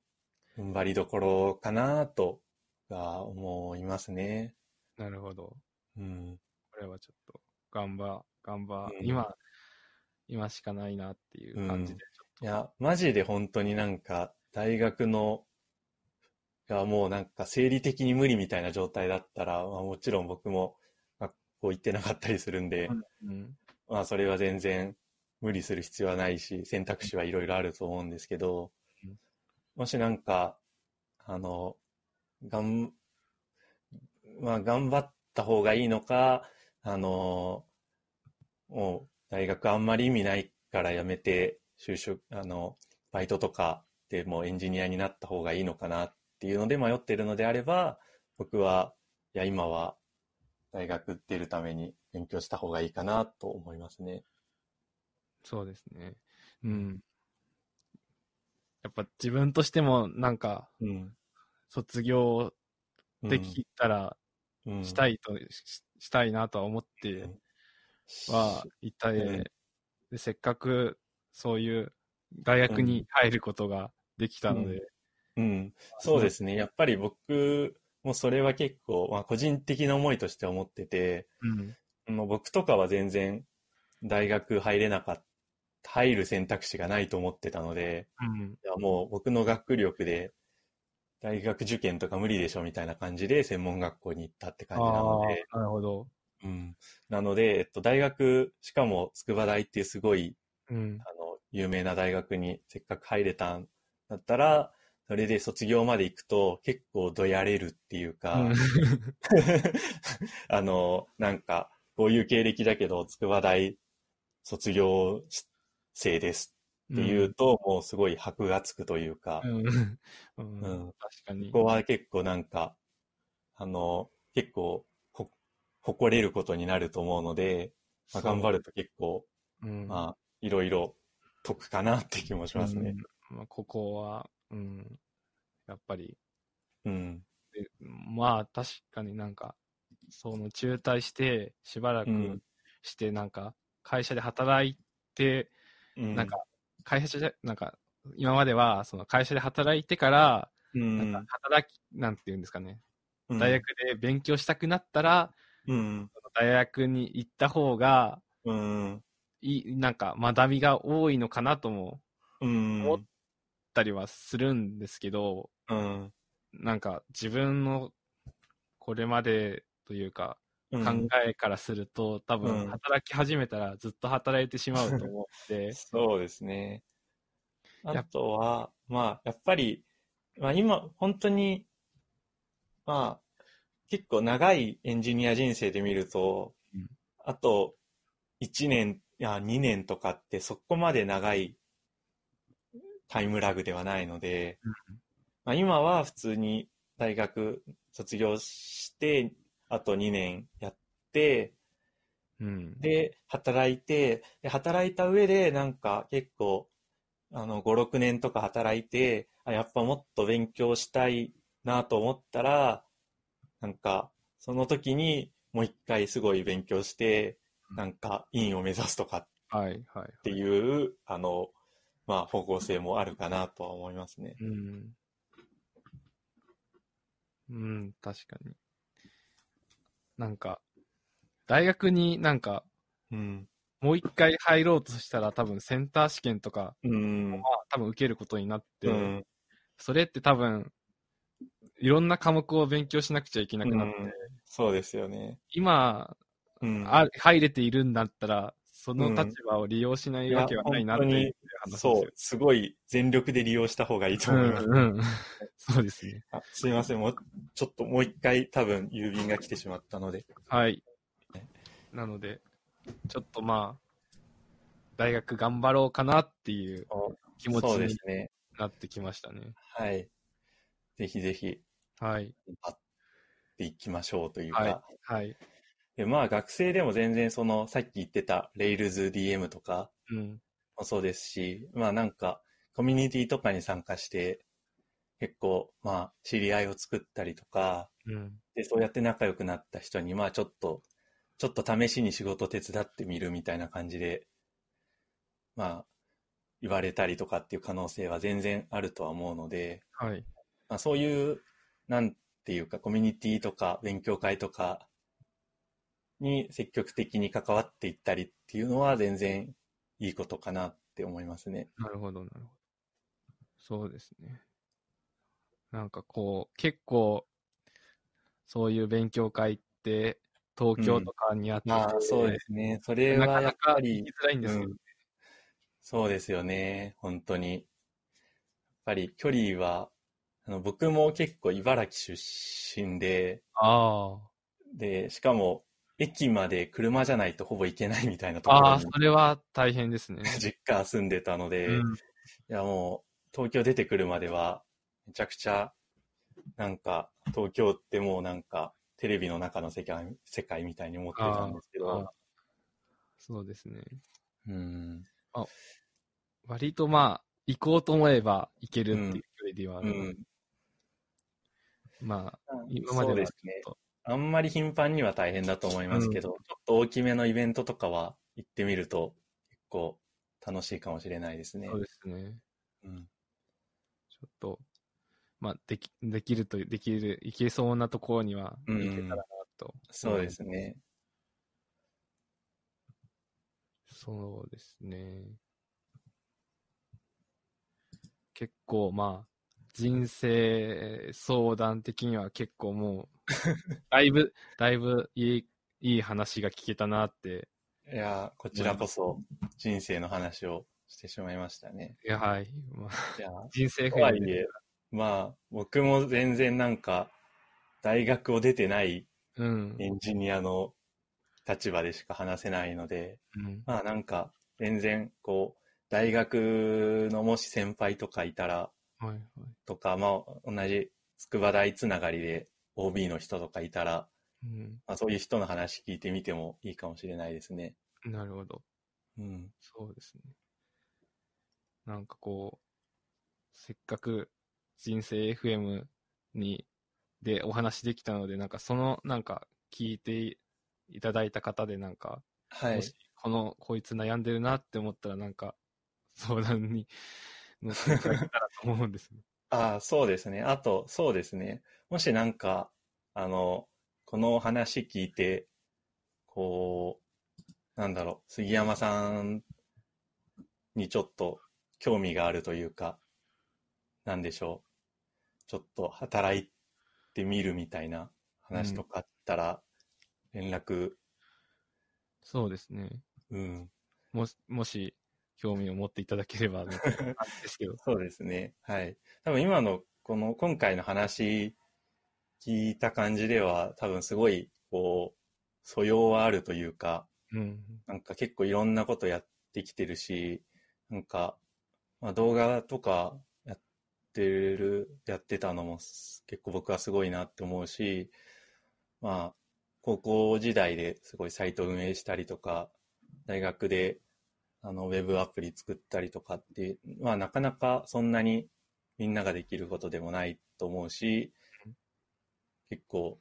[SPEAKER 1] あ、踏ん張りどころかなとは思いますね。
[SPEAKER 2] なるほど。
[SPEAKER 1] うん。
[SPEAKER 2] これはちょっと、頑張、頑張、
[SPEAKER 1] うん
[SPEAKER 2] 今、今しかないなっていう感じで、
[SPEAKER 1] いや、マジで本当になんか、大学の、がもうなんか生理的に無理みたいな状態だったら、まあ、もちろん僕も学校行ってなかったりするんで、
[SPEAKER 2] うん、
[SPEAKER 1] まあそれは全然無理する必要はないし、選択肢はいろいろあると思うんですけど
[SPEAKER 2] うん、
[SPEAKER 1] もしなんか、あの、がん、まあ頑張った方がいいのか、あの、もう大学あんまり意味ないからやめて、就職、あの、バイトとかでもうエンジニアになった方がいいのかなっていうので迷ってるのであれば、僕は、いや、今は大学出るために勉強した方がいいかなと思いますね。
[SPEAKER 2] そうですね。うん。やっぱ自分としてもなんか、
[SPEAKER 1] うん。
[SPEAKER 2] 卒業できたら
[SPEAKER 1] うん
[SPEAKER 2] したいと、ししたいなとは思ってはいたで、
[SPEAKER 1] うん
[SPEAKER 2] でせっかくそういう大学に入ることができたので。
[SPEAKER 1] うん。そうですね。やっぱり僕もそれは結構、まあ個人的な思いとして思ってて、
[SPEAKER 2] うん。
[SPEAKER 1] もう僕とかは全然大学入れなかった、入る選択肢がないと思ってたので、
[SPEAKER 2] うん。
[SPEAKER 1] もう僕の学力で大学受験とか無理でしょみたいな感じで専門学校に行ったって感じなので、
[SPEAKER 2] なるほど。
[SPEAKER 1] うん。なので、えっと、大学、しかも筑波大っていうすごい、
[SPEAKER 2] うん。
[SPEAKER 1] あの、有名な大学にせっかく入れたんだったら、それで卒業まで行くと結構どやれるっていうか、
[SPEAKER 2] うん [LAUGHS]
[SPEAKER 1] あの、なんか、こういう経歴だけど、筑波大卒業生ですっていうと、もうすごい箔がつくというか
[SPEAKER 2] う、ん。うん。
[SPEAKER 1] うん
[SPEAKER 2] 確かに。
[SPEAKER 1] ここは結構なんか、あの、結構ほ、誇れることになると思うので、まあ、頑張ると結構、
[SPEAKER 2] うん。
[SPEAKER 1] まあ、いろいろ得かなって気もしますね。
[SPEAKER 2] うんまあ、ここは、うん。やっぱり、
[SPEAKER 1] うん。
[SPEAKER 2] でまあ確かになんか、その中退して、しばらく
[SPEAKER 1] うん
[SPEAKER 2] して、なんか、会社で働いて、
[SPEAKER 1] うん。
[SPEAKER 2] なんか、会社で、なんか、今までは、その会社で働いてから、
[SPEAKER 1] うん、
[SPEAKER 2] なんか働き、なんていうんですかね、
[SPEAKER 1] うん
[SPEAKER 2] 大学で勉強したくなったら、
[SPEAKER 1] うん。
[SPEAKER 2] 大学に行った方が、
[SPEAKER 1] うん。
[SPEAKER 2] いい、なんか学びが多いのかなとも
[SPEAKER 1] うん。
[SPEAKER 2] 思ったりはするんですけど、
[SPEAKER 1] うん。
[SPEAKER 2] なんか自分のこれまでというか
[SPEAKER 1] うん
[SPEAKER 2] 考えからすると、多
[SPEAKER 1] うん
[SPEAKER 2] 分働き始めたらずっと働いてしまうと思って、[LAUGHS]
[SPEAKER 1] そうですね。
[SPEAKER 2] や
[SPEAKER 1] あとは、まあ、やっぱり、まあ今、本当に、まあ、結構長いエンジニア人生で見ると、
[SPEAKER 2] うん
[SPEAKER 1] あと1年、いや2年とかってそこまで長いタイムラグではないので、まあ、今は普通に大学卒業して、あと2年やって、
[SPEAKER 2] うん。
[SPEAKER 1] で、働いて、で働いた上で、なんか結構、あの、5、6年とか働いて、あ、やっぱもっと勉強したいなと思ったら、なんか、その時にもう一回すごい勉強して、なんか、院を目指すとかっ
[SPEAKER 2] はい、はい。
[SPEAKER 1] ていう、あの、まあ、方向性もあるかなとは思いますね。
[SPEAKER 2] うん。うん、確かに。なんか、大学になんか、
[SPEAKER 1] うん。
[SPEAKER 2] もう一回入ろうとしたら多分センター試験とか、
[SPEAKER 1] うん。
[SPEAKER 2] まあ、多分受けることになって、
[SPEAKER 1] うん。
[SPEAKER 2] それって多分、いろんな科目を勉強しなくちゃいけなくなって、
[SPEAKER 1] うんそうですよね。
[SPEAKER 2] 今
[SPEAKER 1] うん。
[SPEAKER 2] あ、入れているんだったら、その立場を利用しない
[SPEAKER 1] うん
[SPEAKER 2] わけはないなって
[SPEAKER 1] い
[SPEAKER 2] う話ですよ
[SPEAKER 1] そう、すごい全力で利用した方がいいと思います。
[SPEAKER 2] うんうん、[LAUGHS] そうですね。
[SPEAKER 1] あすいません、もう、ちょっともう一回多分郵便が来てしまったので。
[SPEAKER 2] はい。なので、ちょっとまあ、大学頑張ろうかなっていう気持ちに。なってきましたね。
[SPEAKER 1] はい。ぜひぜひ、
[SPEAKER 2] はい。
[SPEAKER 1] 頑張っていきましょうというか。
[SPEAKER 2] はい。はい。
[SPEAKER 1] でまあ、学生でも全然その、さっき言ってた Rails DM とか
[SPEAKER 2] うん。
[SPEAKER 1] もそうですし、まあなんか、コミュニティとかに参加して、結構、まあ、知り合いを作ったりとか、
[SPEAKER 2] うん。
[SPEAKER 1] で、そうやって仲良くなった人に、まあちょっと、ちょっと試しに仕事手伝ってみるみたいな感じで、まあ、言われたりとかっていう可能性は全然あるとは思うので、
[SPEAKER 2] はい。
[SPEAKER 1] まあそういう、なんていうか、コミュニティとか勉強会とかに積極的に関わっていったりっていうのは全然いいことかなって思いますね。
[SPEAKER 2] なるほど、なるほど。そうですね。なんかこう、結構、そういう勉強会って、東京とかにあってて、
[SPEAKER 1] まあそうですね。それ
[SPEAKER 2] な
[SPEAKER 1] はやっ
[SPEAKER 2] かなか行
[SPEAKER 1] ぱり
[SPEAKER 2] き、づらいんですよ。
[SPEAKER 1] うんそうですよね。本当に。やっぱり距離は、あの僕も結構茨城出身で、
[SPEAKER 2] あ
[SPEAKER 1] で、しかも駅まで車じゃないとほぼ行けないみたいなと
[SPEAKER 2] あ。ああ、
[SPEAKER 1] ころに
[SPEAKER 2] それは大変ですね。[LAUGHS]
[SPEAKER 1] 実家住んでたので、い
[SPEAKER 2] うん
[SPEAKER 1] やもう東京出てくるまではめちゃくちゃなんか東京ってもうなんかテレビの中の世界世界みたいに思ってたんですけ
[SPEAKER 2] あ
[SPEAKER 1] ど
[SPEAKER 2] あ、そうですね。
[SPEAKER 1] うん、
[SPEAKER 2] 割とまあ、行こうと思えば行けるっていう距離ではあ
[SPEAKER 1] う
[SPEAKER 2] るので、
[SPEAKER 1] ん、
[SPEAKER 2] まあ、今まで
[SPEAKER 1] そう
[SPEAKER 2] はちょっ
[SPEAKER 1] ですね。
[SPEAKER 2] と、
[SPEAKER 1] あんまり頻繁には大変だと思いますけど、ちょっと大きめのイベントとかは行ってみると結構楽しいかもしれないですね
[SPEAKER 2] そう。ですね。
[SPEAKER 1] うん
[SPEAKER 2] ょっと、まあ、でき、できると、できる、いけそうなところには、いけたらなと。
[SPEAKER 1] そうですね。
[SPEAKER 2] そうですね。結構、まあ、人生相談的には結構もう、だいぶ、だいぶいい、いい話が聞けたなって。
[SPEAKER 1] いや、こちらこそ人生の話をしてしまいましたね。
[SPEAKER 2] いや、はい。まあ、
[SPEAKER 1] いや、
[SPEAKER 2] 人生
[SPEAKER 1] とはいえ、まあ、僕も全然なんか、大学を出てない
[SPEAKER 2] うん。
[SPEAKER 1] エンジニアの立場でしか話せないので、
[SPEAKER 2] うん。
[SPEAKER 1] まあなんか、全然、こう、大学のもし先輩とかいたら、
[SPEAKER 2] はい、はい。
[SPEAKER 1] とか、まあ同じ筑波大つながりで OB の人とかいたら、
[SPEAKER 2] うん。
[SPEAKER 1] まあ、そういう人の話聞いてみてもいいかもしれないですね。
[SPEAKER 2] なるほど。
[SPEAKER 1] うん。
[SPEAKER 2] そうですね。なんかこう、せっかく人生 FM に、でお話できたので、なんかその、なんか聞いていただいた方で、なんか、
[SPEAKER 1] はい
[SPEAKER 2] もし。この、こいつ悩んでるなって思ったら、なんか、相談に乗っていただけたらと思うんですね。
[SPEAKER 1] ああ、そうですね。あと、そうですね。もしなんか、あの、この話聞いて、こう、なんだろう、杉山さんにちょっと興味があるというか、なんでしょう。ちょっと働いてみるみたいな話とかあったら、連絡、
[SPEAKER 2] そうですね。
[SPEAKER 1] うん。
[SPEAKER 2] もし、もし、興味を持っていただければ、[LAUGHS] ですけど。
[SPEAKER 1] そうですね。はい。多分今の、この、今回の話聞いた感じでは、多分すごい、こう、素養はあるというか、
[SPEAKER 2] うん。
[SPEAKER 1] なんか結構いろんなことやってきてるし、なんか、まあ、動画とかやってる、やってたのもす結構僕はすごいなって思うし、まあ、高校時代ですごいサイト運営したりとか、大学であのウェブアプリ作ったりとかって、まあなかなかそんなにみんなができることでもないと思うし、結構、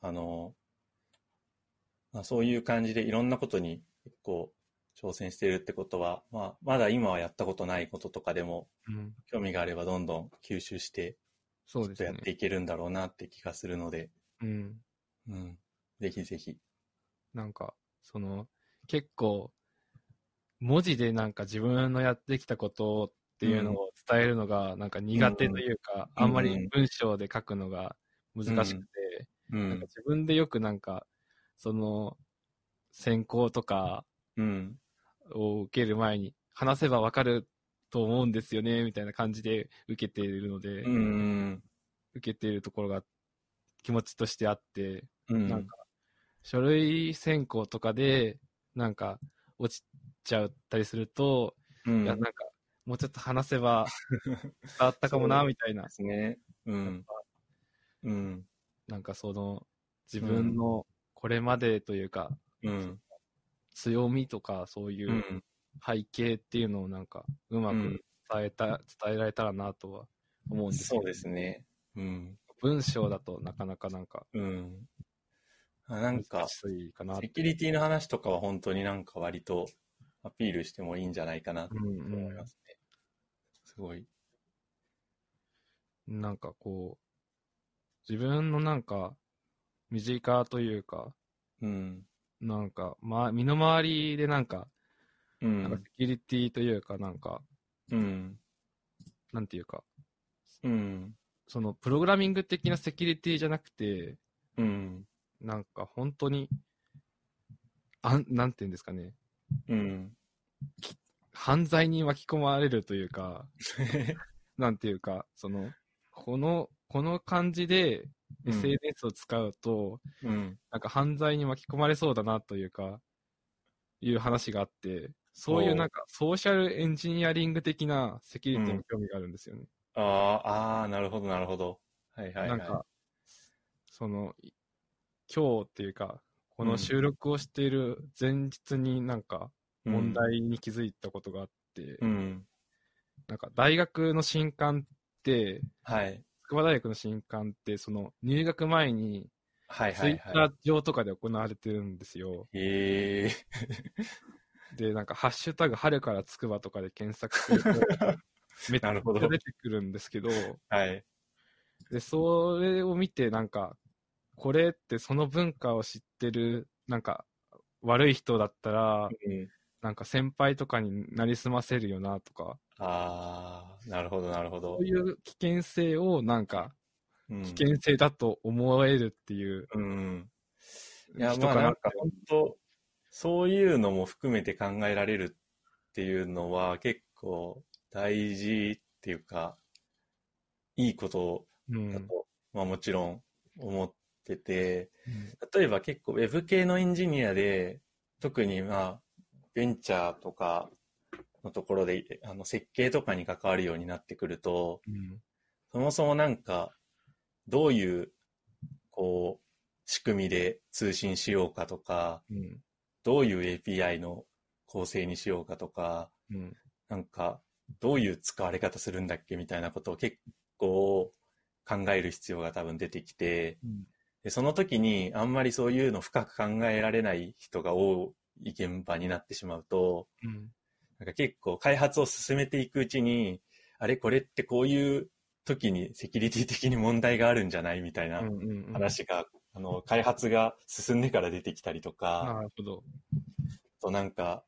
[SPEAKER 1] あの、まあ、そういう感じでいろんなことに結構挑戦してるってことは、まあ、まだ今はやったことないこととかでも
[SPEAKER 2] うん。
[SPEAKER 1] 興味があればどんどん吸収して、
[SPEAKER 2] そうですね
[SPEAKER 1] やっ。ていけるんだろうなって気がするので、
[SPEAKER 2] うん。
[SPEAKER 1] うん。ぜひぜひ。
[SPEAKER 2] なんか、その、結構、文字でなんか自分のやってきたことっていうのを伝えるのがなんか苦手というか、
[SPEAKER 1] うん
[SPEAKER 2] あんまり文章で書くのが難しくて、
[SPEAKER 1] うん
[SPEAKER 2] なんか。自分でよくなんか、その、選考とか
[SPEAKER 1] うん。
[SPEAKER 2] を受ける前に話せばわかると思うんですよね、みたいな感じで受けているので、
[SPEAKER 1] うん。
[SPEAKER 2] 受けているところが気持ちとしてあって、
[SPEAKER 1] うん。
[SPEAKER 2] なんか、書類選考とかで、なんか、落ちちゃったりすると、
[SPEAKER 1] うん、
[SPEAKER 2] いや、なんか、もうちょっと話せば [LAUGHS] 伝わったかもな、みたいな
[SPEAKER 1] で。すね。うん。うん。
[SPEAKER 2] なんかその、自分のこれまでというか、
[SPEAKER 1] うん。
[SPEAKER 2] 強みとか、そういううん背景っていうのをなんか、うまく
[SPEAKER 1] うん
[SPEAKER 2] 伝えた、伝えられたらなとは思うんですけど
[SPEAKER 1] そうですね。うん。
[SPEAKER 2] 文章だとなかなかなんか、
[SPEAKER 1] うん。あなんかセキュリティの話とかは本当になんか割とアピールしてもいいんじゃないかなと
[SPEAKER 2] うん
[SPEAKER 1] 思いますね。すごい。
[SPEAKER 2] うん。なんかこう、自分のなんか、身近というか、
[SPEAKER 1] うん。
[SPEAKER 2] なんか、ま、身の回りでなんか、
[SPEAKER 1] う
[SPEAKER 2] なんかセ
[SPEAKER 1] ん。
[SPEAKER 2] キュリティというか、なんか、
[SPEAKER 1] うん。
[SPEAKER 2] なんていうか、
[SPEAKER 1] うん。
[SPEAKER 2] そのプログラミング的なセキュリティじゃなくて、
[SPEAKER 1] うん。
[SPEAKER 2] なんか本当に、あん、なんていうんですかね、
[SPEAKER 1] うん。
[SPEAKER 2] 犯罪に巻き込まれるというか、[LAUGHS] なんていうか、その、この、この感じで
[SPEAKER 1] うん
[SPEAKER 2] SNS を使うと、
[SPEAKER 1] うん。
[SPEAKER 2] なんか犯罪に巻き込まれそうだなというか、いう話があって、そういうなんかソーシャルエンジニアリング的なセキュリティに興味があるんですよね。
[SPEAKER 1] ああ、ああ、なるほど、なるほど。はいはいはい。
[SPEAKER 2] なんか、その、い今日っていうか、こ
[SPEAKER 1] うん
[SPEAKER 2] の収録をしている前日になんか
[SPEAKER 1] うん
[SPEAKER 2] 問。題に気づいたことがあって、
[SPEAKER 1] うん。
[SPEAKER 2] なんか大学の新刊って、
[SPEAKER 1] はい。
[SPEAKER 2] 筑波大学の新刊って、その入学前に
[SPEAKER 1] はい
[SPEAKER 2] ツイッター上とかで行われてるんですよ。
[SPEAKER 1] い。へえ。
[SPEAKER 2] で、なんかハッシュタグ春から筑波とかで検索すると、[LAUGHS] めっちゃ出てくるんですけど、
[SPEAKER 1] はい。
[SPEAKER 2] で、それを見て、なんか、これってその文化を知ってる、なんか、悪い人だったら、
[SPEAKER 1] うん、
[SPEAKER 2] なんか先輩とかになりすませるよなとか、
[SPEAKER 1] ああ、なるほど、なるほど。
[SPEAKER 2] そう。いう危険性をなんか、
[SPEAKER 1] うん。
[SPEAKER 2] 危険性だと思えるっていう
[SPEAKER 1] うん。いや、
[SPEAKER 2] 人かなって。
[SPEAKER 1] まあなんか本当、そういうのも含めて考えられるっていうのは結構大事っていうか、いいこと
[SPEAKER 2] うん。
[SPEAKER 1] だと、まあもちろん思ってて、例えば結構 Web 系のエンジニアで、特にまあ、ベンチャーとかのところで、あの、設計とかに関わるようになってくると、
[SPEAKER 2] うん
[SPEAKER 1] そもそもなんか、どういう、こう、仕組みで通信しようかとか、
[SPEAKER 2] うん
[SPEAKER 1] どういう API の構成にしようかとか、
[SPEAKER 2] うん
[SPEAKER 1] なんか、どういう使われ方するんだっけみたいなことを結構考える必要が多分出てきて、
[SPEAKER 2] うん
[SPEAKER 1] でその時にあんまりそういうの深く考えられない人が多現場になってしまうと、
[SPEAKER 2] うん。
[SPEAKER 1] なんか結構開発を進めていくうちに、あれこれってこういう時にセキュリティ的に問題があるんじゃないみたいな話が、あの、開発が進んでから出てきたりとか、
[SPEAKER 2] なるほど。
[SPEAKER 1] となんか、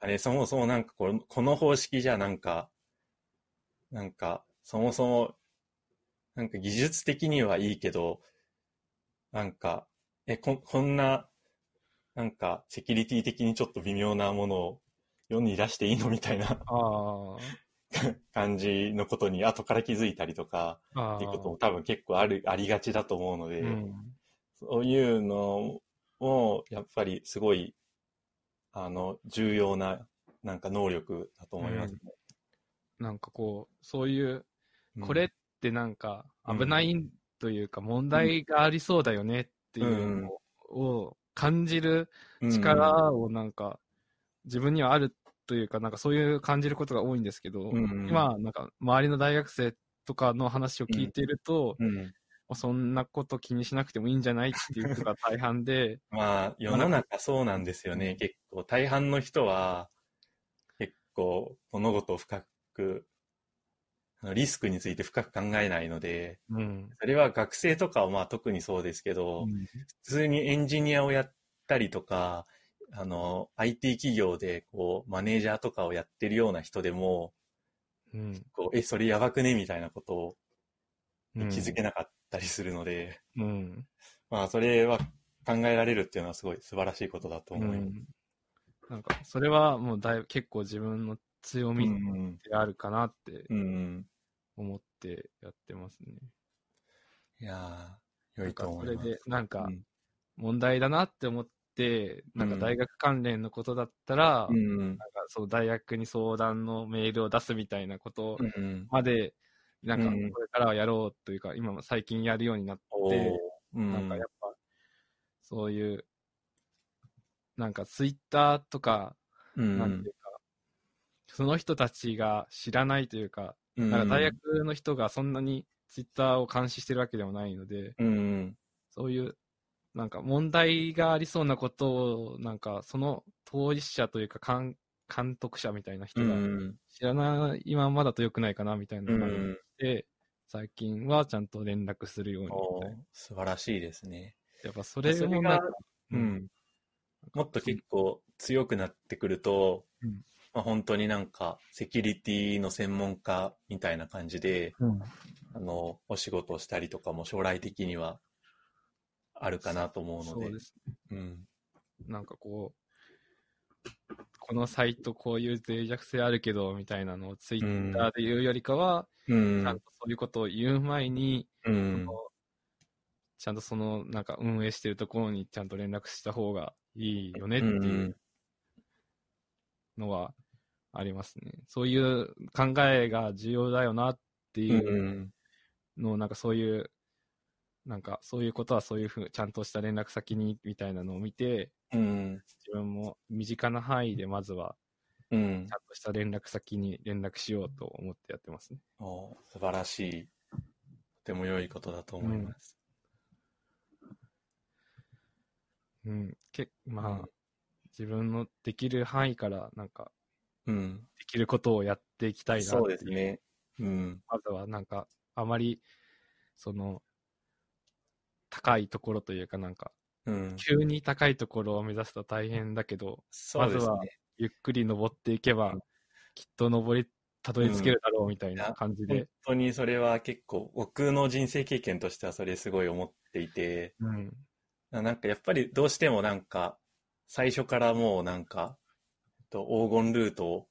[SPEAKER 1] あれ、そもそもなんかこの、この方式じゃなんか、なんか、そもそも、なんか技術的にはいいけど、なんか、え、こ、こんな、なんか、セキュリティ的にちょっと微妙なものを世に出していいのみたいな。
[SPEAKER 2] あ
[SPEAKER 1] 感じのことに後から気づいたりとか。っていうことも多分結構ある、ありがちだと思うので、
[SPEAKER 2] うん。
[SPEAKER 1] そういうのも、やっぱりすごい、あの、重要な、なんか能力だと思いますね。
[SPEAKER 2] なんかこう、そういう、
[SPEAKER 1] うん。
[SPEAKER 2] これってなんか
[SPEAKER 1] うん。
[SPEAKER 2] 危ないというか問題がありそうだよねっていうのを感じる力をなんか自分にはあるというか、なんかそういう感じることが多いんですけど、
[SPEAKER 1] うん。うん
[SPEAKER 2] 今、なんか周りの大学生とかの話を聞いていると、
[SPEAKER 1] うん、うん
[SPEAKER 2] まあそんなこと気にしなくてもいいんじゃないっていう人が大半で、
[SPEAKER 1] まあ、世の中そうなんですよね。結構、大半の人は、結構、物事を深く、リスクについて深く考えないので、
[SPEAKER 2] うん。
[SPEAKER 1] それは学生とかはまあ特にそうですけど、普通にエンジニアをやったりとか、あの、IT 企業で、こう、マネージャーとかをやってるような人でも、
[SPEAKER 2] うん。
[SPEAKER 1] こう、え、それやばくねみたいなことを
[SPEAKER 2] うん
[SPEAKER 1] 気づけなかったりするので、
[SPEAKER 2] うん。
[SPEAKER 1] まあ、それは考えられるっていうのはすごい素晴らしいことだと
[SPEAKER 2] う
[SPEAKER 1] 思います。
[SPEAKER 2] ん。なんか、それはもうだいぶ結構自分の強み
[SPEAKER 1] うん
[SPEAKER 2] であるかなって
[SPEAKER 1] うん。うん。
[SPEAKER 2] 思ってやってますね。
[SPEAKER 1] いやー、良
[SPEAKER 2] ない
[SPEAKER 1] と思います。
[SPEAKER 2] それで、なんか
[SPEAKER 1] うん
[SPEAKER 2] 問題だなって思って、なんか
[SPEAKER 1] うん
[SPEAKER 2] 大学関連のことだったら、
[SPEAKER 1] うん。
[SPEAKER 2] なんかそう大学に相談のメールを出すみたいなこと
[SPEAKER 1] うん。
[SPEAKER 2] まで、なんか
[SPEAKER 1] うん
[SPEAKER 2] これからはやろうというか、今も最近やるようになって。なんかやっぱ、そういう、なんかツイッターとか、
[SPEAKER 1] うん、
[SPEAKER 2] なんていうか、その人たちが知らないというか、
[SPEAKER 1] うん、
[SPEAKER 2] なんか大学の人がそんなにツイッターを監視してるわけでもないので、
[SPEAKER 1] うん。
[SPEAKER 2] そういう、なんか問題がありそうなことを、なんかその当事者というか監監督者みたいな人が
[SPEAKER 1] うん。
[SPEAKER 2] 知らないままだと良くないかなみたいな
[SPEAKER 1] う
[SPEAKER 2] 感じ
[SPEAKER 1] ん。
[SPEAKER 2] で、最近はちゃんと連絡するようにみたいな。
[SPEAKER 1] 素晴らしいですね。
[SPEAKER 2] やっぱそれもなんか、
[SPEAKER 1] う
[SPEAKER 2] うん
[SPEAKER 1] ん。もっと結構強くなってくると、
[SPEAKER 2] うん
[SPEAKER 1] まあ、本当になんかセキュリティの専門家みたいな感じで、
[SPEAKER 2] うん
[SPEAKER 1] あの、お仕事をしたりとかも将来的にはあるかなと思うので。
[SPEAKER 2] そうです。
[SPEAKER 1] うん。
[SPEAKER 2] なんかこう、このサイトこういう脆弱性あるけど、みたいなのをツイッターで言うよりかは、
[SPEAKER 1] うん。
[SPEAKER 2] ちゃんとそういうことを言う前に、
[SPEAKER 1] うん
[SPEAKER 2] ちゃんとその、なんか運営してるところにちゃんと連絡した方がいいよねっていうのはありますね。そういう考えが重要だよなって
[SPEAKER 1] うん。
[SPEAKER 2] いううんのを、なんかそういう、なんかそういうことはそういうふう、ちゃんとした連絡先にみたいなのを見て、
[SPEAKER 1] うん。
[SPEAKER 2] 自分も身近な範囲でまずは
[SPEAKER 1] うん
[SPEAKER 2] ちゃんとした連絡先に連絡しようと思ってやってますね。
[SPEAKER 1] お素晴らしい。とても良いことだと思います。
[SPEAKER 2] うん。けまあ、
[SPEAKER 1] うん
[SPEAKER 2] 自分のできる範囲から、なんか、
[SPEAKER 1] うん。
[SPEAKER 2] できることをやっっていきたいな
[SPEAKER 1] そうですね。うん。
[SPEAKER 2] まずはなんか、あまり、その、高いところというかなんか、
[SPEAKER 1] うん。
[SPEAKER 2] 急に高いところを目指すと大変だけど、
[SPEAKER 1] そうですね。
[SPEAKER 2] まずはゆっくり登っていけば、きっと登り、たどり着けるだろうみたいな感じ
[SPEAKER 1] 本
[SPEAKER 2] で。
[SPEAKER 1] 当にそれは結構、僕の人生経験としてはそれすごい思っていて、
[SPEAKER 2] うん。
[SPEAKER 1] なんかやっぱりどうしてもなんか、最初からもうなんか、と黄金ルートを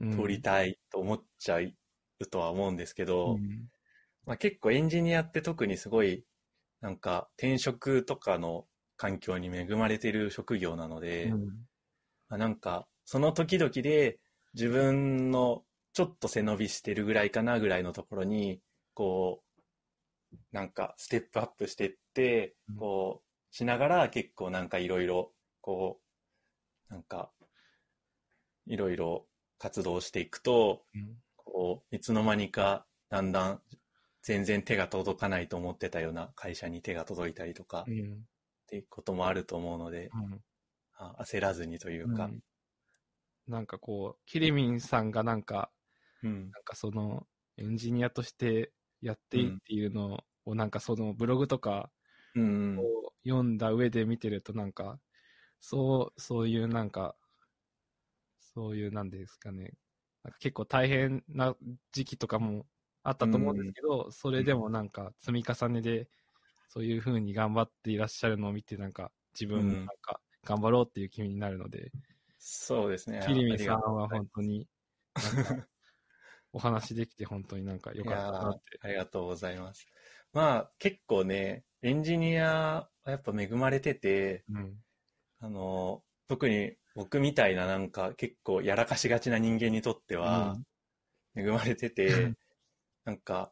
[SPEAKER 2] うん。
[SPEAKER 1] 通りたいと思っちゃうとは思うんですけど、
[SPEAKER 2] うん。
[SPEAKER 1] まあ、結構エンジニアって特にすごい、なんか転職とかの環境に恵まれてる職業なので、
[SPEAKER 2] うん。
[SPEAKER 1] まあ、なんかその時々で自分のちょっと背伸びしてるぐらいかなぐらいのところに、こう、なんかステップアップしていって
[SPEAKER 2] うん、
[SPEAKER 1] こう、しながら結構なんかいろいろ、こう、なんか、いろいろ活動していくと、
[SPEAKER 2] うん。
[SPEAKER 1] こう、いつの間にかだんだん全然手が届かないと思ってたような会社に手が届いたりとかっ
[SPEAKER 2] うん。
[SPEAKER 1] ていうこともあると思うので、
[SPEAKER 2] うん。
[SPEAKER 1] あ焦らずにというか、
[SPEAKER 2] うん。なんかこう、キリミンさんがなんか、
[SPEAKER 1] うん、
[SPEAKER 2] なんかその、エンジニアとしてやっていいっていうのを、なんかそのブログとか
[SPEAKER 1] うん、
[SPEAKER 2] を読んだ上で見てると、なんか、そう、そういうなんか、そういうなんですかね、なんか結構大変な時期とかもあったと思うんですけど、それでもなんか積み重ねで、そういう風に頑張っていらっしゃるのを見て、なんか自分もなんか頑張ろうっていう気になるので、
[SPEAKER 1] そうですね。
[SPEAKER 2] キリミンさんは本当に、お話できて本当になんか良かったなって。
[SPEAKER 1] ありがとうございます。まあ結構ね、エンジニアはやっぱ恵まれてて、
[SPEAKER 2] うん。
[SPEAKER 1] あの、特に僕みたいななんか結構やらかしがちな人間にとっては恵まれて
[SPEAKER 2] う
[SPEAKER 1] て
[SPEAKER 2] ん、[LAUGHS]
[SPEAKER 1] なんか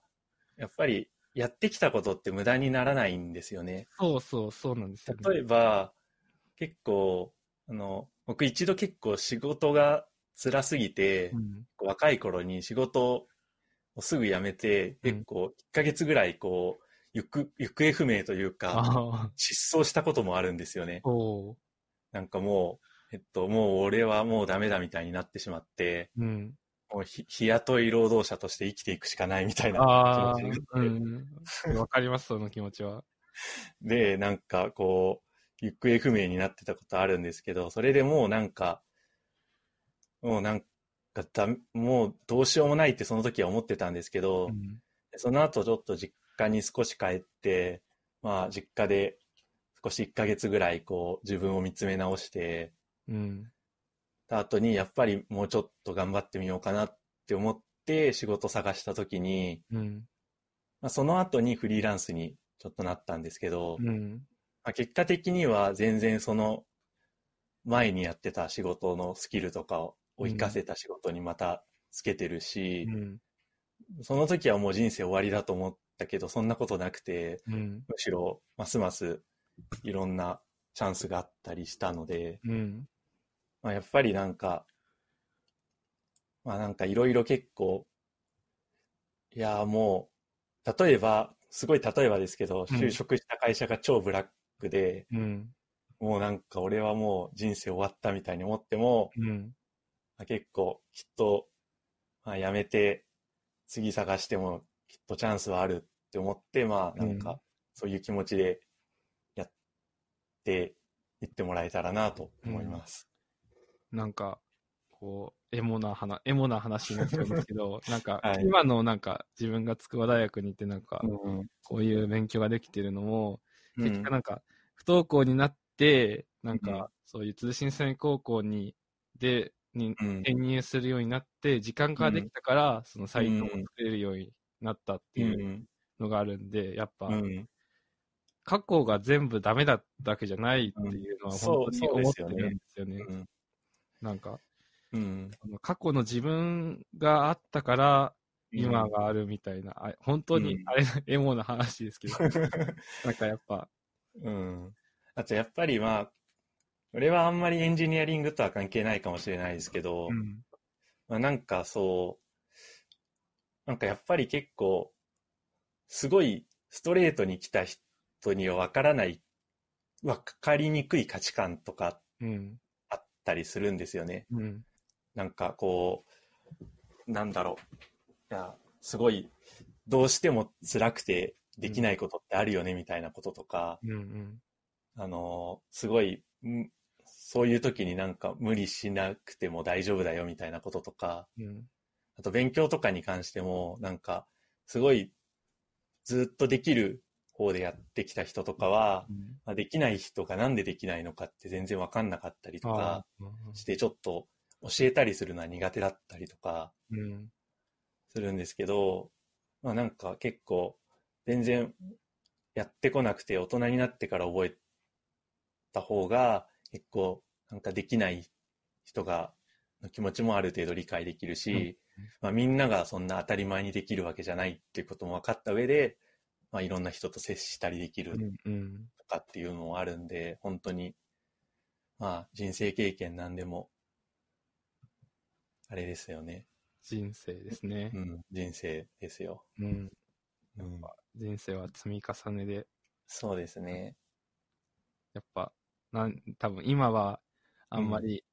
[SPEAKER 1] やっぱりやってきたことって無駄にならないんですよね。
[SPEAKER 2] そうそう、そうなんですよ、ね。
[SPEAKER 1] 例えば、結構、あの、僕一度結構仕事が辛すぎて、
[SPEAKER 2] うん、
[SPEAKER 1] 若い頃に仕事をすぐ辞めて、
[SPEAKER 2] うん
[SPEAKER 1] 結構1ヶ月ぐらいこう、行く、行方不明というか、失踪したこともあるんですよね。
[SPEAKER 2] そ
[SPEAKER 1] なんかもう、えっと、もう俺はもうダメだみたいになってしまって、
[SPEAKER 2] う。うん。
[SPEAKER 1] もうひ日雇い労働者として生きていくしかないみたいな気持ちに
[SPEAKER 2] うん。わかります、その気持ちは。[LAUGHS]
[SPEAKER 1] で、なんかこう、行方不明になってたことあるんですけど、それでもうなんか、もうなんかだ、もうどうしようもないってその時は思ってたんですけど、
[SPEAKER 2] うん。
[SPEAKER 1] その後ちょっと実家に少し帰って、まあ実家で少し1ヶ月ぐらいこう自分を見つめ直して、
[SPEAKER 2] うん。
[SPEAKER 1] た後にやっぱりもうちょっと頑張ってみようかなって思って仕事探した時に、
[SPEAKER 2] うん。
[SPEAKER 1] まあ、その後にフリーランスにちょっとなったんですけど、
[SPEAKER 2] うん。
[SPEAKER 1] まあ、結果的には全然その前にやってた仕事のスキルとかを活かせた仕事にまたつけてるし
[SPEAKER 2] う、ん。
[SPEAKER 1] その時はもう人生終わりだと思ったけど、そんなことなくて、
[SPEAKER 2] うん。
[SPEAKER 1] むしろますますいろんなチャンスがあったりしたので、
[SPEAKER 2] うん。
[SPEAKER 1] まあ、やっぱりなんか、まあなんかいろいろ結構、いやもう、例えば、すごい例えばですけど、
[SPEAKER 2] うん
[SPEAKER 1] 就職した会社が超ブラックで、
[SPEAKER 2] うん。
[SPEAKER 1] もうなんか俺はもう人生終わったみたいに思っても、
[SPEAKER 2] うん。
[SPEAKER 1] まあ、結構きっと、まあ、辞めて次探してもきっとチャンスはあるって思って、まあなん
[SPEAKER 2] うん
[SPEAKER 1] かそういう気持ちでやっていってもらえたらなと思います。
[SPEAKER 2] なんか、こう、エモな話、エモな話になっちゃうんですけど、[LAUGHS] なんか、
[SPEAKER 1] はい。
[SPEAKER 2] 今のなんか、自分が筑波大学に行ってなんか、
[SPEAKER 1] うん。
[SPEAKER 2] こういう勉強ができてるのも、
[SPEAKER 1] うん。
[SPEAKER 2] 結局なんか、不登校になって、なん
[SPEAKER 1] うん。
[SPEAKER 2] か、そういう通信制高校に、で、に
[SPEAKER 1] うん。
[SPEAKER 2] 転入するようになって、時間ができたから、そのサイトを作れるようになったって
[SPEAKER 1] う
[SPEAKER 2] いうん。のがあるんで、やっぱ、
[SPEAKER 1] うん
[SPEAKER 2] 過去が全部ダメだったわけじゃないっていうのは
[SPEAKER 1] うん
[SPEAKER 2] 本当に
[SPEAKER 1] そう
[SPEAKER 2] 思って
[SPEAKER 1] そうですよね。
[SPEAKER 2] るんですよね。
[SPEAKER 1] うん。
[SPEAKER 2] なんか、
[SPEAKER 1] うん。
[SPEAKER 2] 過去の自分があったから、今があるみたいな、あ本当に
[SPEAKER 1] う、ん。
[SPEAKER 2] あれ、エモな話ですけど、[LAUGHS] なんかやっぱ、
[SPEAKER 1] うん。あとやっぱりまあ、俺はあんまりエンジニアリングとは関係ないかもしれないですけど、
[SPEAKER 2] うん、
[SPEAKER 1] まあ、なんかそう、なんかやっぱり結構、すごいストレートに来た人には分からない、分かりにくい価値観とか
[SPEAKER 2] うん、
[SPEAKER 1] あったりするんですよね。
[SPEAKER 2] うん、
[SPEAKER 1] なんかこう、なんだろう。いや、すごい、どうしても辛くてできないことってあるよね、みたいなこととか、
[SPEAKER 2] うんうん。
[SPEAKER 1] あの、すごい、んそういう時になんか無理しなくても大丈夫だよみたいなこととか、
[SPEAKER 2] うん。
[SPEAKER 1] あと勉強とかに関しても、なんか、すごい、ずっとできる方でやってきた人とかは、まあ、できない人がなんでできないのかって全然わかんなかったりとか
[SPEAKER 2] あ
[SPEAKER 1] して、ちょっと教えたりするのは苦手だったりとか。するんですけど、まあなんか結構、全然やってこなくて大人になってから覚えた方が、結構なんかできない人が、の気持ちもある程度理解できるし、まあみんながそんな当たり前にできるわけじゃないっていうことも分かった上で、まあいろんな人と接したりできる
[SPEAKER 2] うんうん。
[SPEAKER 1] とかっていうのもあるんで、本当に、まあ人生経験なんでも、あれですよね。
[SPEAKER 2] 人生ですね
[SPEAKER 1] う。ん、人生ですよ。
[SPEAKER 2] うん。
[SPEAKER 1] うん、
[SPEAKER 2] 人生は積み重ねで、
[SPEAKER 1] そうですね。
[SPEAKER 2] やっぱ、なん、多分今は、あんまり、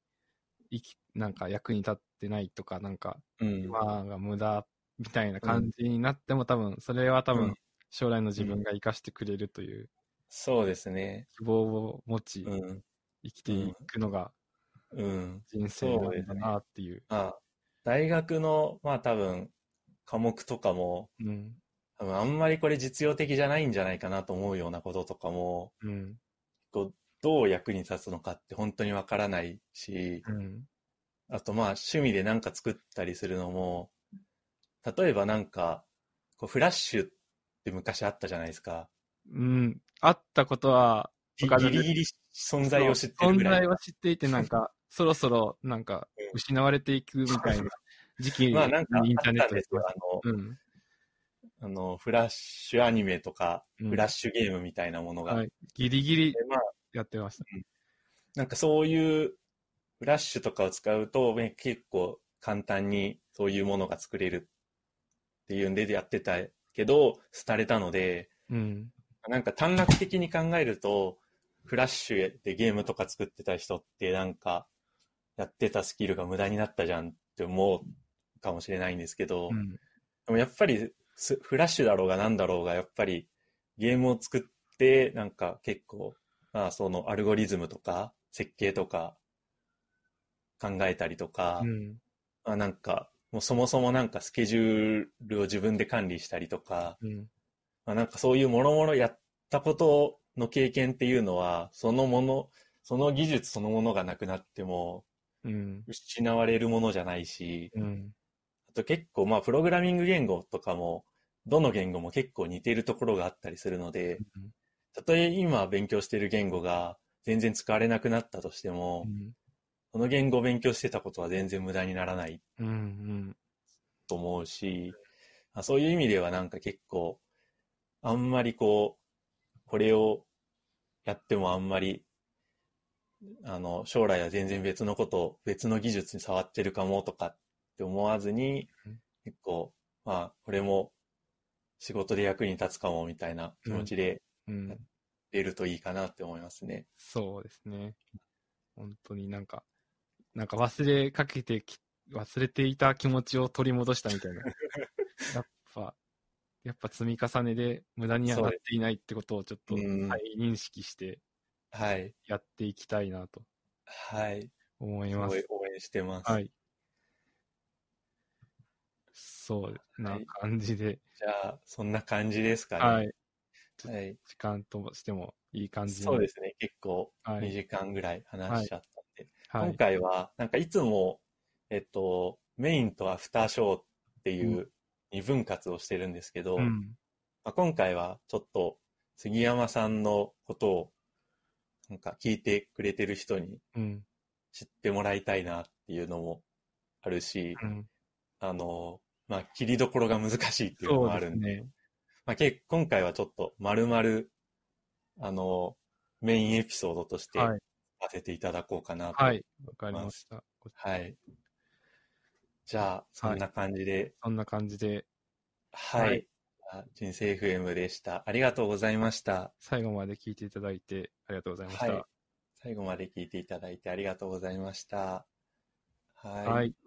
[SPEAKER 2] 生き、なんか役に立ってないとか、なんか、
[SPEAKER 1] うん。
[SPEAKER 2] 今が無駄みたいな感じになっても、多分、それは多分
[SPEAKER 1] うん、
[SPEAKER 2] 将来の自分が生かしてくれるという
[SPEAKER 1] そうですね。
[SPEAKER 2] 希望を持ち、
[SPEAKER 1] うん。
[SPEAKER 2] 生きていくのが
[SPEAKER 1] うん。
[SPEAKER 2] 人生なんだなっていう。
[SPEAKER 1] まあ、大学の、まあ多分、科目とかも、
[SPEAKER 2] うん。
[SPEAKER 1] 多分あんまりこれ実用的じゃないんじゃないかなと思うようなこととかも、
[SPEAKER 2] うん。
[SPEAKER 1] こうどう役に立つのかって本当にわからないし、
[SPEAKER 2] うん。
[SPEAKER 1] あとまあ趣味でなんか作ったりするのも、例えばなんか、こうフラッシュって昔あったじゃないですか。
[SPEAKER 2] うん。会ったことは、
[SPEAKER 1] ギリギリ存在を知ってるぐらい
[SPEAKER 2] 存在。は知っていて、なんか、[LAUGHS] そろそろ、なんか
[SPEAKER 1] うん、
[SPEAKER 2] 失われていくみたいな時期に [LAUGHS]
[SPEAKER 1] まあなんかあ
[SPEAKER 2] インターネットで
[SPEAKER 1] ったんですよ。あの、
[SPEAKER 2] うん。
[SPEAKER 1] あの、フラッシュアニメとか、
[SPEAKER 2] うん
[SPEAKER 1] フラッシュゲームみたいなものが。
[SPEAKER 2] はい。ギリギリ
[SPEAKER 1] でまあ、
[SPEAKER 2] やってました。
[SPEAKER 1] なんかそういうフラッシュとかを使うと、ね結構簡単にそういうものが作れるっていうんでやってたけど、廃れたので、
[SPEAKER 2] うん。
[SPEAKER 1] なんか短絡的に考えると、フラッシュでゲームとか作ってた人ってなんか、やってたスキルが無駄になったじゃんって思うかもしれないんですけど、
[SPEAKER 2] うん。
[SPEAKER 1] でもやっぱりスフラッシュだろうがなんだろうが、やっぱりゲームを作って、なんか結構、まあそのアルゴリズムとか設計とか考えたりとか、
[SPEAKER 2] うん。
[SPEAKER 1] まあなんか、もうそもそもなんかスケジュールを自分で管理したりとか、
[SPEAKER 2] うん。
[SPEAKER 1] まあなんかそういうもろもろやったことの経験っていうのは、そのもの、その技術そのものがなくなっても
[SPEAKER 2] うん。
[SPEAKER 1] 失われるものじゃないし、
[SPEAKER 2] うん。
[SPEAKER 1] あと結構まあプログラミング言語とかも、どの言語も結構似ているところがあったりするので、たとえ今勉強している言語が全然使われなくなったとしても、
[SPEAKER 2] うん。
[SPEAKER 1] その言語を勉強してたことは全然無駄にならない
[SPEAKER 2] うん。うん。
[SPEAKER 1] と思うし、あそういう意味ではなんか結構、あんまりこう、これをやってもあんまり、あの、将来は全然別のこと、別の技術に触ってるかもとかって思わずに
[SPEAKER 2] うん、
[SPEAKER 1] 結構、まあ、これも仕事で役に立つかもみたいな気持ちで
[SPEAKER 2] うん。
[SPEAKER 1] 出るといいかなって思いますね。
[SPEAKER 2] そうですね。本当になんか、なんか忘れかけてき、忘れていた気持ちを取り戻したみたいな。[LAUGHS] やっぱ、やっぱ積み重ねで無駄にはなっていないってことをちょっと
[SPEAKER 1] うん
[SPEAKER 2] 再認識して
[SPEAKER 1] はい。
[SPEAKER 2] やっていきたいなと
[SPEAKER 1] はい。
[SPEAKER 2] 思います
[SPEAKER 1] すごい。応援してます。
[SPEAKER 2] はい。そうな感じで、
[SPEAKER 1] じゃあ、そんな感じですかね。
[SPEAKER 2] はい。
[SPEAKER 1] はい。
[SPEAKER 2] 時間としてもいい感じに
[SPEAKER 1] そうですね。結構2
[SPEAKER 2] はい。
[SPEAKER 1] 時間ぐらい話しちゃっ
[SPEAKER 2] はい。
[SPEAKER 1] 回は、なんかいつも、えっと、メインとアフターショーっていうう二分割をしてるんですけど、
[SPEAKER 2] うん。
[SPEAKER 1] まあ、今回はちょっと杉山さんのことをなんか聞いてくれてる人に
[SPEAKER 2] うん。
[SPEAKER 1] 知ってもらいたいなっていうのもあるし、
[SPEAKER 2] うん。
[SPEAKER 1] あの、まあ、切りどころが難しいっていうのもあるんで、
[SPEAKER 2] ですね。
[SPEAKER 1] まあ、け今回はちょっと丸々、あの、メインエピソードとして
[SPEAKER 2] はい。
[SPEAKER 1] させていただこうかなと。
[SPEAKER 2] はい。わかりました。
[SPEAKER 1] はい。じゃあ、そんな感じで、
[SPEAKER 2] そんな感じで、
[SPEAKER 1] はい。
[SPEAKER 2] はい
[SPEAKER 1] あ人生 FM でした。ありがとうございました。
[SPEAKER 2] 最後まで聞いていただいてありがとうございました。
[SPEAKER 1] はい最後まで聞いていただいてありがとうございました。はい。
[SPEAKER 2] はい